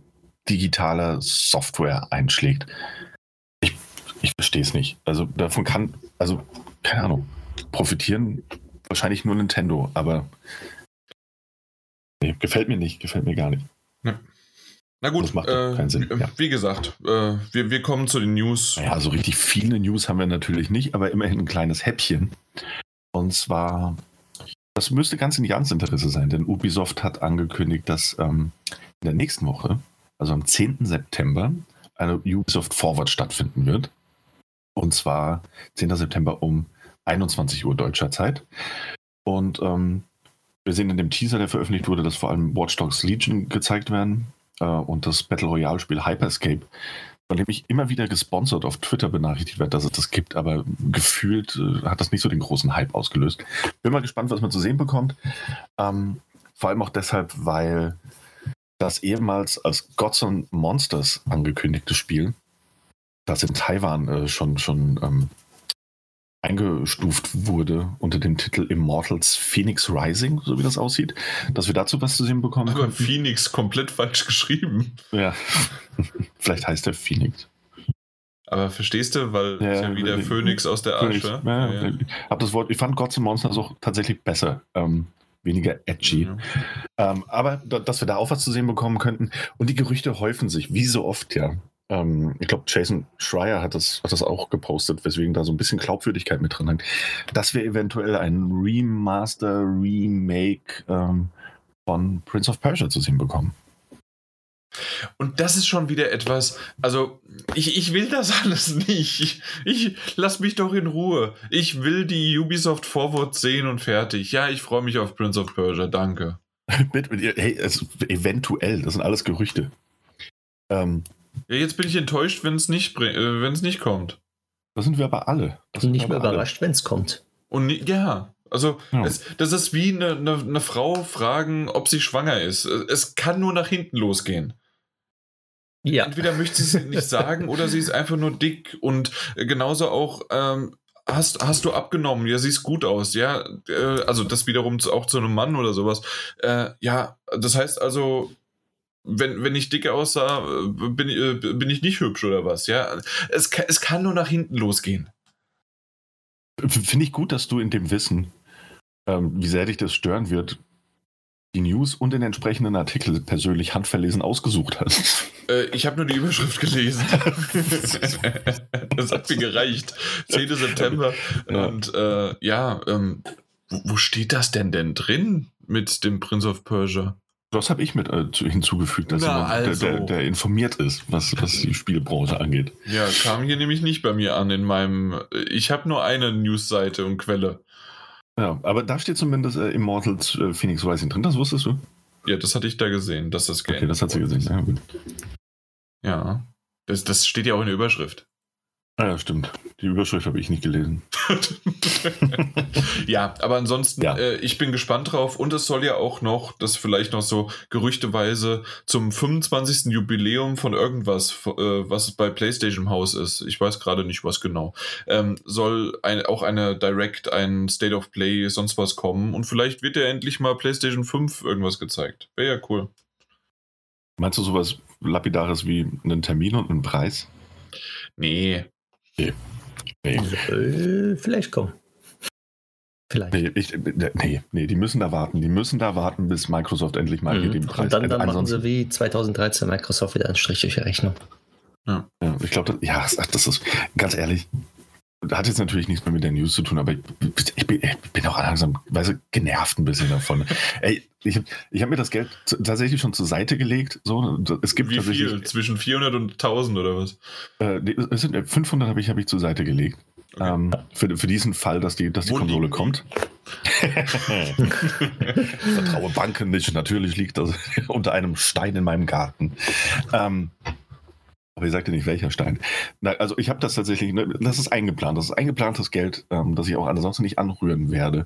digitaler Software einschlägt. Ich, ich verstehe es nicht. Also davon kann, also keine Ahnung, profitieren wahrscheinlich nur Nintendo, aber nee, gefällt mir nicht, gefällt mir gar nicht. Na gut, Das macht äh, keinen Sinn, wie, ja. wie gesagt, äh, wir, wir kommen zu den News. Ja, so richtig viele News haben wir natürlich nicht, aber immerhin ein kleines Häppchen. Und zwar, das müsste ganz in Jans Interesse sein, denn Ubisoft hat angekündigt, dass ähm, in der nächsten Woche, also am 10. September, eine Ubisoft Forward stattfinden wird. Und zwar 10. September um 21 Uhr deutscher Zeit. Und ähm, wir sehen in dem Teaser, der veröffentlicht wurde, dass vor allem Watch Dogs Legion gezeigt werden äh, und das Battle Royale Spiel Hyperscape von dem ich immer wieder gesponsert auf Twitter benachrichtigt werde, dass es das gibt, aber gefühlt äh, hat das nicht so den großen Hype ausgelöst. Bin mal gespannt, was man zu sehen bekommt. Ähm, vor allem auch deshalb, weil das ehemals als Gods and Monsters angekündigte Spiel, das in Taiwan äh, schon, schon ähm, eingestuft wurde unter dem Titel Immortals Phoenix Rising, so wie das aussieht, dass wir dazu was zu sehen bekommen Aber könnten. Phoenix komplett falsch geschrieben. Ja, <laughs> vielleicht heißt der Phoenix. Aber verstehst du, weil Ja, es ja wieder äh, Phoenix aus der Asche. ja, ja. Hab das Wort, ich fand Gods and Monsters auch tatsächlich besser. Ähm, weniger edgy. Ja. Ähm, aber da, dass wir da auch was zu sehen bekommen könnten. Und die Gerüchte häufen sich, wie so oft, ja. Ähm, ich glaube, Jason Schreier hat das, hat das auch gepostet, weswegen da so ein bisschen Glaubwürdigkeit mit drin hängt, dass wir eventuell ein Remaster, Remake ähm, von Prince of Persia zu sehen bekommen. Und das ist schon wieder etwas, also ich, ich will das <laughs> alles nicht. Ich, lass mich doch in Ruhe. Ich will die Ubisoft Forward sehen und fertig. Ja, ich freue mich auf Prince of Persia, danke. <laughs> Hey, also, eventuell, das sind alles Gerüchte. Ähm, Ja, jetzt bin ich enttäuscht, wenn es nicht, äh, wenn es nicht kommt. das sind wir aber alle. Das sind Nicht mehr überrascht, wenn es kommt. Und ja, also Ja. Es, das ist wie eine, eine, eine Frau fragen, ob sie schwanger ist. Es kann nur nach hinten losgehen. Ja. Entweder möchte sie es nicht sagen oder sie ist einfach nur dick und genauso auch ähm, hast, hast du abgenommen, ja, siehst gut aus, ja, äh, also das wiederum auch zu einem Mann oder sowas. Äh, ja, das heißt also, wenn, wenn ich dicke aussah, äh, bin, ich- äh, bin ich nicht hübsch oder was, ja. Es, kann- es kann nur nach hinten losgehen. Finde ich gut, dass du in dem Wissen, ähm, wie sehr dich das stören wird, die News und den entsprechenden Artikel persönlich handverlesen ausgesucht hast. Äh, ich habe nur die Überschrift gelesen. <laughs> das hat mir gereicht. 10. September. Ja. Und äh, ja, ähm, wo, wo steht das denn denn drin mit dem Prince of Persia? Das habe ich mit äh, zu, hinzugefügt, dass Na, jemand, also. der, der, der informiert ist, was, was die Spielbranche angeht. Ja, kam hier nämlich nicht bei mir an in meinem. Ich habe nur eine Newsseite und Quelle. Ja, aber da steht zumindest äh, Immortals äh, Phoenix Rising drin, das wusstest du? Ja, das hatte ich da gesehen, dass das Okay, das hat sie gesehen. Ja, gut. Ja. Das, das steht ja auch in der Überschrift. Ah, ja, stimmt. Die Überschrift habe ich nicht gelesen. <laughs> ja, aber ansonsten, Ja. Äh, ich bin gespannt drauf. Und es soll ja auch noch, das vielleicht noch so gerüchteweise zum 25. Jubiläum von irgendwas, äh, was bei PlayStation im Haus ist. Ich weiß gerade nicht, was genau. Ähm, soll ein, auch eine Direct, ein State of Play, sonst was kommen. Und vielleicht wird ja endlich mal PlayStation 5 irgendwas gezeigt. Wäre ja cool. Meinst du sowas Lapidares wie einen Termin und einen Preis? Nee. Nee. Soll vielleicht kommen. Vielleicht. Nee, ich, nee, nee, die müssen da warten. Die müssen da warten, bis Microsoft endlich mal hier Mhm. den Preis Und dann, dann machen sie wie 2013 Microsoft wieder einen Strich durch die Rechnung. Ja, ich glaube, ja, das ist ganz ehrlich. Hat jetzt natürlich nichts mehr mit der News zu tun, aber ich, ich, bin, ich bin auch langsam, weißt du, genervt ein bisschen davon. <laughs> Ey, ich habe ich hab mir das Geld tatsächlich schon zur Seite gelegt. So, es gibt Wie viel? Zwischen 400 und 1000 oder was? Äh, es sind, äh, 500 habe ich, hab ich zur Seite gelegt. Okay. Ähm, für, für diesen Fall, dass die, dass die Wo Konsole kommt. <laughs> Vertraue Banken nicht. Natürlich liegt das <laughs> unter einem Stein in meinem Garten. Ähm, aber ihr sagt ja nicht, welcher Stein. Na, also ich habe das tatsächlich, ne, das ist eingeplant. Das ist eingeplantes Geld, ähm, das ich auch ansonsten nicht anrühren werde.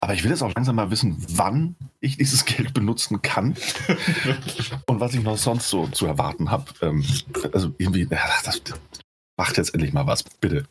Aber ich will jetzt auch langsam mal wissen, wann ich dieses <laughs> Geld benutzen kann <laughs> und was ich noch sonst so zu erwarten habe. Ähm, also irgendwie, das, macht jetzt endlich mal was, bitte.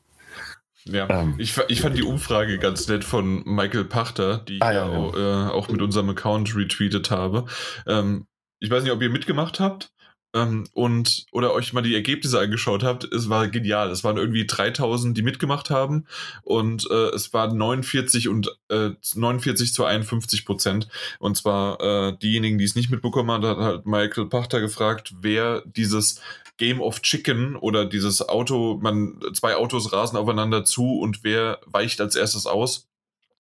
Ja, Ähm. ich, ich fand die Umfrage ganz nett von Michael Pachter, die ich Ah, ja, ja, ja. Auch, äh, auch mit unserem Account retweetet habe. Ähm, ich weiß nicht, ob ihr mitgemacht habt ähm, und oder euch mal die Ergebnisse angeschaut habt. Es war genial. Es waren irgendwie 3000, die mitgemacht haben und äh, es waren 49 und äh, 49 zu 51 Prozent. Und zwar äh, diejenigen, die es nicht mitbekommen haben, hat halt Michael Pachter gefragt, wer dieses Game of Chicken oder dieses Auto, man, zwei Autos rasen aufeinander zu und wer weicht als erstes aus,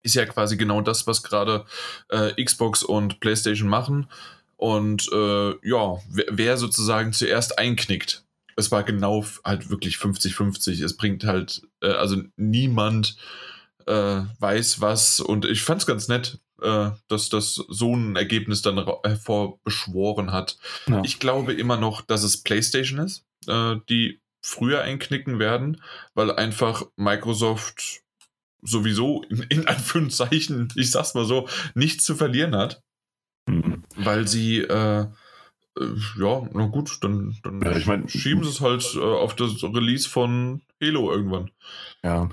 ist ja quasi genau das, was gerade äh, Xbox und PlayStation machen. Und äh, ja, wer, wer sozusagen zuerst einknickt. Es war genau halt wirklich 50-50. Es bringt halt, äh, also niemand äh, weiß was. Und ich fand es ganz nett, äh, dass das so ein Ergebnis dann hervorbeschworen hat. Ja. Ich glaube immer noch, dass es PlayStation ist, äh, die früher einknicken werden, weil einfach Microsoft sowieso in, in Anführungszeichen, ich sag's mal so, nichts zu verlieren hat, Mhm. weil sie, äh, äh, ja, na gut, dann, dann Ja, ich mein- schieben sie es halt äh, auf das Release von Halo irgendwann. Ja,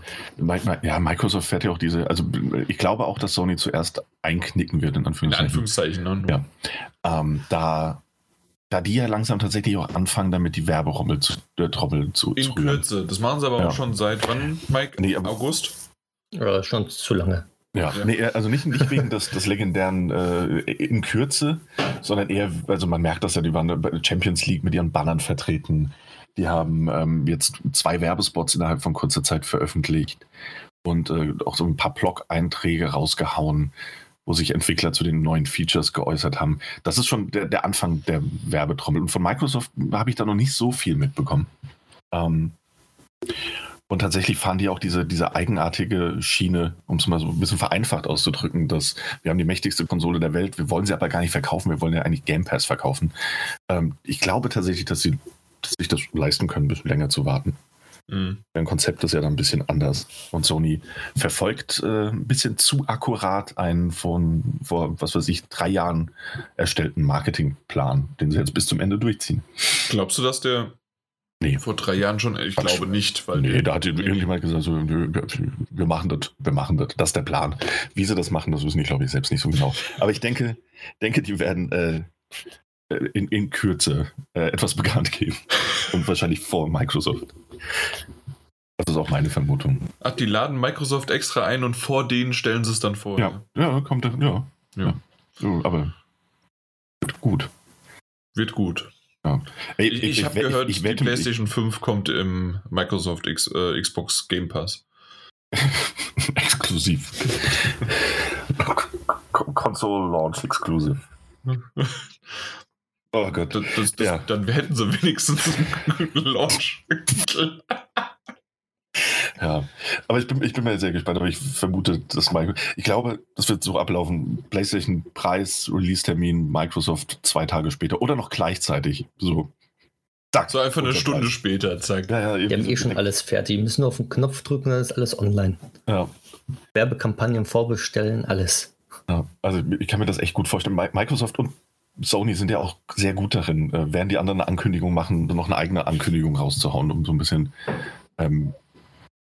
ja, Microsoft fährt ja auch diese, also ich glaube auch, dass Sony zuerst einknicken wird, in In Anführungszeichen. Anführungszeichen. Ne? Ja. Ähm, da, da die ja langsam tatsächlich auch anfangen, damit die Werberommel zu, äh, Trommel zu, In zu. Kürze. Das machen sie aber Ja. auch schon seit wann, Mike? Nee, August? Oder schon zu lange. Ja. Nee, also nicht, nicht wegen des, des legendären äh, in Kürze, sondern eher, also man merkt das ja, die waren bei der Champions League mit ihren Bannern vertreten. Die haben ähm, jetzt zwei Werbespots innerhalb von kurzer Zeit veröffentlicht und äh, auch so ein paar Blog-Einträge rausgehauen, wo sich Entwickler zu den neuen Features geäußert haben. Das ist schon der, der Anfang der Werbetrommel. Und von Microsoft habe ich da noch nicht so viel mitbekommen. Ähm, und tatsächlich fahren die auch diese, diese eigenartige Schiene, um es mal so ein bisschen vereinfacht auszudrücken, dass wir haben die mächtigste Konsole der Welt, wir wollen sie aber gar nicht verkaufen, wir wollen ja eigentlich Game Pass verkaufen. Ähm, ich glaube tatsächlich, dass sie dass sich das leisten können, ein bisschen länger zu warten. Mhm. Deren Konzept ist ja dann ein bisschen anders. Und Sony verfolgt äh, ein bisschen zu akkurat einen von vor, was weiß ich, drei Jahren erstellten Marketingplan, den sie jetzt bis zum Ende durchziehen. Glaubst du, dass der Nee. vor drei Jahren schon? Ich Quatsch. glaube nicht, weil Nee, da hat irgendjemand gesagt, so, wir machen das, wir machen das. Das ist der Plan. Wie sie das machen, das wissen die, glaube ich, selbst nicht so genau. Aber ich denke, denke die werden äh, in, in Kürze äh, etwas bekannt geben. Und wahrscheinlich vor Microsoft. Das ist auch meine Vermutung. Ach, die laden Microsoft extra ein und vor denen stellen sie es dann vor. Ja, ja, kommt, ja. Ja. So, aber gut. Wird gut. Ey, Ich, ich, habe wette- gehört, ich die wette, PlayStation 5 kommt im Microsoft X, äh, Xbox Game Pass. <laughs> exklusiv. Console Launch Exclusive. Oh Gott. Das, das, das, Ja. Dann hätten sie wenigstens <laughs> einen Launch. <laughs> Ja, aber ich bin, ich bin mir sehr gespannt, aber ich vermute, dass Microsoft, ich glaube, das wird so ablaufen. PlayStation Preis, Release-Termin, Microsoft zwei Tage später oder noch gleichzeitig. So. Zack, so einfach eine Stunde Preis. später, zack. Ja, ja, die haben eh schon alles fertig. Die müssen nur auf den Knopf drücken, dann ist alles online. Ja. Werbekampagnen vorbestellen, alles. Ja, also ich kann mir das echt gut vorstellen. Microsoft und Sony sind ja auch sehr gut darin, äh, während die anderen eine Ankündigung machen, noch eine eigene Ankündigung rauszuhauen, um so ein bisschen ähm,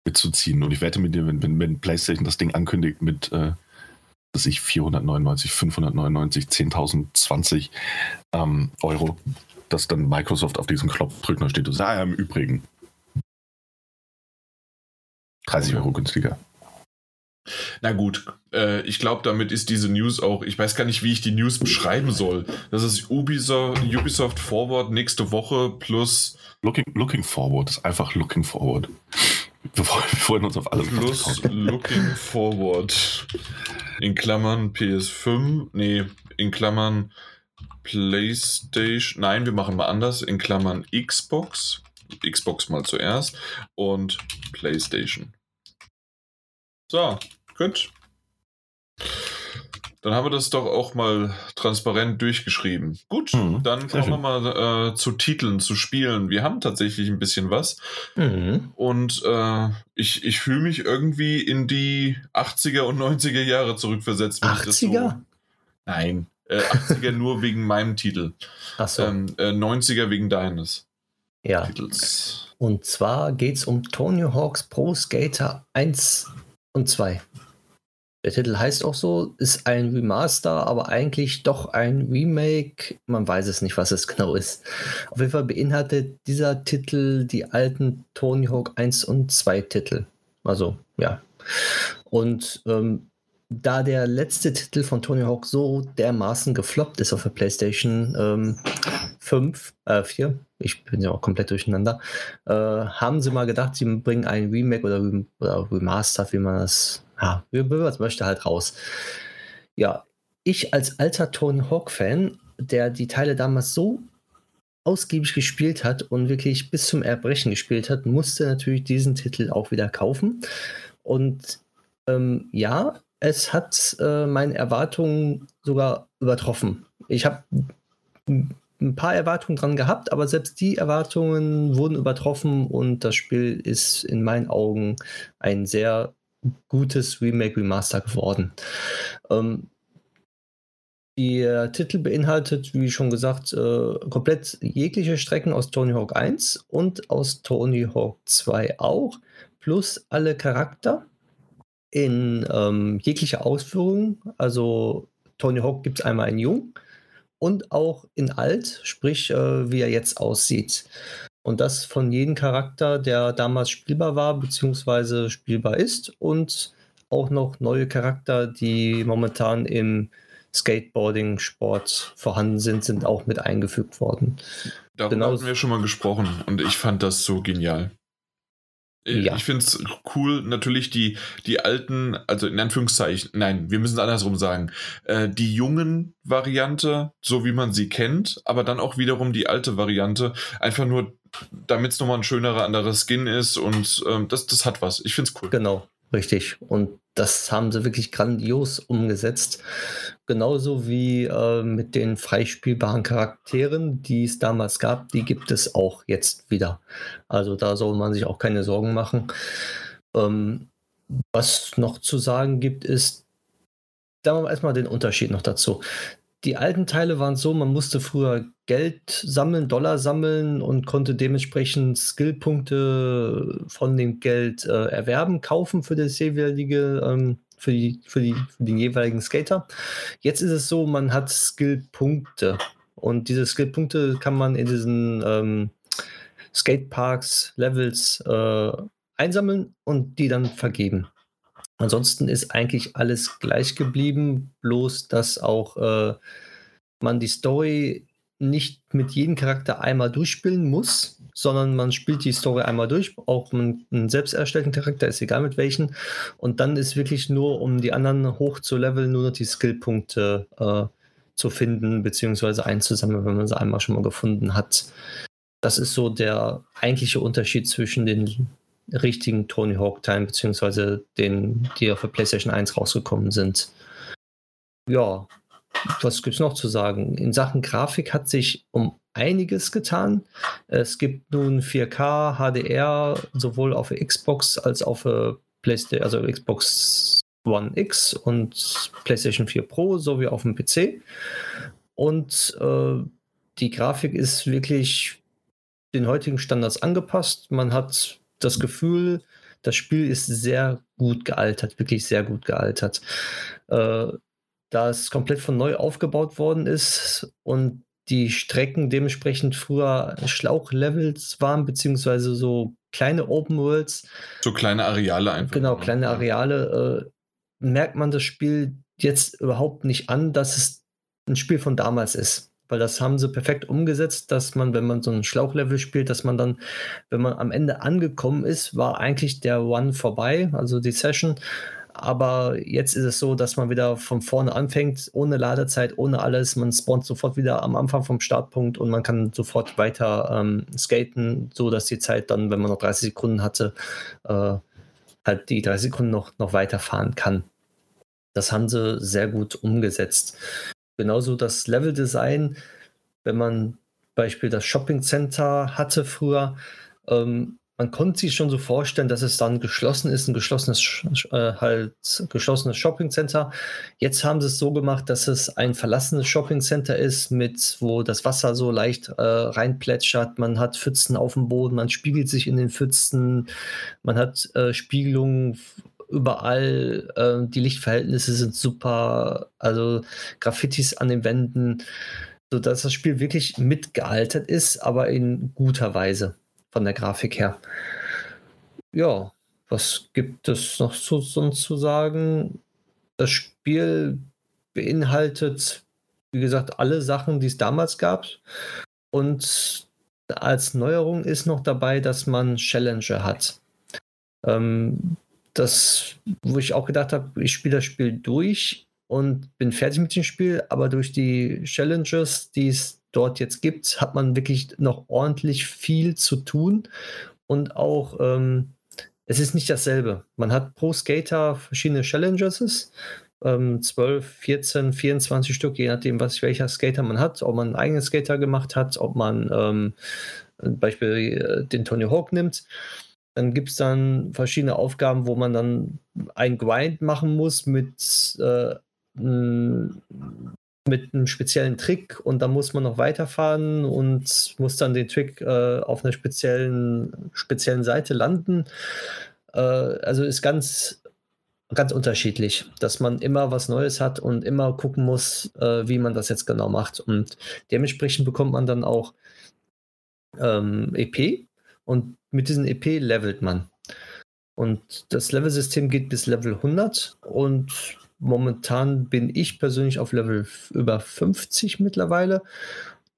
mitzuziehen. Und ich wette mit dir, wenn, wenn, wenn PlayStation das Ding ankündigt mit, äh, dass ich 499, 599, 10.000, 20 ähm, Euro, dass dann Microsoft auf diesen Knopf drückt und steht, ah ja, im Übrigen 30 Euro günstiger. Na gut, äh, ich glaube, damit ist diese News auch, ich weiß gar nicht, wie ich die News beschreiben soll. Das ist Ubisoft, Ubisoft Forward nächste Woche plus. Looking, looking Forward ist einfach Looking Forward. Wir, freuen uns auf alles. Plus Looking Forward. In Klammern PS5, nee, in Klammern PlayStation, nein, wir machen mal anders, in Klammern Xbox, Xbox mal zuerst und PlayStation. So, gut. Dann haben wir das doch auch mal transparent durchgeschrieben. Gut, mhm, dann kommen wir mal äh, zu Titeln, zu Spielen. Wir haben tatsächlich ein bisschen was. Mhm. Und äh, ich, ich fühle mich irgendwie in die 80er und 90er Jahre zurückversetzt. 80er? So, nein, äh, 80er nur wegen meinem Titel. Achso. Ähm, äh, 90er wegen deines. Ja. Titels. Und zwar geht es um Tony Hawk's Pro Skater 1 und 2. Der Titel heißt auch so, ist ein Remaster, aber eigentlich doch ein Remake. Man weiß es nicht, was es genau ist. Auf jeden Fall beinhaltet dieser Titel die alten Tony Hawk 1 und 2 Titel. Also, ja. Und ähm, da der letzte Titel von Tony Hawk so dermaßen gefloppt ist auf der PlayStation ähm, 5, äh, 4, ich bin ja auch komplett durcheinander, äh, haben sie mal gedacht, sie bringen ein Remake oder, oder Remaster, wie man das ja, es möchte, halt raus. Ja, ich als alter Tony Hawk-Fan, der die Teile damals so ausgiebig gespielt hat und wirklich bis zum Erbrechen gespielt hat, musste natürlich diesen Titel auch wieder kaufen. Und ähm, ja, es hat äh, meine Erwartungen sogar übertroffen. Ich habe ein paar Erwartungen dran gehabt, aber selbst die Erwartungen wurden übertroffen und das Spiel ist in meinen Augen ein sehr gutes Remake Remaster geworden. Ähm, der Titel beinhaltet, wie schon gesagt, äh, komplett jegliche Strecken aus Tony Hawk 1 und aus Tony Hawk 2 auch, plus alle Charakter in ähm, jeglicher Ausführung. Also Tony Hawk gibt es einmal in Jung und auch in Alt, sprich äh, wie er jetzt aussieht. Und das von jedem Charakter, der damals spielbar war, beziehungsweise spielbar ist. Und auch noch neue Charakter, die momentan im Skateboarding-Sport vorhanden sind, sind auch mit eingefügt worden. Darüber genau. hatten wir schon mal gesprochen und ich fand das so genial. Ja. Ich finde es cool, natürlich die, die alten, also in Anführungszeichen, nein, wir müssen es andersrum sagen, äh, die jungen Variante, so wie man sie kennt, aber dann auch wiederum die alte Variante, einfach nur damit es nochmal ein schönerer, anderer Skin ist und ähm, das, das hat was. Ich finde es cool. Genau, richtig. Und das haben sie wirklich grandios umgesetzt. Genauso wie äh, mit den freispielbaren Charakteren, die es damals gab, die gibt es auch jetzt wieder. Also da soll man sich auch keine Sorgen machen. Ähm, was noch zu sagen gibt, ist, da machen wir erstmal den Unterschied noch dazu die alten Teile waren so, man musste früher Geld sammeln, Dollar sammeln und konnte dementsprechend Skillpunkte von dem Geld äh, erwerben, kaufen für das jeweilige, ähm, für, die, für, die, für den jeweiligen Skater. Jetzt ist es so, man hat Skillpunkte und diese Skillpunkte kann man in diesen ähm, Skateparks, Levels äh, einsammeln und die dann vergeben. Ansonsten ist eigentlich alles gleich geblieben, bloß dass auch äh, man die Story nicht mit jedem Charakter einmal durchspielen muss, sondern man spielt die Story einmal durch, auch mit einem selbst erstellten Charakter, ist egal mit welchen. Und dann ist wirklich nur, um die anderen hoch zu leveln, nur noch die Skillpunkte äh, zu finden, beziehungsweise einzusammeln, wenn man sie einmal schon mal gefunden hat. Das ist so der eigentliche Unterschied zwischen den richtigen Tony Hawk Teilen, beziehungsweise den, die auf der PlayStation 1 rausgekommen sind. Ja, was gibt es noch zu sagen? In Sachen Grafik hat sich um einiges getan. Es gibt nun 4K HDR sowohl auf Xbox als auch für PlayStation, also Xbox One X und PlayStation 4 Pro sowie auf dem PC. Und äh, die Grafik ist wirklich den heutigen Standards angepasst. Man hat das Gefühl, das Spiel ist sehr gut gealtert, wirklich sehr gut gealtert. Äh, da es komplett von neu aufgebaut worden ist und die Strecken dementsprechend früher Schlauchlevels waren, beziehungsweise so kleine Open Worlds. So kleine Areale einfach. Genau, kleine Areale. Äh, merkt man das Spiel jetzt überhaupt nicht an, dass es ein Spiel von damals ist. Weil das haben sie perfekt umgesetzt, dass man, wenn man so ein Schlauchlevel spielt, dass man dann, wenn man am Ende angekommen ist, war eigentlich der One vorbei, also die Session. Aber jetzt ist es so, dass man wieder von vorne anfängt, ohne Ladezeit, ohne alles. Man spawnt sofort wieder am Anfang vom Startpunkt und man kann sofort weiter ähm, skaten, so dass die Zeit dann, wenn man noch 30 Sekunden hatte, äh, halt die 30 Sekunden noch, noch weiterfahren kann. Das haben sie sehr gut umgesetzt. Genauso das Leveldesign, wenn man Beispiel das Shopping Center hatte früher, ähm, man konnte sich schon so vorstellen, dass es dann geschlossen ist, ein geschlossenes, äh, halt geschlossenes Shopping Center. Jetzt haben sie es so gemacht, dass es ein verlassenes Shopping Center ist, mit wo das Wasser so leicht äh, reinplätschert. Man hat Pfützen auf dem Boden, man spiegelt sich in den Pfützen, man hat äh, Spiegelungen überall. Äh, die Lichtverhältnisse sind super, also Graffitis an den Wänden, sodass das Spiel wirklich mitgealtert ist, aber in guter Weise von der Grafik her. Ja, was gibt es noch zu, sonst zu sagen? Das Spiel beinhaltet, wie gesagt, alle Sachen, die es damals gab. Und als Neuerung ist noch dabei, dass man Challenger hat. Ähm, das, wo ich auch gedacht habe, ich spiele das Spiel durch und bin fertig mit dem Spiel, aber durch die Challenges, die es dort jetzt gibt, hat man wirklich noch ordentlich viel zu tun und auch ähm, es ist nicht dasselbe. Man hat pro Skater verschiedene Challenges, ähm, 12, 14, 24 Stück, je nachdem, was welcher Skater man hat, ob man einen eigenen Skater gemacht hat, ob man ähm, Beispiel äh, den Tony Hawk nimmt. Dann gibt es dann verschiedene Aufgaben, wo man dann ein Grind machen muss mit äh, mit einem speziellen Trick und da muss man noch weiterfahren und muss dann den Trick äh, auf einer speziellen, speziellen Seite landen. Äh, also ist ganz, ganz unterschiedlich, dass man immer was Neues hat und immer gucken muss, äh, wie man das jetzt genau macht. Und dementsprechend bekommt man dann auch ähm, EP und mit diesem EP levelt man. Und das Level-System geht bis Level 100 und Momentan bin ich persönlich auf Level über 50 mittlerweile.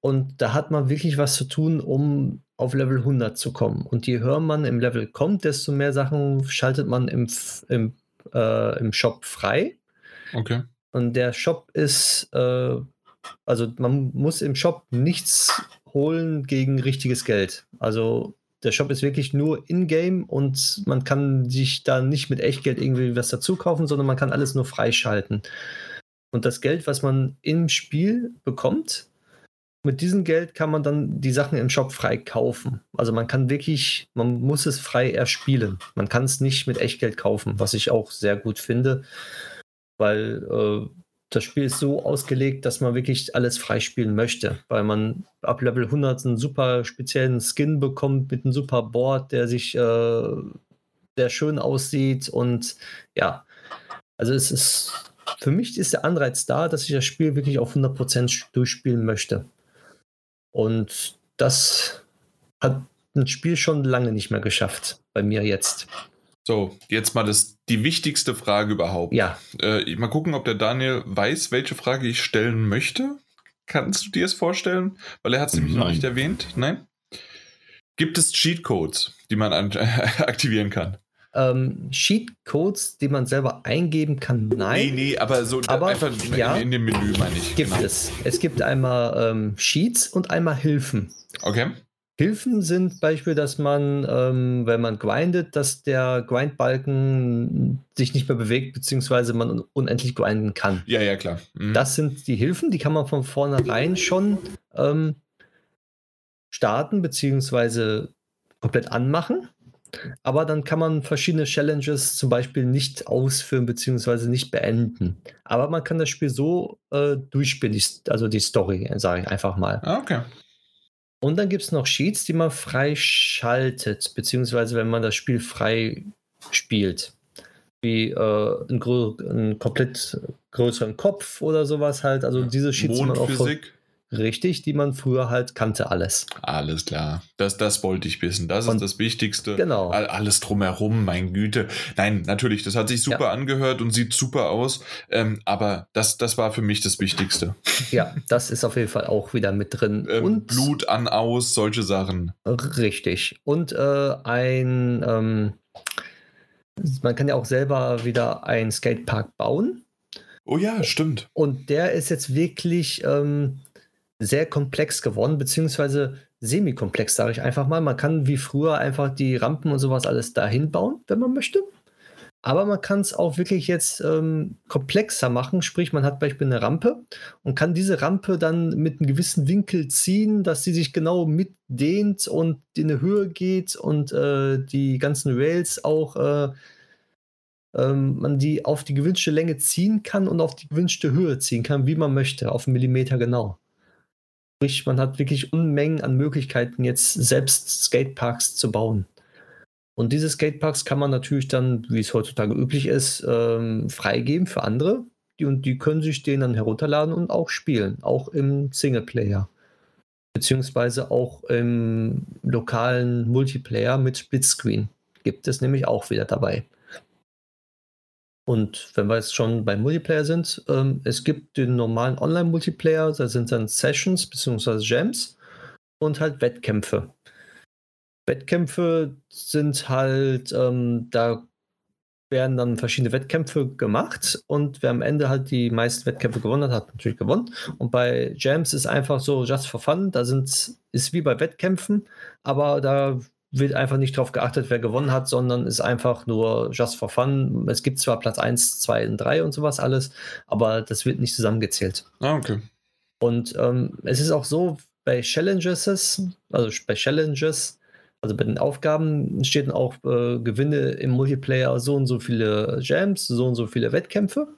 Und da hat man wirklich was zu tun, um auf Level 100 zu kommen. Und je höher man im Level kommt, desto mehr Sachen schaltet man im, im, äh, im Shop frei. Okay. Und der Shop ist, äh, also man muss im Shop nichts holen gegen richtiges Geld. Also der Shop ist wirklich nur in-game und man kann sich da nicht mit Echtgeld irgendwie was dazu kaufen, sondern man kann alles nur freischalten. Und das Geld, was man im Spiel bekommt, mit diesem Geld kann man dann die Sachen im Shop frei kaufen. Also man kann wirklich, man muss es frei erspielen. Man kann es nicht mit Echtgeld kaufen, was ich auch sehr gut finde, weil äh, das Spiel ist so ausgelegt, dass man wirklich alles freispielen möchte, weil man ab Level 100 einen super speziellen Skin bekommt mit einem super Board, der sich äh, sehr schön aussieht und ja, also es ist für mich ist der Anreiz da, dass ich das Spiel wirklich auf 100% durchspielen möchte. Und das hat ein Spiel schon lange nicht mehr geschafft, bei mir jetzt. So, jetzt mal das, die wichtigste Frage überhaupt. Ja. Äh, mal gucken, ob der Daniel weiß, welche Frage ich stellen möchte. Kannst du dir es vorstellen? Weil er hat es nämlich noch nicht erwähnt. Nein? Gibt es Cheatcodes, die man an, äh, <laughs> aktivieren kann? Ähm, Cheatcodes, die man selber eingeben kann, nein. Nee, nee, aber so aber, einfach ja, in, in, dem Menü, meine ich. Gibt genau. es. Es gibt einmal ähm, Sheets und einmal Hilfen. Okay. Hilfen sind Beispiel, dass man, ähm, wenn man grindet, dass der Grindbalken sich nicht mehr bewegt, beziehungsweise man unendlich grinden kann. Ja, ja, klar. Mhm. Das sind die Hilfen, die kann man von vornherein schon ähm, starten beziehungsweise komplett anmachen. Aber dann kann man verschiedene Challenges zum Beispiel nicht ausführen beziehungsweise nicht beenden. Aber man kann das Spiel so äh, durchspielen, die, also die Story, sage ich einfach mal. Ah, okay. Und dann gibt es noch Sheets, die man freischaltet, beziehungsweise wenn man das Spiel frei spielt. Wie äh, einen, einen komplett größeren Kopf oder sowas halt. Also diese Sheets, auch Richtig, die man früher halt kannte, alles. Alles klar. Das, das wollte ich wissen. Das und ist das Wichtigste. Genau. Alles drumherum, mein Güte. Nein, natürlich, das hat sich super ja. angehört und sieht super aus. Ähm, aber das, das war für mich das Wichtigste. Ja, das ist auf jeden Fall auch wieder mit drin. Ähm, und Blut an, aus, solche Sachen. Richtig. Und äh, ein, ähm, man kann ja auch selber wieder einen Skatepark bauen. Oh ja, stimmt. Und der ist jetzt wirklich ähm, sehr komplex geworden, beziehungsweise semi-komplex, sage ich einfach mal. Man kann wie früher einfach die Rampen und sowas alles dahin bauen, wenn man möchte. Aber man kann es auch wirklich jetzt ähm, komplexer machen, sprich, man hat beispielsweise eine Rampe und kann diese Rampe dann mit einem gewissen Winkel ziehen, dass sie sich genau mitdehnt und in eine Höhe geht und äh, die ganzen Rails auch äh, ähm, man die auf die gewünschte Länge ziehen kann und auf die gewünschte Höhe ziehen kann, wie man möchte, auf einen Millimeter genau. Sprich, man hat wirklich Unmengen an Möglichkeiten, jetzt selbst Skateparks zu bauen. Und diese Skateparks kann man natürlich dann, wie es heutzutage üblich ist, ähm, freigeben für andere. Die, und die können sich den dann herunterladen und auch spielen, auch im Singleplayer. Beziehungsweise auch im lokalen Multiplayer mit Splitscreen. Gibt es nämlich auch wieder dabei. Und wenn wir jetzt schon beim Multiplayer sind, ähm, es gibt den normalen Online-Multiplayer, da sind dann Sessions bzw. Jams und halt Wettkämpfe. Wettkämpfe sind halt, ähm, da werden dann verschiedene Wettkämpfe gemacht und wer am Ende halt die meisten Wettkämpfe gewonnen hat, hat natürlich gewonnen. Und bei Jams ist einfach so just for fun, da sind, ist wie bei Wettkämpfen, aber da wird einfach nicht darauf geachtet, wer gewonnen hat, sondern ist einfach nur just for fun. Es gibt zwar Platz 1, 2 und 3 und sowas alles, aber das wird nicht zusammengezählt. Ah, okay. Und ähm, es ist auch so, bei Challenges, also bei Challenges, also bei den Aufgaben steht auch äh, Gewinne im Multiplayer so und so viele Jams, so und so viele Wettkämpfe.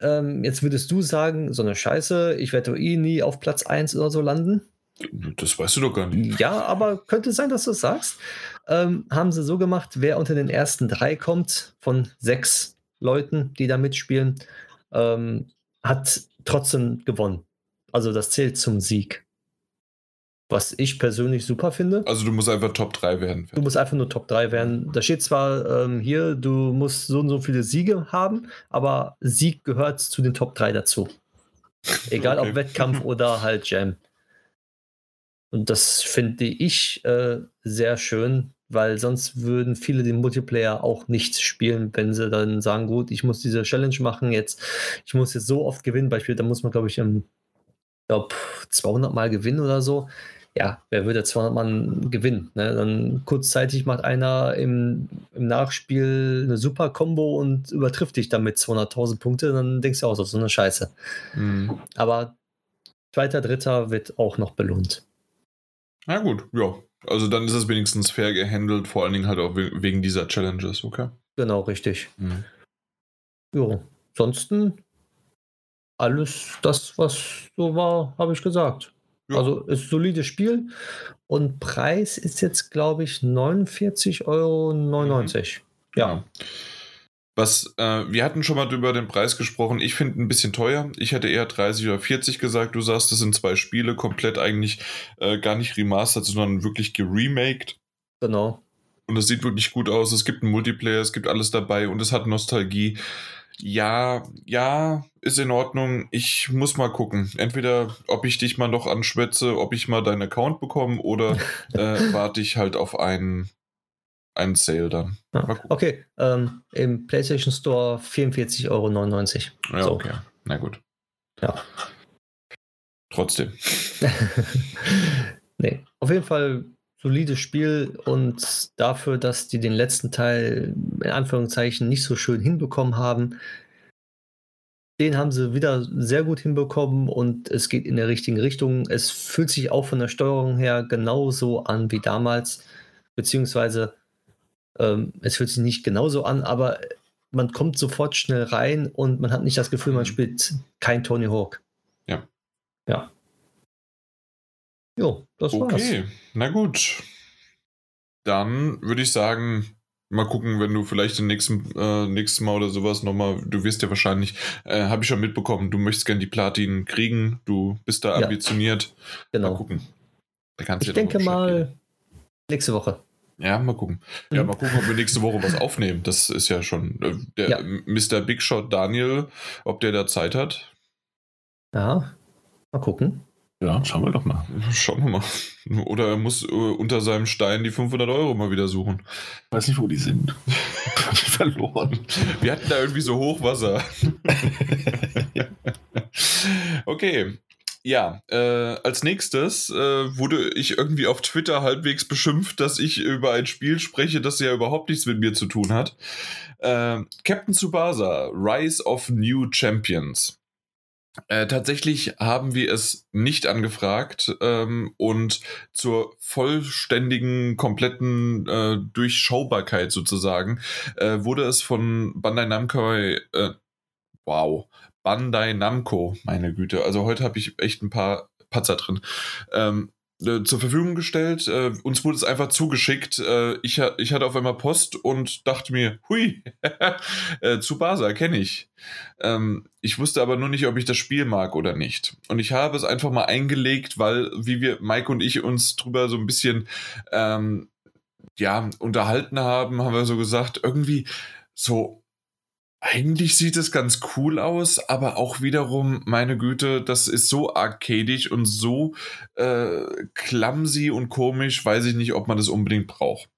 Ähm, jetzt würdest du sagen, so eine Scheiße, ich werde eh nie auf Platz 1 oder so landen. Das weißt du doch gar nicht. Ja, aber könnte sein, dass du es sagst. Ähm, haben sie so gemacht, wer unter den ersten drei kommt, von sechs Leuten, die da mitspielen, ähm, hat trotzdem gewonnen. Also das zählt zum Sieg. Was ich persönlich super finde. Also du musst einfach Top 3 werden. Du musst einfach nur Top 3 werden. Da steht zwar ähm, hier, du musst so und so viele Siege haben, aber Sieg gehört zu den Top 3 dazu. <laughs> Egal okay. ob Wettkampf oder halt Jam. Und das finde ich äh, sehr schön, weil sonst würden viele den Multiplayer auch nicht spielen, wenn sie dann sagen, gut, ich muss diese Challenge machen jetzt, ich muss jetzt so oft gewinnen, Beispiel, da muss man, glaube ich, im, glaub, 200 Mal gewinnen oder so. Ja, wer würde 200 Mal gewinnen? Ne? Dann kurzzeitig macht einer im, im Nachspiel eine super Combo und übertrifft dich damit 200.000 Punkte, dann denkst du auch so, so eine Scheiße. Mhm. Aber zweiter, dritter wird auch noch belohnt. Na gut, ja. Also dann ist es wenigstens fair gehandelt, vor allen Dingen halt auch wegen dieser Challenges, okay? Genau, richtig. Mhm. Ja, ansonsten alles das, was so war, habe ich gesagt. Ja. Also ist ein solides Spiel und Preis ist jetzt, glaube ich, 49,99 Euro. Mhm. Ja. ja. Was, äh, wir hatten schon mal über den Preis gesprochen. Ich finde ein bisschen teuer. Ich hätte eher 30 oder 40 gesagt. Du sagst, das sind zwei Spiele, komplett eigentlich äh, gar nicht remastered, sondern wirklich geremaked. Genau. Und es sieht wirklich gut aus. Es gibt einen Multiplayer, es gibt alles dabei und es hat Nostalgie. Ja, ja, ist in Ordnung. Ich muss mal gucken. Entweder, ob ich dich mal noch anschwätze, ob ich mal deinen Account bekomme oder <laughs> äh, warte ich halt auf einen ein Sale dann. Ah, okay, ähm, im PlayStation Store 44,99 Euro. Ja, so. okay. Na gut. Ja. Trotzdem. <laughs> nee, auf jeden Fall solides Spiel und dafür, dass die den letzten Teil in Anführungszeichen nicht so schön hinbekommen haben, den haben sie wieder sehr gut hinbekommen und es geht in der richtigen Richtung. Es fühlt sich auch von der Steuerung her genauso an wie damals, beziehungsweise ähm, es fühlt sich nicht genauso an, aber man kommt sofort schnell rein und man hat nicht das Gefühl, man Mhm. spielt kein Tony Hawk. Ja. Ja. Jo, das war's. Okay, na gut. Dann würde ich sagen, mal gucken, wenn du vielleicht im nächsten, äh, nächsten Mal oder sowas nochmal, du wirst ja wahrscheinlich, äh, habe ich schon mitbekommen, du möchtest gern die Platin kriegen, du bist da Ja. ambitioniert. Mal Genau. gucken. Da kannst du Ich ja denke mal nächste Woche. Ja, mal gucken. Ja, Mhm. mal gucken, ob wir nächste Woche was aufnehmen. Das ist ja schon. Äh, der Ja. Mr. Big Shot Daniel, ob der da Zeit hat. Ja, mal gucken. Ja, schauen wir doch mal. Schauen wir mal. <laughs> Oder er muss äh, unter seinem Stein die 500 Euro mal wieder suchen. Ich weiß nicht, wo die sind. <laughs> Hab ich verloren. Wir hatten da irgendwie so Hochwasser. <laughs> okay. Ja, äh, als nächstes äh, wurde ich irgendwie auf Twitter halbwegs beschimpft, dass ich über ein Spiel spreche, das ja überhaupt nichts mit mir zu tun hat. Äh, Captain Tsubasa, Rise of New Champions. Äh, tatsächlich haben wir es nicht angefragt ähm, und zur vollständigen, kompletten äh, Durchschaubarkeit sozusagen äh, wurde es von Bandai Namco, äh, wow, Bandai Namco, meine Güte, also heute habe ich echt ein paar Patzer drin, ähm, äh, zur Verfügung gestellt. Äh, uns wurde es einfach zugeschickt. Äh, ich, ich hatte auf einmal Post und dachte mir, hui, <laughs> äh, Tsubasa kenne ich. Ähm, ich wusste aber nur nicht, ob ich das Spiel mag oder nicht. Und ich habe es einfach mal eingelegt, weil, wie wir, Mike und ich, uns drüber so ein bisschen ähm, ja, unterhalten haben, haben wir so gesagt, irgendwie so, eigentlich sieht es ganz cool aus, aber auch wiederum, meine Güte, das ist so arcadisch und so äh, clumsy und komisch, weiß ich nicht, ob man das unbedingt braucht.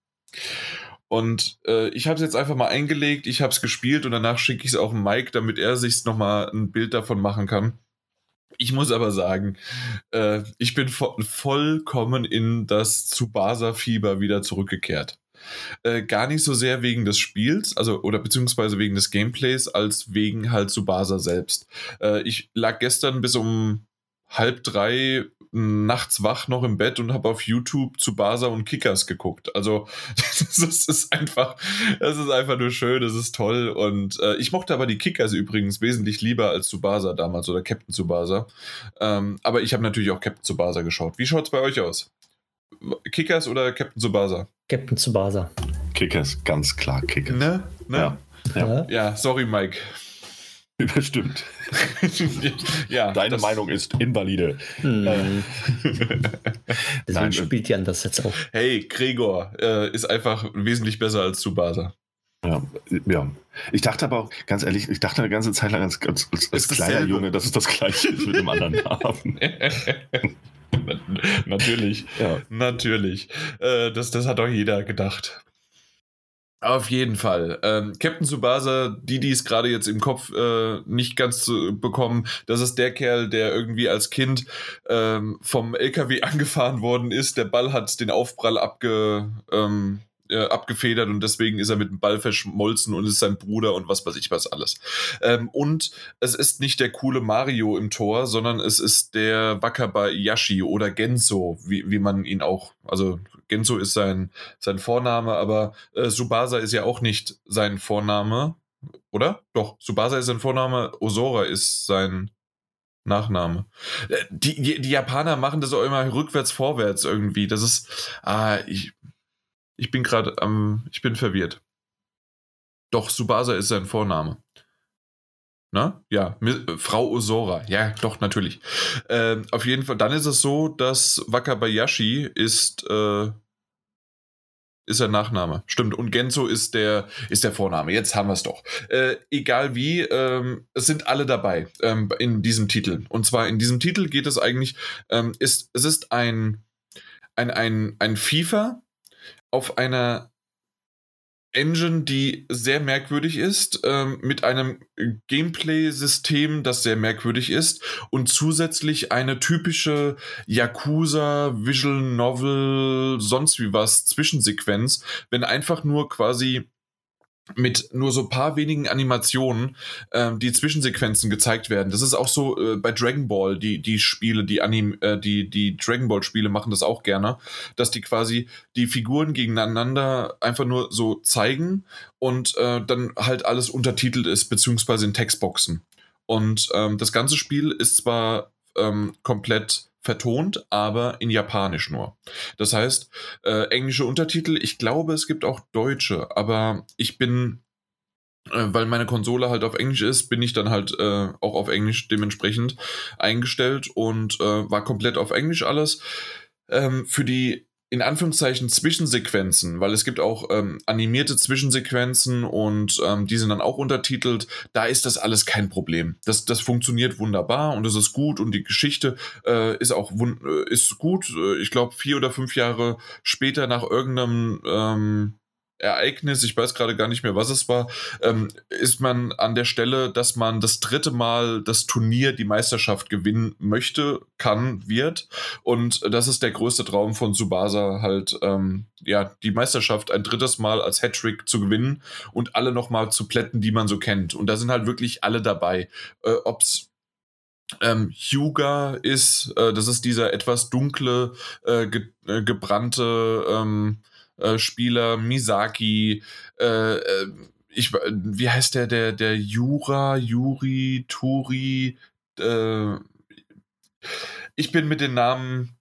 Und äh, ich habe es jetzt einfach mal eingelegt, ich habe es gespielt und danach schicke ich es auch Mike, damit er sich nochmal ein Bild davon machen kann. Ich muss aber sagen, äh, ich bin vo vollkommen in das Tsubasa-Fieber wieder zurückgekehrt. Äh, gar nicht so sehr wegen des Spiels, also oder beziehungsweise wegen des Gameplays, als wegen halt Tsubasa selbst. Äh, ich lag gestern bis um halb drei nachts wach noch im Bett und habe auf YouTube Tsubasa und Kickers geguckt. Also <laughs> das ist einfach, das ist einfach nur schön, das ist toll und äh, ich mochte aber die Kickers übrigens wesentlich lieber als Tsubasa damals oder Captain Tsubasa. Ähm, aber ich habe natürlich auch Captain Tsubasa geschaut. Wie schaut es bei euch aus? Kickers oder Captain Tsubasa? Captain Tsubasa. Kickers, ganz klar Kickers. Ne? ne? Ja. Ja. Ja, sorry, Mike. <laughs> Bestimmt. <laughs> ja, Deine Meinung ist invalide. Hm. Äh, <laughs> Deswegen nein, spielt Jan das jetzt auch. Hey, Gregor äh, ist einfach wesentlich besser als Tsubasa. Ja, ja. Ich dachte aber auch, ganz ehrlich, ich dachte eine ganze Zeit lang als, als, als, kleiner. Junge, dass es das gleiche ist mit dem anderen Namen. <laughs> Natürlich. Ja. Natürlich. Äh, das, das hat auch jeder gedacht. Auf jeden Fall. Ähm, Captain Tsubasa, die, die es gerade jetzt im Kopf äh, nicht ganz zu bekommen, das ist der Kerl, der irgendwie als Kind ähm, vom LKW <laughs> angefahren worden ist. Der Ball hat den Aufprall abge, ähm, äh, abgefedert und deswegen ist er mit dem Ball verschmolzen und ist sein Bruder und was weiß ich was alles. Ähm, und es ist nicht der coole Mario im Tor, sondern es ist der Wakabayashi oder Genso, wie, wie man ihn auch, also Genso ist sein, sein Vorname, aber äh, Subasa ist ja auch nicht sein Vorname, oder? Doch, Subasa ist sein Vorname, Osora ist sein Nachname. Äh, Die, die, die Japaner machen das auch immer rückwärts, vorwärts irgendwie. Das ist, ah, ich, ich bin gerade am, ich bin verwirrt. Doch, Subasa ist sein Vorname. Na? Ja, äh, Frau Osora. Ja, doch, natürlich. Ähm, auf jeden Fall, dann ist es so, dass Wakabayashi ist, äh, ist der Nachname. Stimmt. Und Genzo ist der, ist der Vorname. Jetzt haben wir es doch. Äh, egal wie, ähm, es sind alle dabei ähm, in diesem Titel. Und zwar in diesem Titel geht es eigentlich, ähm, ist, es ist ein, ein, ein, ein FIFA auf einer Engine, die sehr merkwürdig ist, ähm, mit einem Gameplay-System, das sehr merkwürdig ist und zusätzlich eine typische Yakuza, Visual Novel, sonst wie was Zwischensequenz, wenn einfach nur quasi mit nur so paar wenigen Animationen ähm, die Zwischensequenzen gezeigt werden. Das ist auch so äh, bei Dragon Ball, die, die Spiele, die Anim, äh, die, die Dragon Ball Spiele machen das auch gerne, dass die quasi die Figuren gegeneinander einfach nur so zeigen und äh, dann halt alles untertitelt ist, beziehungsweise in Textboxen. Und ähm, das ganze Spiel ist zwar ähm, komplett vertont, aber in Japanisch nur. Das heißt, äh, englische Untertitel, ich glaube, es gibt auch deutsche, aber ich bin, äh, weil meine Konsole halt auf Englisch ist, bin ich dann halt äh, auch auf Englisch dementsprechend eingestellt und äh, war komplett auf Englisch alles. Ähm, für die in Anführungszeichen Zwischensequenzen, weil es gibt auch ähm, animierte Zwischensequenzen und ähm, die sind dann auch untertitelt. Da ist das alles kein Problem. Das, das funktioniert wunderbar und es ist gut und die Geschichte äh, ist auch äh, ist gut. Äh, ich glaube, vier oder fünf Jahre später nach irgendeinem ähm, Ereignis, ich weiß gerade gar nicht mehr, was es war, ähm, ist man an der Stelle, dass man das dritte Mal das Turnier, die Meisterschaft gewinnen möchte, kann, wird. Und das ist der größte Traum von Subasa, halt, ähm, ja, die Meisterschaft ein drittes Mal als Hattrick zu gewinnen und alle nochmal zu plätten, die man so kennt. Und da sind halt wirklich alle dabei. Äh, ob's ähm, Hyuga ist, äh, das ist dieser etwas dunkle, äh, ge äh, gebrannte, ähm, äh, Spieler, Misaki, äh, äh, ich, wie heißt der, der, der Jura, Juri, Turi, äh, ich bin mit den Namen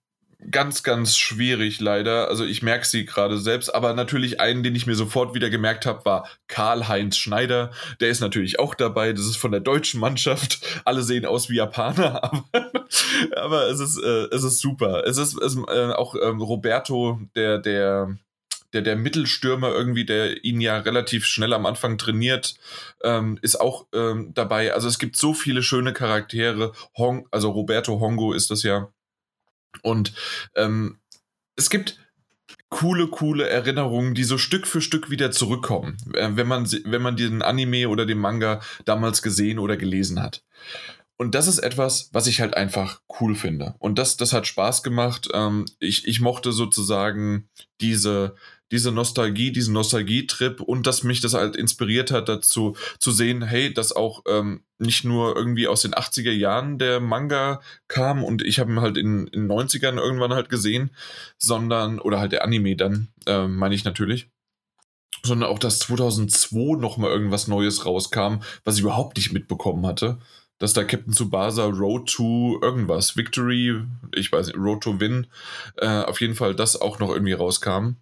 ganz, ganz schwierig leider. Also ich merke sie gerade selbst, aber natürlich einen, den ich mir sofort wieder gemerkt habe, war Karl-Heinz Schneider. Der ist natürlich auch dabei. Das ist von der deutschen Mannschaft. Alle sehen aus wie Japaner, <laughs> aber, aber es, ist, äh, es ist super. Es ist, es, äh, auch ähm, Roberto, der, der der, der Mittelstürmer irgendwie, der ihn ja relativ schnell am Anfang trainiert, ähm, ist auch ähm, dabei. Also es gibt so viele schöne Charaktere. Hong, also Roberto Hongo ist das ja. Und ähm, es gibt coole, coole Erinnerungen, die so Stück für Stück wieder zurückkommen, äh, wenn, man, wenn man den Anime oder den Manga damals gesehen oder gelesen hat. Und das ist etwas, was ich halt einfach cool finde. Und das, das hat Spaß gemacht. Ähm, ich, ich mochte sozusagen diese, diese Nostalgie, diesen Nostalgietrip und dass mich das halt inspiriert hat dazu zu sehen, hey, dass auch ähm, nicht nur irgendwie aus den 80er Jahren der Manga kam und ich habe ihn halt in den 90ern irgendwann halt gesehen, sondern, oder halt der Anime dann, äh, meine ich natürlich, sondern auch, dass 2002 nochmal irgendwas Neues rauskam, was ich überhaupt nicht mitbekommen hatte dass da Captain Tsubasa Road to irgendwas, Victory, ich weiß nicht, Road to Win, äh, auf jeden Fall das auch noch irgendwie rauskam.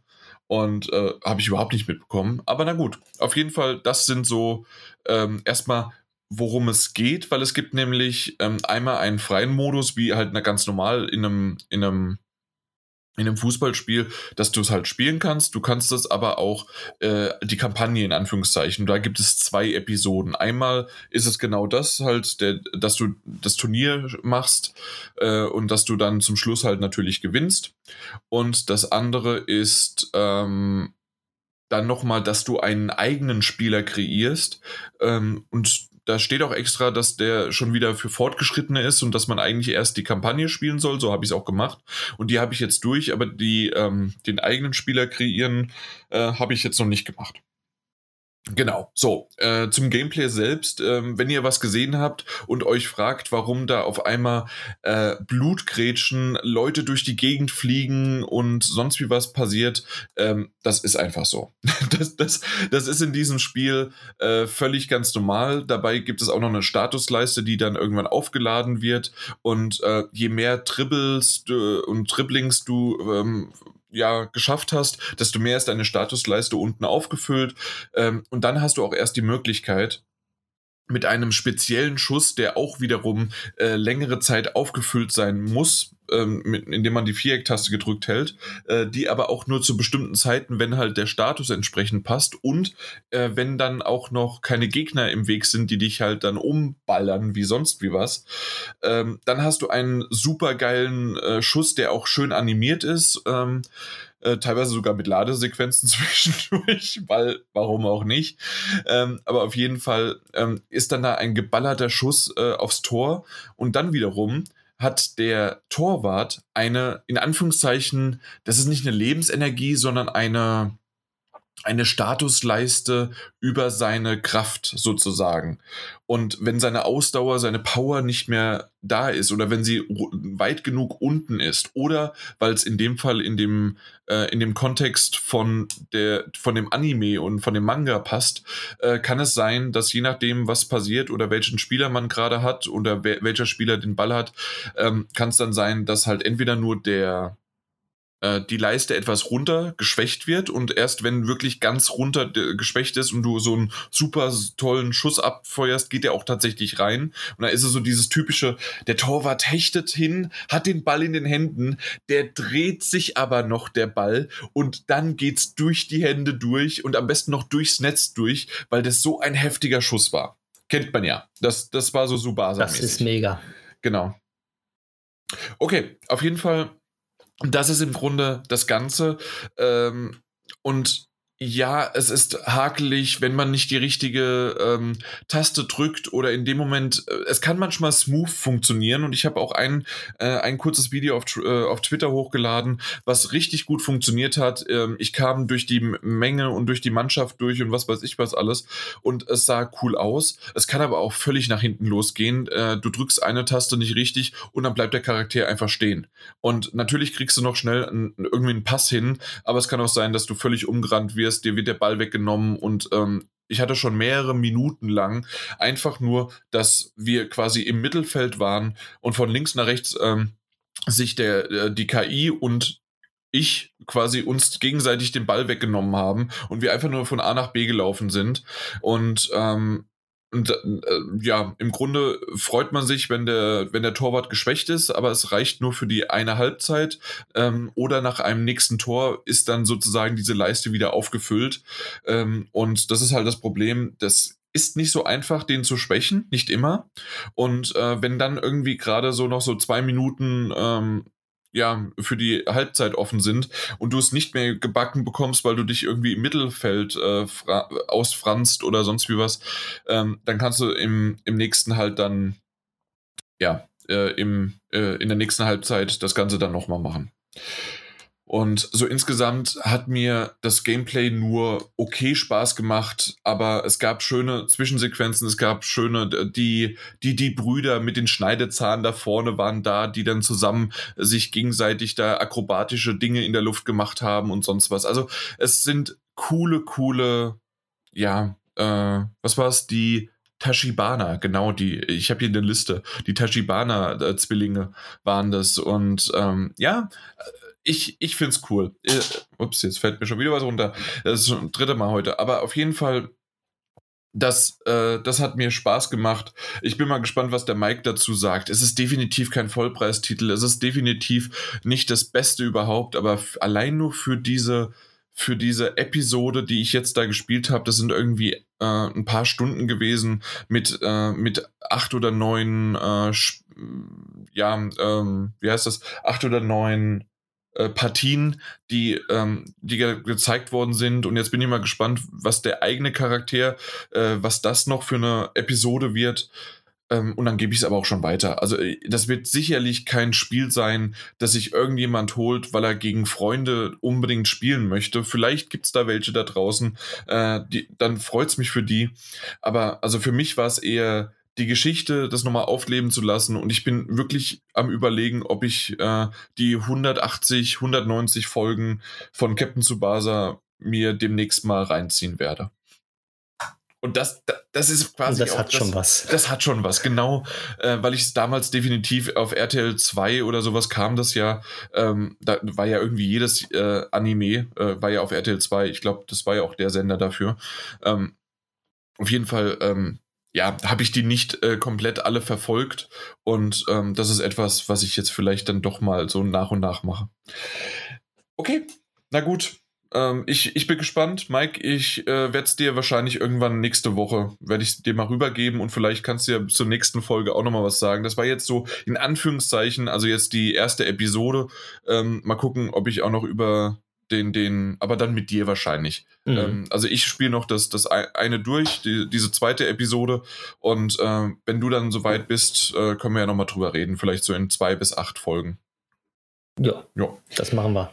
Und äh, habe ich überhaupt nicht mitbekommen. Aber na gut, auf jeden Fall, das sind so ähm, erstmal, worum es geht, weil es gibt nämlich ähm, einmal einen freien Modus, wie halt na, ganz normal in einem, in einem in einem Fußballspiel, dass du es halt spielen kannst. Du kannst es aber auch äh, die Kampagne in Anführungszeichen. Da gibt es zwei Episoden. Einmal ist es genau das halt, der, dass du das Turnier machst äh, und dass du dann zum Schluss halt natürlich gewinnst. Und das andere ist ähm, dann nochmal, dass du einen eigenen Spieler kreierst ähm, und da steht auch extra, dass der schon wieder für Fortgeschrittene ist und dass man eigentlich erst die Kampagne spielen soll. So habe ich es auch gemacht. Und die habe ich jetzt durch, aber die, ähm, den eigenen Spieler kreieren äh, habe ich jetzt noch nicht gemacht. Genau, so, äh, zum Gameplay selbst, ähm, wenn ihr was gesehen habt und euch fragt, warum da auf einmal äh, Blutgrätschen, Leute durch die Gegend fliegen und sonst wie was passiert, ähm, das ist einfach so. <laughs> das, das, das ist in diesem Spiel äh, völlig ganz normal. Dabei gibt es auch noch eine Statusleiste, die dann irgendwann aufgeladen wird und äh, je mehr Tribbles und Dribblings du ähm, ja geschafft hast, desto mehr ist deine Statusleiste unten aufgefüllt. Ähm, und dann hast du auch erst die Möglichkeit, mit einem speziellen Schuss, der auch wiederum äh, längere Zeit aufgefüllt sein muss, ähm, mit, indem man die Viereck-Taste gedrückt hält, äh, die aber auch nur zu bestimmten Zeiten, wenn halt der Status entsprechend passt und äh, wenn dann auch noch keine Gegner im Weg sind, die dich halt dann umballern wie sonst wie was, ähm, dann hast du einen super geilen äh, Schuss, der auch schön animiert ist. Ähm, äh, teilweise sogar mit Ladesequenzen <laughs> zwischendurch, weil warum auch nicht. Ähm, aber auf jeden Fall ähm, ist dann da ein geballerter Schuss äh, aufs Tor und dann wiederum hat der Torwart eine, in Anführungszeichen, das ist nicht eine Lebensenergie, sondern eine, eine Statusleiste über seine Kraft sozusagen. Und wenn seine Ausdauer, seine Power nicht mehr da ist oder wenn sie weit genug unten ist oder weil es in dem Fall in dem, äh, in dem Kontext von, der, von dem Anime und von dem Manga passt, äh, kann es sein, dass je nachdem, was passiert oder welchen Spieler man gerade hat oder welcher Spieler den Ball hat, ähm, kann es dann sein, dass halt entweder nur der die Leiste etwas runter geschwächt wird und erst wenn wirklich ganz runter geschwächt ist und du so einen super tollen Schuss abfeuerst, geht der auch tatsächlich rein. Und da ist es so dieses typische, der Torwart hechtet hin, hat den Ball in den Händen, der dreht sich aber noch der Ball und dann geht's durch die Hände durch und am besten noch durchs Netz durch, weil das so ein heftiger Schuss war. Kennt man ja. Das, das war so Subasa. -mäßig. Das ist mega. Genau. Okay, auf jeden Fall das ist im Grunde das Ganze. Ähm, und ja, es ist hakelig, wenn man nicht die richtige ähm, Taste drückt oder in dem Moment, äh, es kann manchmal smooth funktionieren und ich habe auch ein, äh, ein kurzes Video auf, äh, auf Twitter hochgeladen, was richtig gut funktioniert hat. Ähm, ich kam durch die Menge und durch die Mannschaft durch und was weiß ich was alles und es sah cool aus. Es kann aber auch völlig nach hinten losgehen. Äh, du drückst eine Taste nicht richtig und dann bleibt der Charakter einfach stehen. Und natürlich kriegst du noch schnell einen, irgendwie einen Pass hin, aber es kann auch sein, dass du völlig umgerannt wirst wirst, dir wird der Ball weggenommen und ähm, ich hatte schon mehrere Minuten lang einfach nur, dass wir quasi im Mittelfeld waren und von links nach rechts ähm, sich der, äh, die KI und ich quasi uns gegenseitig den Ball weggenommen haben und wir einfach nur von A nach B gelaufen sind. Und ähm, und äh, ja, im Grunde freut man sich, wenn der, wenn der Torwart geschwächt ist, aber es reicht nur für die eine Halbzeit. Ähm, oder nach einem nächsten Tor ist dann sozusagen diese Leiste wieder aufgefüllt. Ähm, und das ist halt das Problem, das ist nicht so einfach, den zu schwächen, nicht immer. Und äh, wenn dann irgendwie gerade so noch so zwei Minuten ähm, ja, für die Halbzeit offen sind und du es nicht mehr gebacken bekommst, weil du dich irgendwie im Mittelfeld äh, ausfranst oder sonst wie was, ähm, dann kannst du im, im nächsten halt dann, ja, äh, im, äh, in der nächsten Halbzeit das Ganze dann nochmal machen. Und so insgesamt hat mir das Gameplay nur okay Spaß gemacht, aber es gab schöne Zwischensequenzen, es gab schöne, die, die, die Brüder mit den Schneidezahnen da vorne waren da, die dann zusammen sich gegenseitig da akrobatische Dinge in der Luft gemacht haben und sonst was. Also es sind coole, coole, ja, äh, was war es, die Tashibana, genau die, ich habe hier eine Liste, die Tashibana-Zwillinge waren das und ähm, ja, ich, ich finde es cool. Äh, ups, jetzt fällt mir schon wieder was runter. Das ist schon das dritte Mal heute. Aber auf jeden Fall, das, äh, das hat mir Spaß gemacht. Ich bin mal gespannt, was der Mike dazu sagt. Es ist definitiv kein Vollpreistitel. Es ist definitiv nicht das Beste überhaupt. Aber allein nur für diese, für diese Episode, die ich jetzt da gespielt habe, das sind irgendwie äh, ein paar Stunden gewesen mit, äh, mit acht oder neun, äh, ja, ähm, wie heißt das? Acht oder neun äh, Partien, die, ähm, die ge gezeigt worden sind. Und jetzt bin ich mal gespannt, was der eigene Charakter, äh, was das noch für eine Episode wird. Ähm, und dann gebe ich es aber auch schon weiter. Also äh, das wird sicherlich kein Spiel sein, das sich irgendjemand holt, weil er gegen Freunde unbedingt spielen möchte. Vielleicht gibt es da welche da draußen, äh, die, dann freut es mich für die. Aber also für mich war es eher die Geschichte, das nochmal aufleben zu lassen. Und ich bin wirklich am Überlegen, ob ich äh, die 180, 190 Folgen von Captain Tsubasa mir demnächst mal reinziehen werde. Und das, das ist quasi. Und das auch, hat das, schon was. Das hat schon was, genau. Äh, weil ich es damals definitiv auf RTL 2 oder sowas kam das ja. Ähm, da war ja irgendwie jedes äh, Anime, äh, war ja auf RTL 2. Ich glaube, das war ja auch der Sender dafür. Ähm, auf jeden Fall, ähm, ja, habe ich die nicht äh, komplett alle verfolgt. Und ähm, das ist etwas, was ich jetzt vielleicht dann doch mal so nach und nach mache. Okay, na gut. Ähm, ich, ich bin gespannt. Mike, ich äh, werde es dir wahrscheinlich irgendwann nächste Woche, werde ich dir mal rübergeben und vielleicht kannst du ja zur nächsten Folge auch nochmal was sagen. Das war jetzt so in Anführungszeichen, also jetzt die erste Episode. Ähm, mal gucken, ob ich auch noch über den, den, aber dann mit dir wahrscheinlich. Mhm. Ähm, also ich spiele noch das, das eine durch, die, diese zweite Episode. Und äh, wenn du dann soweit bist, äh, können wir ja nochmal drüber reden. Vielleicht so in zwei bis acht Folgen. Ja, ja. das machen wir.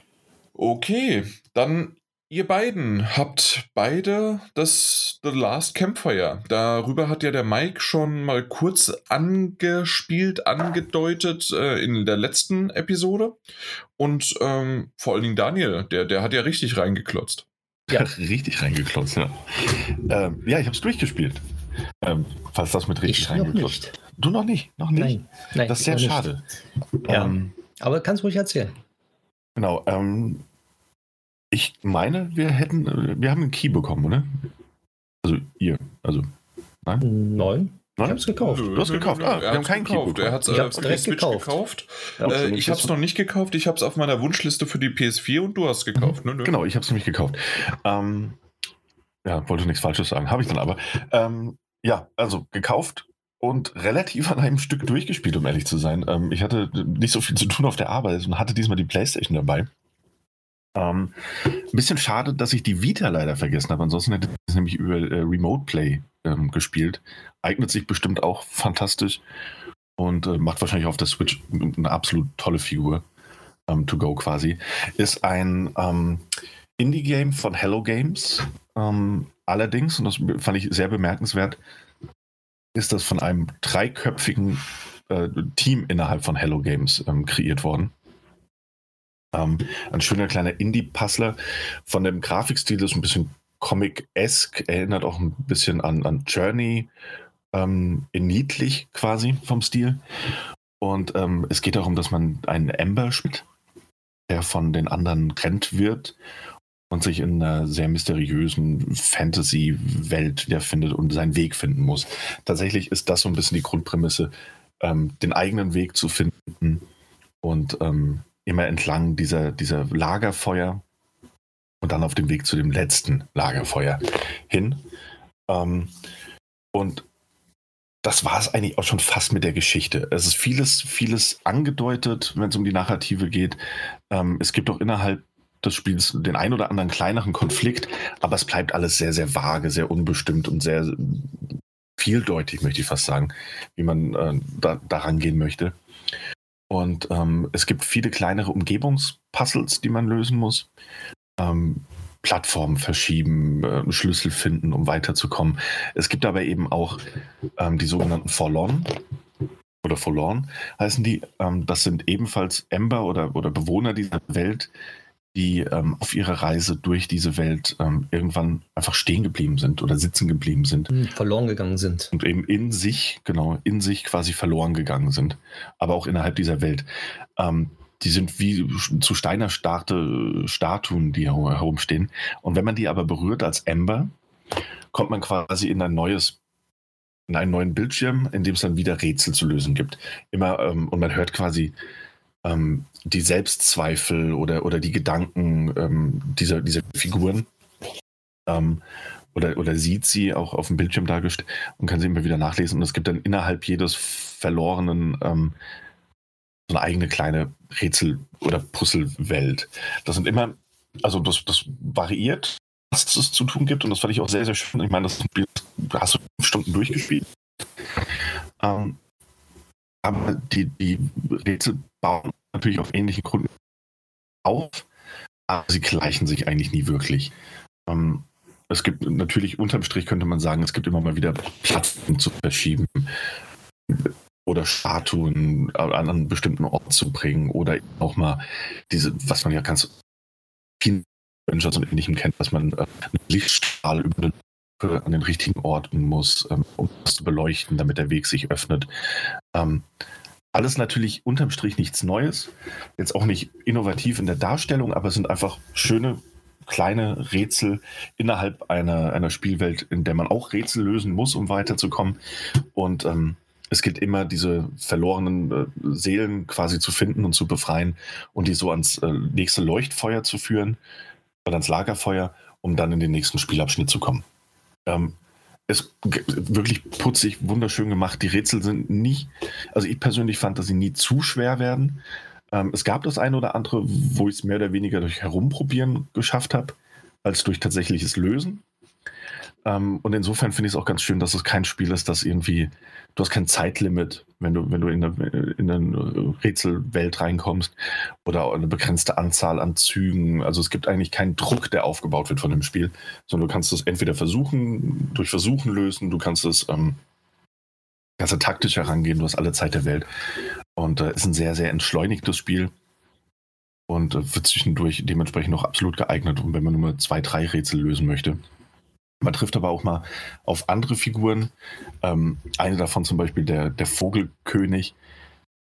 Okay, dann Ihr beiden habt beide das The Last Campfire. Darüber hat ja der Mike schon mal kurz angespielt, angedeutet äh, in der letzten Episode. Und ähm, vor allen Dingen Daniel, der, der hat ja richtig reingeklotzt. Ja, <laughs> richtig reingeklotzt, ja. Ähm, ja, ich habe es durchgespielt. Ähm, falls das mit richtig Ich noch reingeklotzt. nicht. Du noch nicht? Noch nicht? Nein, nein. Das ist sehr noch schade. Ja. Ähm, Aber kannst ruhig erzählen. genau. Ähm, ich meine, wir hätten, wir haben einen Key bekommen, oder? Also ihr, also Neun? Ich Nein? hab's gekauft. Du hast gekauft. Ah, wir er haben hat's keinen Key gekauft. bekommen. Er hat es Ich äh, hab's direkt Switch gekauft. gekauft. Ja, Äh, ich habe es noch nicht gekauft. Ich habe es auf meiner Wunschliste für die PS4 und du hast gekauft. Ne? Ne? Genau, ich habe es nämlich gekauft. Ähm, ja, wollte nichts Falsches sagen, habe ich dann aber. Ähm, ja, also gekauft und relativ an einem Stück durchgespielt, um ehrlich zu sein. Ähm, ich hatte nicht so viel zu tun auf der Arbeit und hatte diesmal die Playstation dabei. Ähm, ein bisschen schade, dass ich die Vita leider vergessen habe. Ansonsten hätte ich es nämlich über äh, Remote Play ähm, gespielt. Eignet sich bestimmt auch fantastisch und äh, macht wahrscheinlich auf der Switch eine absolut tolle Figur. Ähm, to go quasi. Ist ein ähm, Indie-Game von Hello Games. Ähm, allerdings, und das fand ich sehr bemerkenswert, ist das von einem dreiköpfigen äh, Team innerhalb von Hello Games ähm, kreiert worden. Ähm, ein schöner kleiner Indie-Puzzler. Von dem Grafikstil ist ein bisschen Comic-esque, erinnert auch ein bisschen an, an Journey, ähm, in niedlich quasi vom Stil. Und ähm, es geht darum, dass man einen Ember spielt, der von den anderen getrennt wird und sich in einer sehr mysteriösen Fantasy-Welt wiederfindet und seinen Weg finden muss. Tatsächlich ist das so ein bisschen die Grundprämisse, ähm, den eigenen Weg zu finden und ähm, immer entlang dieser, dieser Lagerfeuer und dann auf dem Weg zu dem letzten Lagerfeuer hin. Ähm, und das war es eigentlich auch schon fast mit der Geschichte. Es ist vieles, vieles angedeutet, wenn es um die Narrative geht. Ähm, es gibt auch innerhalb des Spiels den ein oder anderen kleineren Konflikt, aber es bleibt alles sehr, sehr vage, sehr unbestimmt und sehr vieldeutig, möchte ich fast sagen, wie man äh, da, daran gehen möchte. Und ähm, es gibt viele kleinere Umgebungspuzzles, die man lösen muss. Ähm, Plattformen verschieben, äh, Schlüssel finden, um weiterzukommen. Es gibt aber eben auch ähm, die sogenannten Forlorn oder Forlorn heißen die. Ähm, das sind ebenfalls Ember oder, oder Bewohner dieser Welt, die ähm, auf ihrer Reise durch diese Welt ähm, irgendwann einfach stehen geblieben sind oder sitzen geblieben sind Hm, Verloren gegangen sind. und eben in sich, genau, in sich quasi verloren gegangen sind, aber auch innerhalb dieser Welt. Ähm, die sind wie zu Steiner starte Statuen, die her- herumstehen. Und wenn man die aber berührt als Ember, kommt man quasi in ein neues, in einen neuen Bildschirm, in dem es dann wieder Rätsel zu lösen gibt. Immer, ähm, und man hört quasi ähm, die Selbstzweifel oder, oder die Gedanken ähm, dieser, dieser Figuren. Ähm, oder, oder sieht sie auch auf dem Bildschirm dargestellt und kann sie immer wieder nachlesen. Und es gibt dann innerhalb jedes verlorenen ähm, so eine eigene kleine Rätsel- oder Puzzlewelt. Das sind immer, also das, das variiert, was es zu tun gibt. Und das fand ich auch sehr, sehr schön. Ich meine, das Spiel hast du fünf Stunden durchgespielt. Ähm, aber die, die Rätsel bauen natürlich auf ähnlichen Gründen auf, aber sie gleichen sich eigentlich nie wirklich. Ähm, es gibt natürlich unterm Strich könnte man sagen, es gibt immer mal wieder Plattformen zu verschieben oder Statuen an einen bestimmten Ort zu bringen oder auch mal diese, was man ja ganz vielen Avengers und ähnlichem kennt, dass man äh, einen Lichtstrahl über eine an den richtigen Orten muss, ähm, um das zu beleuchten, damit der Weg sich öffnet. Ähm, alles natürlich unterm Strich nichts Neues, jetzt auch nicht innovativ in der Darstellung, aber es sind einfach schöne kleine Rätsel innerhalb einer, einer Spielwelt, in der man auch Rätsel lösen muss, um weiterzukommen. Und ähm, es gilt immer, diese verlorenen äh, Seelen quasi zu finden und zu befreien und die so ans äh, nächste Leuchtfeuer zu führen oder ans Lagerfeuer, um dann in den nächsten Spielabschnitt zu kommen. Ähm, ist wirklich putzig, wunderschön gemacht. Die Rätsel sind nie, also ich persönlich fand, dass sie nie zu schwer werden. Ähm, es gab das eine oder andere, wo ich es mehr oder weniger durch Herumprobieren geschafft habe, als durch tatsächliches Lösen. Ähm, und insofern finde ich es auch ganz schön, dass es kein Spiel ist, das irgendwie, du hast kein Zeitlimit, wenn du, wenn du in eine, in eine Rätselwelt reinkommst oder eine begrenzte Anzahl an Zügen. Also es gibt eigentlich keinen Druck, der aufgebaut wird von dem Spiel, sondern du kannst es entweder versuchen, durch Versuchen lösen, du kannst es ähm, kannst taktisch herangehen, du hast alle Zeit der Welt. Und äh, ist ein sehr, sehr entschleunigtes Spiel und äh, wird zwischendurch dementsprechend noch absolut geeignet, wenn man nur zwei, drei Rätsel lösen möchte. Man trifft aber auch mal auf andere Figuren. Ähm, eine davon zum Beispiel der, der Vogelkönig,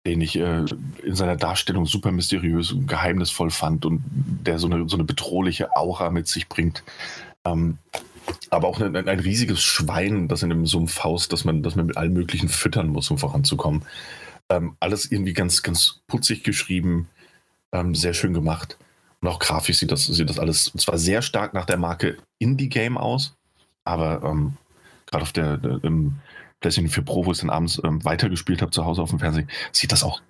den ich äh, in seiner Darstellung super mysteriös und geheimnisvoll fand und der so eine, so eine bedrohliche Aura mit sich bringt. Ähm, aber auch ein, ein, riesiges Schwein, das in einem Sumpf haust, das man, das man mit allem Möglichen füttern muss, um voranzukommen. Ähm, alles irgendwie ganz, ganz putzig geschrieben, ähm, sehr schön gemacht. Und auch grafisch sieht das, sieht das alles zwar sehr stark nach der Marke Indie-Game aus, aber ähm, gerade auf der, im PlayStation 4 Pro, wo ich dann abends ähm, weitergespielt habe zu Hause auf dem Fernsehen, sieht das auch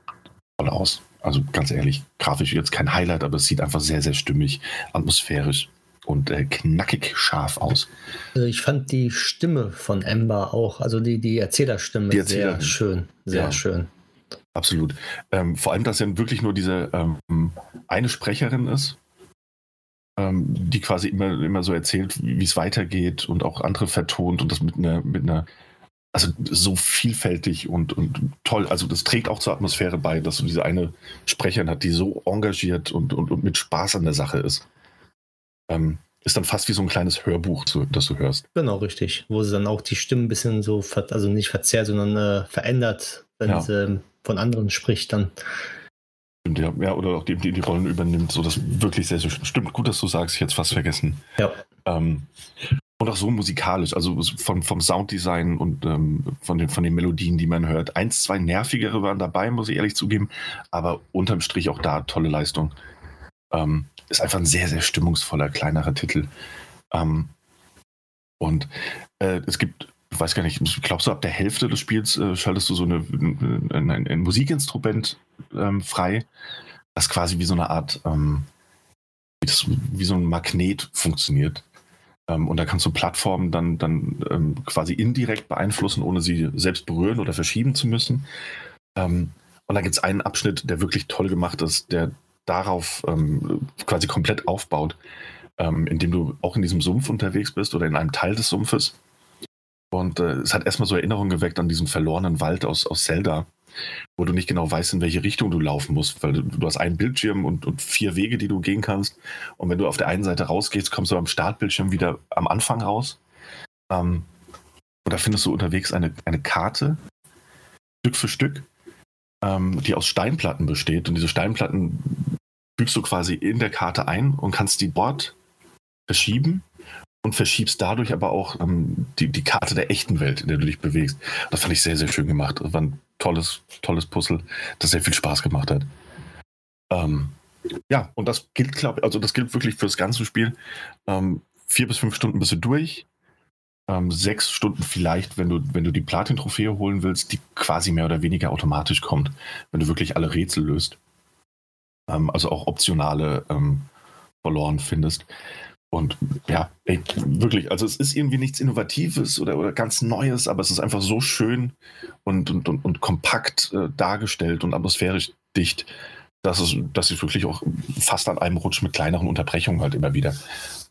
toll aus. Also ganz ehrlich, grafisch jetzt kein Highlight, aber es sieht einfach sehr, sehr stimmig, atmosphärisch und äh, knackig scharf aus. Also ich fand die Stimme von Ember auch, also die, die Erzählerstimme, die sehr schön, sehr ja. schön. Absolut. Ähm, vor allem, dass ja wirklich nur diese ähm, eine Sprecherin ist, ähm, die quasi immer, immer so erzählt, wie es weitergeht und auch andere vertont und das mit einer, mit einer, also so vielfältig und, und toll. Also das trägt auch zur Atmosphäre bei, dass du diese eine Sprecherin hat, die so engagiert und, und, und mit Spaß an der Sache ist. Ähm, ist dann fast wie so ein kleines Hörbuch, das du hörst. Genau, richtig. Wo sie dann auch die Stimmen ein bisschen so, also nicht verzerrt, sondern äh, verändert, wenn ja. sie ähm, von anderen spricht dann. Stimmt, ja, ja oder auch die, die die Rollen übernimmt, so das wirklich sehr, sehr stimmt. Gut, dass du sagst, ich hätte es fast vergessen. Ja. Ähm, und auch so musikalisch, also vom, vom Sounddesign und ähm, von, den, von den Melodien, die man hört. Eins, zwei nervigere waren dabei, muss ich ehrlich zugeben, aber unterm Strich auch da tolle Leistung. Ähm, ist einfach ein sehr, sehr stimmungsvoller, kleinerer Titel. Ähm, und äh, es gibt ich weiß gar nicht, ich glaube so ab der Hälfte des Spiels äh, schaltest du so eine, ein, ein, Musikinstrument ähm, frei, das quasi wie so eine Art, ähm, wie, das, wie, so ein Magnet funktioniert. Ähm, und da kannst du Plattformen dann, dann ähm, quasi indirekt beeinflussen, ohne sie selbst berühren oder verschieben zu müssen. Ähm, und da gibt es einen Abschnitt, der wirklich toll gemacht ist, der darauf ähm, quasi komplett aufbaut, indem du auch in diesem Sumpf unterwegs bist oder in einem Teil des Sumpfes und äh, es hat erstmal so Erinnerungen geweckt an diesen verlorenen Wald aus, aus Zelda, wo du nicht genau weißt, in welche Richtung du laufen musst, weil du, du hast einen Bildschirm und, und, vier Wege, die du gehen kannst. Und wenn du auf der einen Seite rausgehst, kommst du am Startbildschirm wieder am Anfang raus. Ähm, und da findest du unterwegs eine, eine Karte, Stück für Stück, ähm, die aus Steinplatten besteht. Und diese Steinplatten fügst du quasi in der Karte ein und kannst die dort verschieben und verschiebst dadurch aber auch ähm, die, die Karte der echten Welt, in der du dich bewegst. Das fand ich sehr, sehr schön gemacht. Das war ein tolles, tolles Puzzle, das sehr viel Spaß gemacht hat. Ähm, ja, und das gilt, glaube also das gilt wirklich für das ganze Spiel. Ähm, vier bis fünf Stunden bist du durch. Ähm, sechs Stunden vielleicht, wenn du, wenn du die Platin-Trophäe holen willst, die quasi mehr oder weniger automatisch kommt, wenn du wirklich alle Rätsel löst. Ähm, also auch optionale ähm, verloren findest. Und ja, ey, wirklich, also es ist irgendwie nichts Innovatives oder, oder ganz Neues, aber es ist einfach so schön und, und, und, und kompakt äh, dargestellt und atmosphärisch dicht, dass, es, dass ich wirklich auch fast an einem Rutsch mit kleineren Unterbrechungen halt immer wieder,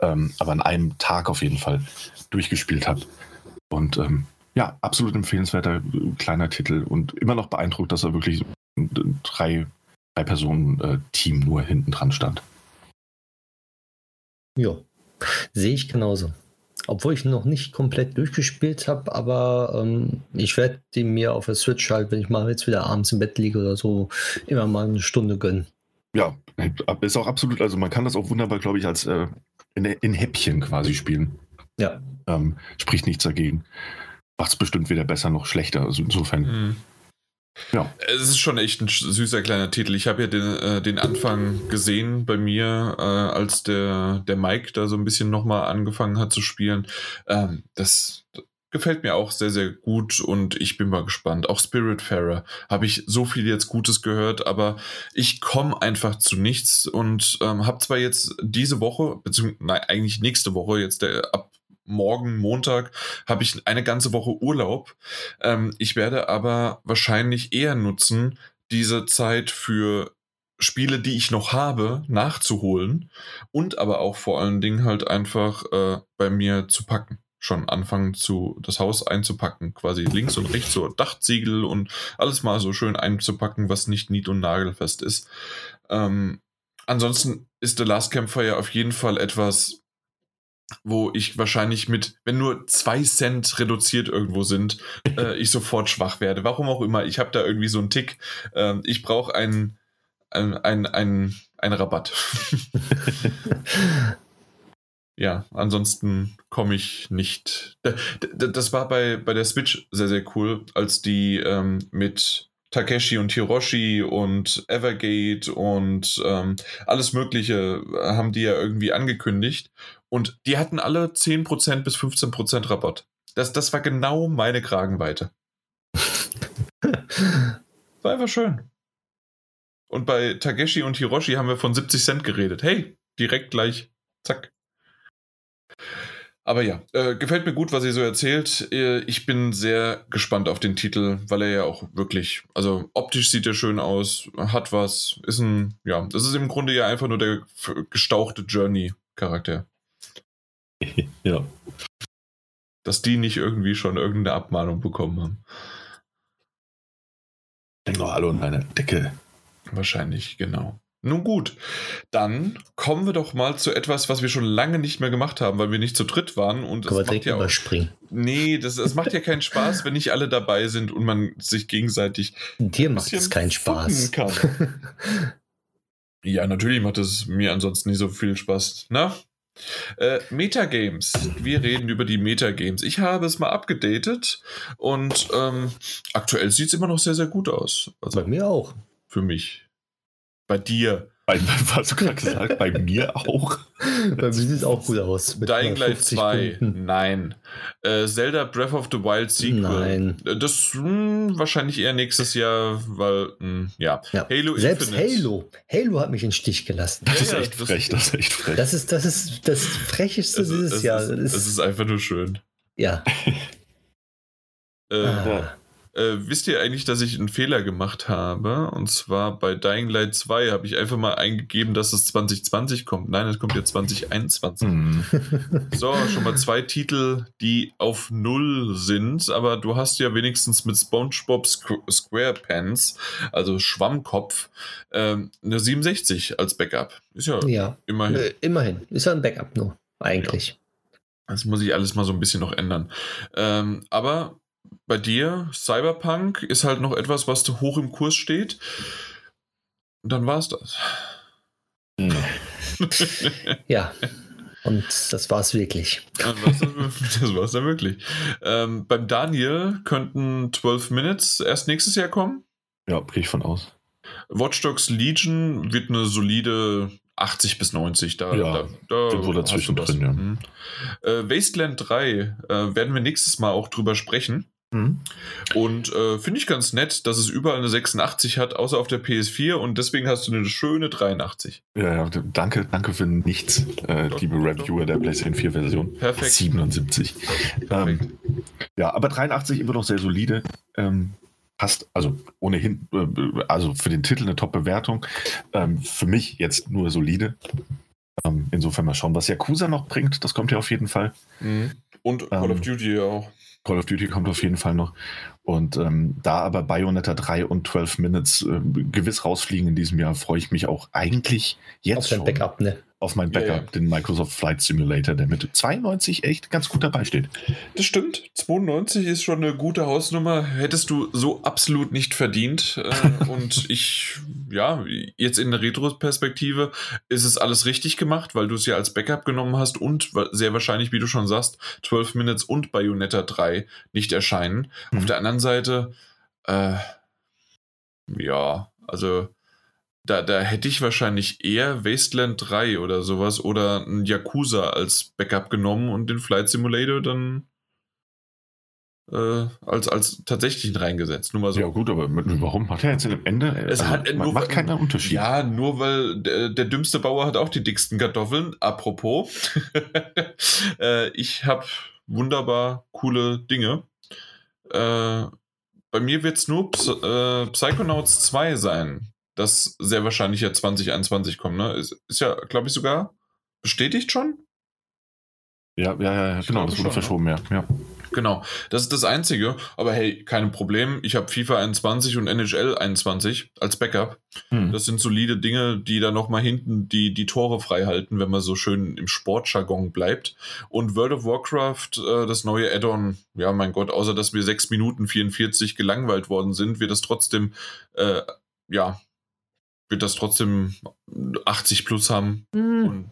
ähm, aber an einem Tag auf jeden Fall durchgespielt habe. Und ähm, ja, absolut empfehlenswerter äh, kleiner Titel und immer noch beeindruckt, dass er wirklich ein drei, drei Personen-Team äh, nur hinten dran stand. Ja, sehe ich genauso. Obwohl ich noch nicht komplett durchgespielt habe, aber ähm, ich werde die mir auf der Switch halt, wenn ich mal jetzt wieder abends im Bett liege oder so, immer mal eine Stunde gönnen. Ja, ist auch absolut, also man kann das auch wunderbar, glaube ich, als äh, in, in, Häppchen quasi spielen. Ja. Ähm, spricht nichts dagegen. Macht es bestimmt weder besser noch schlechter. Also insofern. Mhm. Ja. Es ist schon echt ein süßer kleiner Titel. Ich habe ja den, äh, den Anfang gesehen bei mir, äh, als der, der Mike da so ein bisschen nochmal angefangen hat zu spielen. Ähm, das gefällt mir auch sehr, sehr gut und ich bin mal gespannt. Auch Spiritfarer habe ich so viel jetzt Gutes gehört, aber ich komme einfach zu nichts und ähm, habe zwar jetzt diese Woche, beziehungsweise nein, eigentlich nächste Woche, jetzt der, ab morgen Montag habe ich eine ganze Woche Urlaub. Ähm, ich werde aber wahrscheinlich eher nutzen, diese Zeit für Spiele, die ich noch habe, nachzuholen und aber auch vor allen Dingen halt einfach äh, bei mir zu packen. Schon anfangen zu das Haus einzupacken, quasi links und rechts so Dachziegel und alles mal so schön einzupacken, was nicht nied- und nagelfest ist. Ähm, ansonsten ist The Last Campfire auf jeden Fall etwas, wo ich wahrscheinlich mit, wenn nur zwei Cent reduziert irgendwo sind, <laughs> äh, ich sofort schwach werde. Warum auch immer. Ich habe da irgendwie so einen Tick. Ähm, ich brauche einen ein, ein, ein, ein Rabatt. <laughs> ja, ansonsten komme ich nicht. Das war bei, bei der Switch sehr, sehr cool, als die ähm, mit Takeshi und Hiroshi und Evergate und ähm, alles Mögliche haben die ja irgendwie angekündigt. Und die hatten alle 10% bis 15% Rabatt. Das, das war genau meine Kragenweite. <laughs> war einfach schön. Und bei Tageshi und Hiroshi haben wir von 70 Cent geredet. Hey, direkt gleich. Zack. Aber ja, äh, gefällt mir gut, was ihr so erzählt. Äh, ich bin sehr gespannt auf den Titel, weil er ja auch wirklich, also optisch sieht er schön aus, hat was, ist ein, ja, das ist im Grunde ja einfach nur der gestauchte Journey-Charakter. <laughs> ja. Dass die nicht irgendwie schon irgendeine Abmahnung bekommen haben. Denk doch alle unter einer Decke. Wahrscheinlich, genau. Nun gut, dann kommen wir doch mal zu etwas, was wir schon lange nicht mehr gemacht haben, weil wir nicht zu dritt waren. Und wir direkt ja überspringen. Auch, nee, das, das macht ja keinen Spaß, wenn nicht alle dabei sind und man sich gegenseitig. Dir macht es keinen Spaß. <laughs> Ja, natürlich macht es mir ansonsten nicht so viel Spaß. Na? Äh, Metagames. Wir reden über die Metagames. Ich habe es mal abgedatet und ähm, aktuell sieht es immer noch sehr, sehr gut aus. Also, Bei mir auch für mich. Bei dir. Bei, <laughs> was du gerade gesagt bei mir auch. Bei mir sieht es auch gut aus. Dying Light 2, Punkten. nein. Äh, Zelda Breath of the Wild Sequel. Nein. Äh, das mh, hm, wahrscheinlich eher nächstes Jahr, weil, mh, hm, ja. ja. Halo Selbst Infinite. Halo. Halo hat mich in den Stich gelassen. Das ist echt frech, das ist echt frech. Das ist das, ist das Frecheste es, dieses es Jahr. Ist, es ist einfach nur schön. Ja. äh, ah. Äh, wisst ihr eigentlich, dass ich einen Fehler gemacht habe? Und zwar bei Dying Light 2 habe ich einfach mal eingegeben, dass es 2020 kommt. Nein, es kommt ja 2021. Mhm. so, schon mal zwei Titel, die auf Null sind, aber du hast ja wenigstens mit SpongeBob SquarePants, also Schwammkopf, ähm, eine 67 als Backup. Ist ja, ja. immerhin. Äh, immerhin. Ist ja ein Backup nur, eigentlich. Ja. Das muss ich alles mal so ein bisschen noch ändern. Ähm, aber bei dir, Cyberpunk ist halt noch etwas, was hoch im Kurs steht. Und dann war es das. Hm. <laughs> ja. Und das war es wirklich. Das war es <laughs> dann wirklich. Ähm, beim Daniel könnten 12 Minutes erst nächstes Jahr kommen. Ja, gehe ich von aus. Watch Dogs Legion wird eine solide 80 bis 90. Da, ja, da, da dazwischen drin, ja. Mhm. Äh, Wasteland 3 äh, werden wir nächstes Mal auch drüber sprechen. Mhm. Und äh, finde ich ganz nett, dass es überall eine 86 hat, außer auf der PS4 und deswegen hast du eine schöne 83. Ja, ja danke, danke für nichts, äh, liebe Reviewer der PlayStation 4 Version. Perfekt. 77. Perfekt. Ähm, ja, aber 83 immer noch sehr solide. Ähm, passt, also ohnehin, äh, also für den Titel eine Top-Bewertung. Ähm, für mich jetzt nur solide. Ähm, insofern mal schauen, was Yakuza noch bringt. Das kommt ja auf jeden Fall. Mhm. Und Call of ähm, Duty auch. Call of Duty kommt auf jeden Fall noch. Und ähm, da aber Bayonetta 3 und 12 Minutes äh, gewiss rausfliegen in diesem Jahr, freue ich mich auch eigentlich jetzt auf schon. Backup, ne? Auf mein Backup, ja, ja. den Microsoft Flight Simulator, der mit 92 echt ganz gut dabei steht. Das stimmt. 92 ist schon eine gute Hausnummer. Hättest du so absolut nicht verdient. Äh, und <laughs> ich, ja, jetzt in der Retro-Perspektive ist es alles richtig gemacht, weil du es ja als Backup genommen hast und sehr wahrscheinlich, wie du schon sagst, 12 Minutes und Bayonetta 3 nicht erscheinen. Mhm. Auf der anderen Seite, äh, ja, also da, da hätte ich wahrscheinlich eher Wasteland 3 oder sowas oder ein Yakuza als Backup genommen und den Flight Simulator dann äh, als, als tatsächlichen reingesetzt. Nur mal so. Ja, gut, aber mit, warum hat er jetzt am Ende? Es also, hat nur, macht keinen Unterschied. Ja, nur weil der, der, dümmste Bauer hat auch die dicksten Kartoffeln. Apropos, <laughs> äh, ich habe wunderbar coole Dinge. Äh, bei mir wird es nur Psy äh, Psychonauts 2 sein. Das sehr wahrscheinlich ja 2021 kommt, ne? Ist, ist ja, glaube ich, sogar bestätigt schon. Ja, ja, ja, genau, das wurde schon, verschoben, ja. ja. Genau, das ist das Einzige. Aber hey, kein Problem. Ich habe FIFA 21 und NHL 21 als Backup. Hm. Das sind solide Dinge, die dann nochmal hinten die, die Tore frei halten, wenn man so schön im Sportjargon bleibt. Und World of Warcraft, äh, das neue Add-on, ja, mein Gott, außer dass wir 6 Minuten 44 gelangweilt worden sind, wird das trotzdem, äh, ja, wird das trotzdem 80 plus haben. Hm.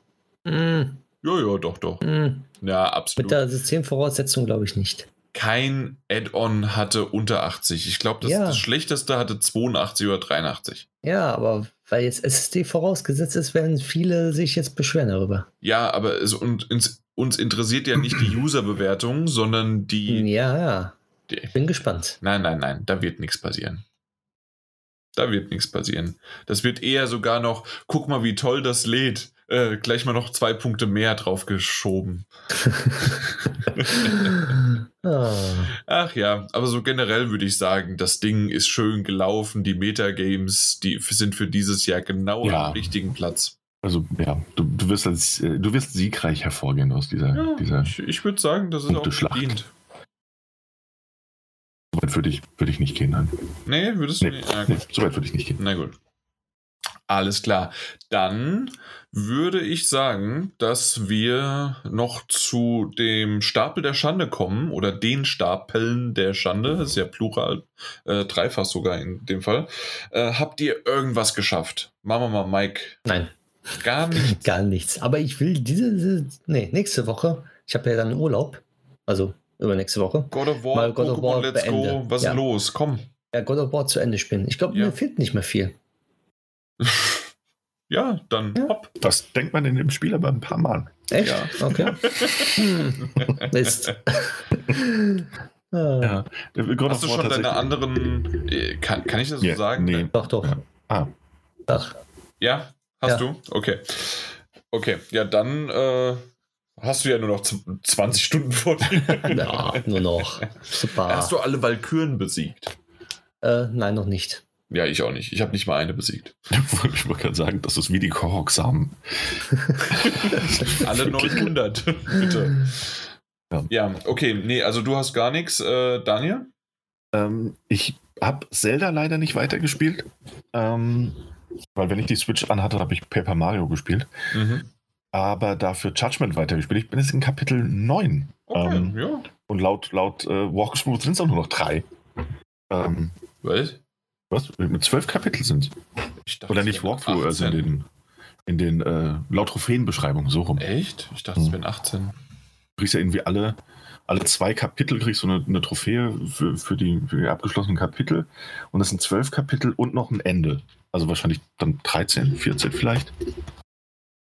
hm. Ja, ja, doch, doch. Hm. Ja, absolut. Mit der Systemvoraussetzung glaube ich nicht. Kein Add-on hatte unter 80. Ich glaube, das, Ja. das schlechteste hatte 82 oder 83. Ja, aber weil jetzt SSD vorausgesetzt ist, werden viele sich jetzt beschweren darüber. Ja, aber es, und, uns, uns interessiert ja nicht die <clears throat> User-Bewertung, sondern die, Ja, ja. die. Bin gespannt. Nein, nein, nein, da wird nichts passieren. Da wird nichts passieren. Das wird eher sogar noch, guck mal, wie toll das lädt. Äh, gleich mal noch zwei Punkte mehr draufgeschoben. <laughs> Ah, Ach ja, aber so generell würde ich sagen, das Ding ist schön gelaufen. Die Metagames, die sind für dieses Jahr genau Ja. am richtigen Platz. Also, ja, du, du, wirst als, äh, du wirst siegreich hervorgehen aus dieser, dieser ich ich würde sagen, das ist auch verdient. Weit würde ich, würde ich nicht gehen. Nein. Nee, würdest du Nee, nicht? Ja, nee, gut. so weit würde ich nicht gehen. Na gut. Alles klar. Dann würde ich sagen, dass wir noch zu dem Stapel der Schande kommen oder den Stapeln der Schande. Das ist ja Plural, äh, dreifach sogar in dem Fall. Äh, habt ihr irgendwas geschafft? Machen wir mal, Mike. nein, Gar <laughs> nicht. gar nichts. Aber ich will diese, diese nee, nächste Woche, ich habe ja dann Urlaub, also übernächste Woche, God of War, Mal God of Pokémon War Let's Go. beende. Was Ja. ist los? Komm. ja, God of War zu Ende spielen. Ich glaube, Ja. mir fehlt nicht mehr viel. <laughs> Ja, dann Ja. hopp. Das denkt man in dem Spiel aber ein paar Mal. Echt? Ja. Okay. <laughs> hm. Mist. <laughs> ah, God Hast du schon deine anderen. äh, Kann, kann ich das so Ja, sagen? nee. Doch, doch. Ja. Ah, Ach, Ja, hast Ja. du? Okay. Okay, ja, dann äh, hast du ja nur noch z- 20 Stunden vor dir. <laughs> ja, nur noch. Super. Hast du alle Valkyren besiegt? Äh, nein, noch nicht. Ja, ich auch nicht. Ich habe nicht mal eine besiegt. <laughs> ich wollte gerade sagen, das ist wie die Korok-Samen. <laughs> Alle 900, bitte. Ja. Ja, okay. Nee, also du hast gar nichts. Äh, Daniel? Ähm, ich habe Zelda leider nicht weitergespielt. Ähm, weil wenn ich die Switch anhatte, habe ich Paper Mario gespielt. Mhm. Aber dafür Judgment weitergespielt. Ich bin jetzt in Kapitel 9. Okay, Ähm, ja. Und laut, laut äh, Walkthrough sind es auch nur noch drei. Ähm, Was? was? Mit zwölf Kapitel sind Ich dachte, Oder nicht Walkthrough, also in 18. den, in den äh, laut Trophäenbeschreibungen so rum. Echt? Ich dachte, es wären 18. Du kriegst ja irgendwie alle, alle zwei Kapitel kriegst du eine, eine Trophäe für, für, die, für die abgeschlossenen Kapitel. Und das sind zwölf Kapitel und noch ein Ende. Also wahrscheinlich dann 13, 14 vielleicht.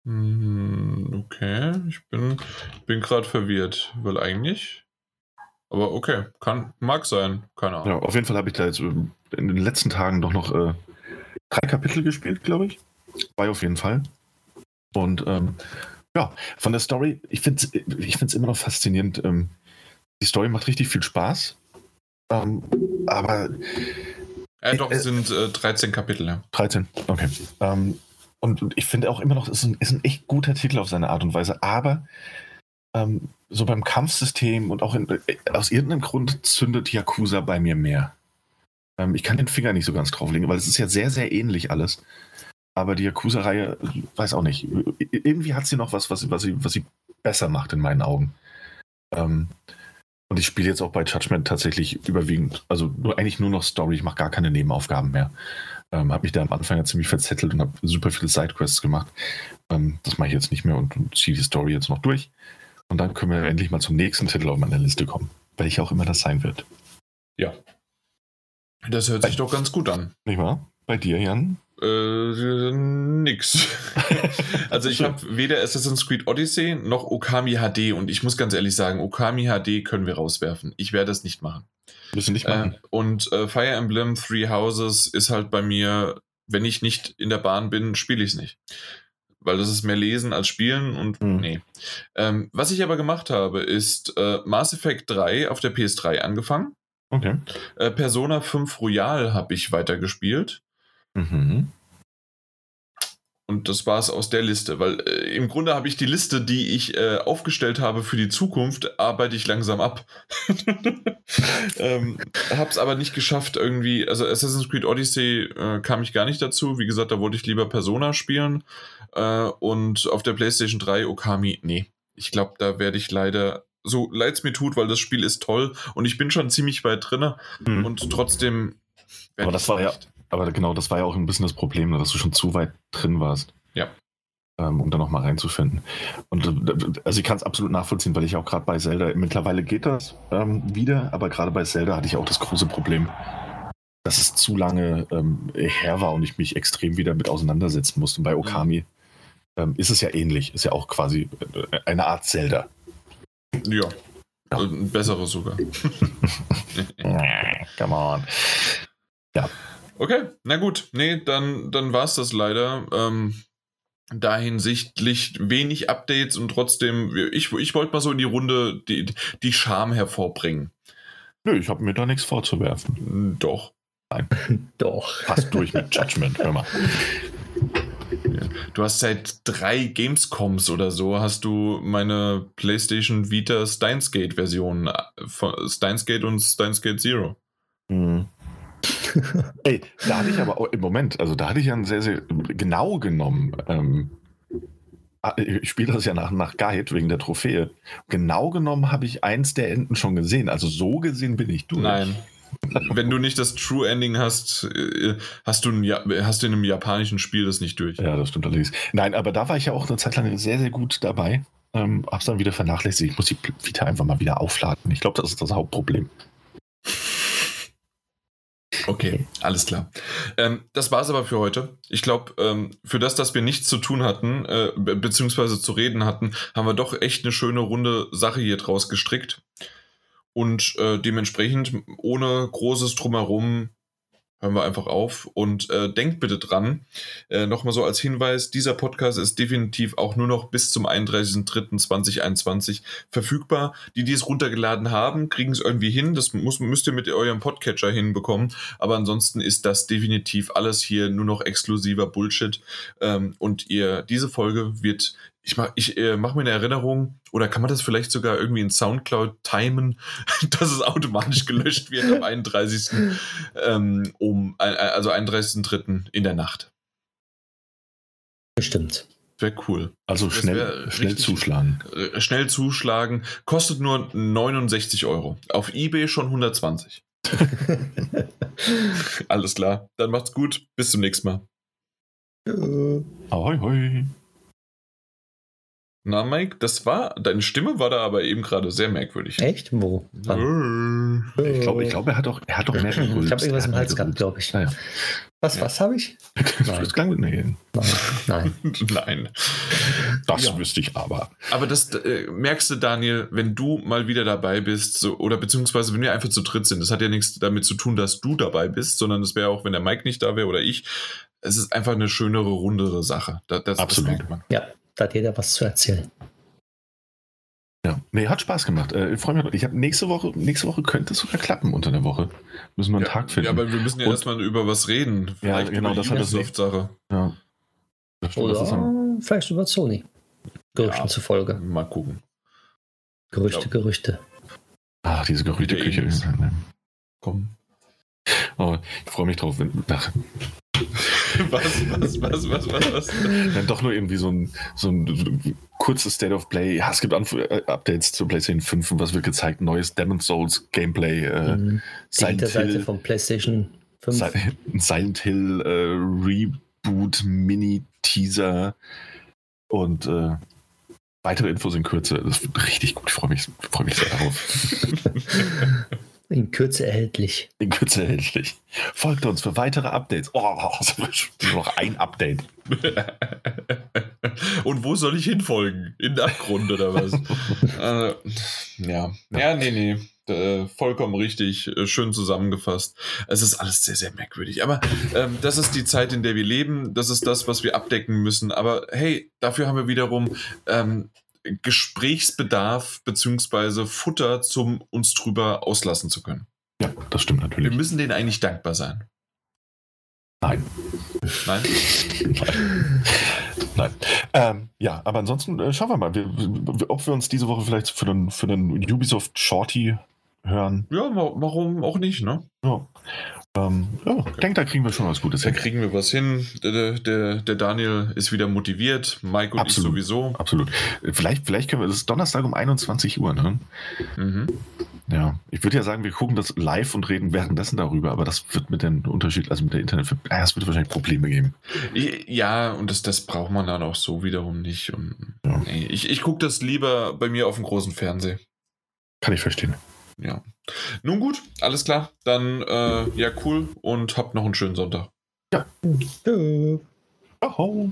Hm, Okay, ich bin, bin gerade verwirrt, weil eigentlich. Aber okay, kann, mag sein, keine Ahnung. Ja, auf jeden Fall habe ich da jetzt ähm, in den letzten Tagen doch noch äh, drei Kapitel gespielt, glaube ich. Zwei auf jeden Fall. Und ähm, ja, von der Story, ich finde es ich find's immer noch faszinierend. Ähm, die Story macht richtig viel Spaß. Ähm, aber Äh, doch, Äh, es sind äh, 13 Kapitel, ja. 13, okay. Ähm, und, und ich finde auch immer noch, es ist ein, ist ein echt guter Titel auf seine Art und Weise, aber ähm, so beim Kampfsystem und auch in, äh, aus irgendeinem Grund zündet Yakuza bei mir mehr. Ähm, ich kann den Finger nicht so ganz drauflegen, weil es ist ja sehr, sehr ähnlich alles. Aber die Yakuza-Reihe, weiß auch nicht. Irgendwie hat sie noch was, was, sie- was, sie, was sie besser macht in meinen Augen. Ähm, und ich spiele jetzt auch bei Judgment tatsächlich überwiegend, also nur, eigentlich nur noch Story, ich mache gar keine Nebenaufgaben mehr. Ähm, habe mich da am Anfang ja ziemlich verzettelt und habe super viele Sidequests gemacht. Ähm, das mache ich jetzt nicht mehr und, und ziehe die Story jetzt noch durch. Und dann können wir endlich mal zum nächsten Titel auf meiner Liste kommen. Welcher auch immer das sein wird. Ja. Das hört sich doch ganz gut an. Nicht wahr? Bei dir, Jan? Äh, nix. <laughs> also ich habe weder Assassin's Creed Odyssey noch Okami HD und ich muss ganz ehrlich sagen, Okami HD können wir rauswerfen. Ich werde das nicht machen. Müssen nicht machen. Äh, und äh, Fire Emblem Three Houses ist halt bei mir, wenn ich nicht in der Bahn bin, spiele ich es nicht. Weil das ist mehr lesen als spielen und Hm. nee. Ähm, was ich aber gemacht habe, ist äh, Mass Effect 3 auf der PS3 angefangen. Okay. Äh, Persona 5 Royal habe ich weitergespielt. Mhm. Und das war es aus der Liste, weil äh, im Grunde habe ich die Liste, die ich äh, aufgestellt habe für die Zukunft, arbeite ich langsam ab. <laughs> ähm, habe es aber nicht geschafft irgendwie, also Assassin's Creed Odyssey äh, kam ich gar nicht dazu. Wie gesagt, da wollte ich lieber Persona spielen. Äh, und auf der PlayStation 3 Okami, nee. Ich glaube, da werde ich leider, so leid es mir tut, weil das Spiel ist toll und ich bin schon ziemlich weit drinne Mhm. und trotzdem. Aber das war ja-. Aber genau, das war ja auch ein bisschen das Problem, dass du schon zu weit drin warst. Ja. Ähm, um da nochmal reinzufinden. Und äh, also ich kann es absolut nachvollziehen, weil ich auch gerade bei Zelda, mittlerweile geht das ähm, wieder, aber gerade bei Zelda hatte ich auch das große Problem, dass es zu lange ähm, her war und ich mich extrem wieder mit auseinandersetzen musste. Und bei Okami ähm, ist es ja ähnlich, ist ja auch quasi äh, eine Art Zelda. Ja. Ja. Äh, Ein besseres sogar. <laughs> Come on. Okay, na gut. Nee, dann, dann war es das leider. Ähm, da hinsichtlich wenig Updates und trotzdem, ich, ich wollte mal so in die Runde die, die Scham hervorbringen. Nö, ich habe mir da nichts vorzuwerfen. Doch. <laughs> Doch. Passt durch mit Judgment, hör mal. Du hast seit drei Gamescoms oder so, hast du meine PlayStation Vita Steins Gate Version von Steins Gate und Steins Gate Zero. Mhm. <laughs> Ey, da hatte ich aber auch im Moment, also da hatte ich ja ein sehr, sehr genau genommen. Ähm, ah, ich spiele das ja nach, nach Guide wegen der Trophäe. Genau genommen habe ich eins der Enden schon gesehen. Also so gesehen bin ich durch. Nein. Wenn du nicht das True Ending hast, äh, hast du, ein, hast du in einem japanischen Spiel das nicht durch. Ja, das stimmt allerdings. Nein, aber da war ich ja auch eine Zeit lang sehr, sehr gut dabei. Ähm, hab's dann wieder vernachlässigt. Ich muss die Vita einfach mal wieder aufladen. Ich glaube, das ist das Hauptproblem. Okay, alles klar. Ähm, das war's aber für heute. Ich glaube, ähm, für das, dass wir nichts zu tun hatten, äh, be beziehungsweise zu reden hatten, haben wir doch echt eine schöne runde Sache hier draus gestrickt. Und äh, dementsprechend, ohne großes Drumherum, hören wir einfach auf. Und äh, denkt bitte dran, äh, nochmal so als Hinweis, dieser Podcast ist definitiv auch nur noch bis zum 31.03.2021 verfügbar. Die, die es runtergeladen haben, kriegen es irgendwie hin. Das muss, müsst ihr mit eurem Podcatcher hinbekommen. Aber ansonsten ist das definitiv alles hier nur noch exklusiver Bullshit. Ähm, und ihr, diese Folge wird, ich mache ich, äh, mach mir eine Erinnerung, oder kann man das vielleicht sogar irgendwie in Soundcloud timen, <laughs> dass es automatisch gelöscht wird am 31. Ähm, um, äh, also 31.03. in der Nacht. Bestimmt. Wäre cool. Also Das schnell, schnell zuschlagen. Äh, Schnell zuschlagen. Kostet nur 69 Euro. Auf Ebay schon 120. <laughs> Alles klar. Dann macht's gut. Bis zum nächsten Mal. Ahoi, hoi. Na, Mike, das war, deine Stimme war da aber eben gerade sehr merkwürdig. Echt? Wo? Wann? Ich glaube, ich glaube, er hat auch, er hat mehr Ich habe irgendwas im Hals mehr gehabt, glaube ich. Naja. Was, Ja. was habe ich? <laughs> Das klang, Nein. Nein. <laughs> Nein. das Ja. wüsste ich aber. Aber das äh, merkst du, Daniel, wenn du mal wieder dabei bist, so, oder beziehungsweise wenn wir einfach zu dritt sind, das hat ja nichts damit zu tun, dass du dabei bist, sondern das wäre auch, wenn der Mike nicht da wäre oder ich. Es ist einfach eine schönere, rundere Sache. Das, das, Absolut. Das merkt man. Ja, da hat jeder was zu erzählen. Ja, nee, hat Spaß gemacht. Äh, ich freue mich. Ich habe nächste Woche, nächste Woche könnte es sogar klappen unter der Woche. Müssen wir einen Ja, Tag finden. ja, aber wir müssen ja Und- erstmal über was reden. Ja, Vielleicht genau, über das die hat das Ubisoft-Sache. ja. Das Oder das ist vielleicht über Sony. Gerüchten Ja. zufolge. Mal gucken. Gerüchte, Ja. Gerüchte. Ach, diese Gerüchteküche. Komm. Oh, ich freue mich drauf, wenn, ach, Was, was, was, was, was, was? wenn doch nur irgendwie so ein, so ein kurzes State of Play. Ja, es gibt Anf äh, Updates zur PlayStation 5 und was wird gezeigt? Neues Demon's Souls Gameplay. Äh, Mhm. Die Silent Hinterseite Hill. von PlayStation 5. Si- Silent Hill äh, Reboot Mini Teaser und äh, weitere Infos in Kürze. Das wird richtig gut. Ich freue mich, freue mich sehr darauf. <laughs> In Kürze erhältlich. In Kürze erhältlich. Folgt uns für weitere Updates. Oh, noch ein Update. <laughs> Und wo soll ich hinfolgen? In den Abgrund oder was? <laughs> äh, ja. Ja, nee, nee. Äh, vollkommen richtig, äh, schön zusammengefasst. Es ist alles sehr, sehr merkwürdig. Aber ähm, das ist die Zeit, in der wir leben. Das ist das, was wir abdecken müssen. Aber hey, dafür haben wir wiederum ähm, Gesprächsbedarf beziehungsweise Futter, zum uns drüber auslassen zu können. Ja, das stimmt natürlich. Wir müssen denen eigentlich dankbar sein. Nein. Nein? <laughs> Nein. Nein. Ähm, ja, aber ansonsten äh, schauen wir mal, wir, ob wir uns diese Woche vielleicht für den, für den Ubisoft Shorty hören. Ja, warum auch nicht, ne? Ja. Ähm, ja, ich denke, da kriegen wir schon was Gutes hin. Da kriegen wir was hin. Der, der, der Daniel ist wieder motiviert. Mike und absolut, ich sowieso. Absolut. Vielleicht, vielleicht können wir, das ist Donnerstag um 21 Uhr, ne? Mhm. Ja, ich würde ja sagen, wir gucken das live und reden währenddessen darüber, aber das wird mit dem Unterschied, also mit der Internet, äh, das wird wahrscheinlich Probleme geben. Ja, und das, das braucht man dann auch so wiederum nicht. Und, ja. nee, ich ich gucke das lieber bei mir auf dem großen Fernseher. Kann ich verstehen. Ja. Nun gut, alles klar. Dann, äh, ja, cool und habt noch einen schönen Sonntag. Ja. Ciao.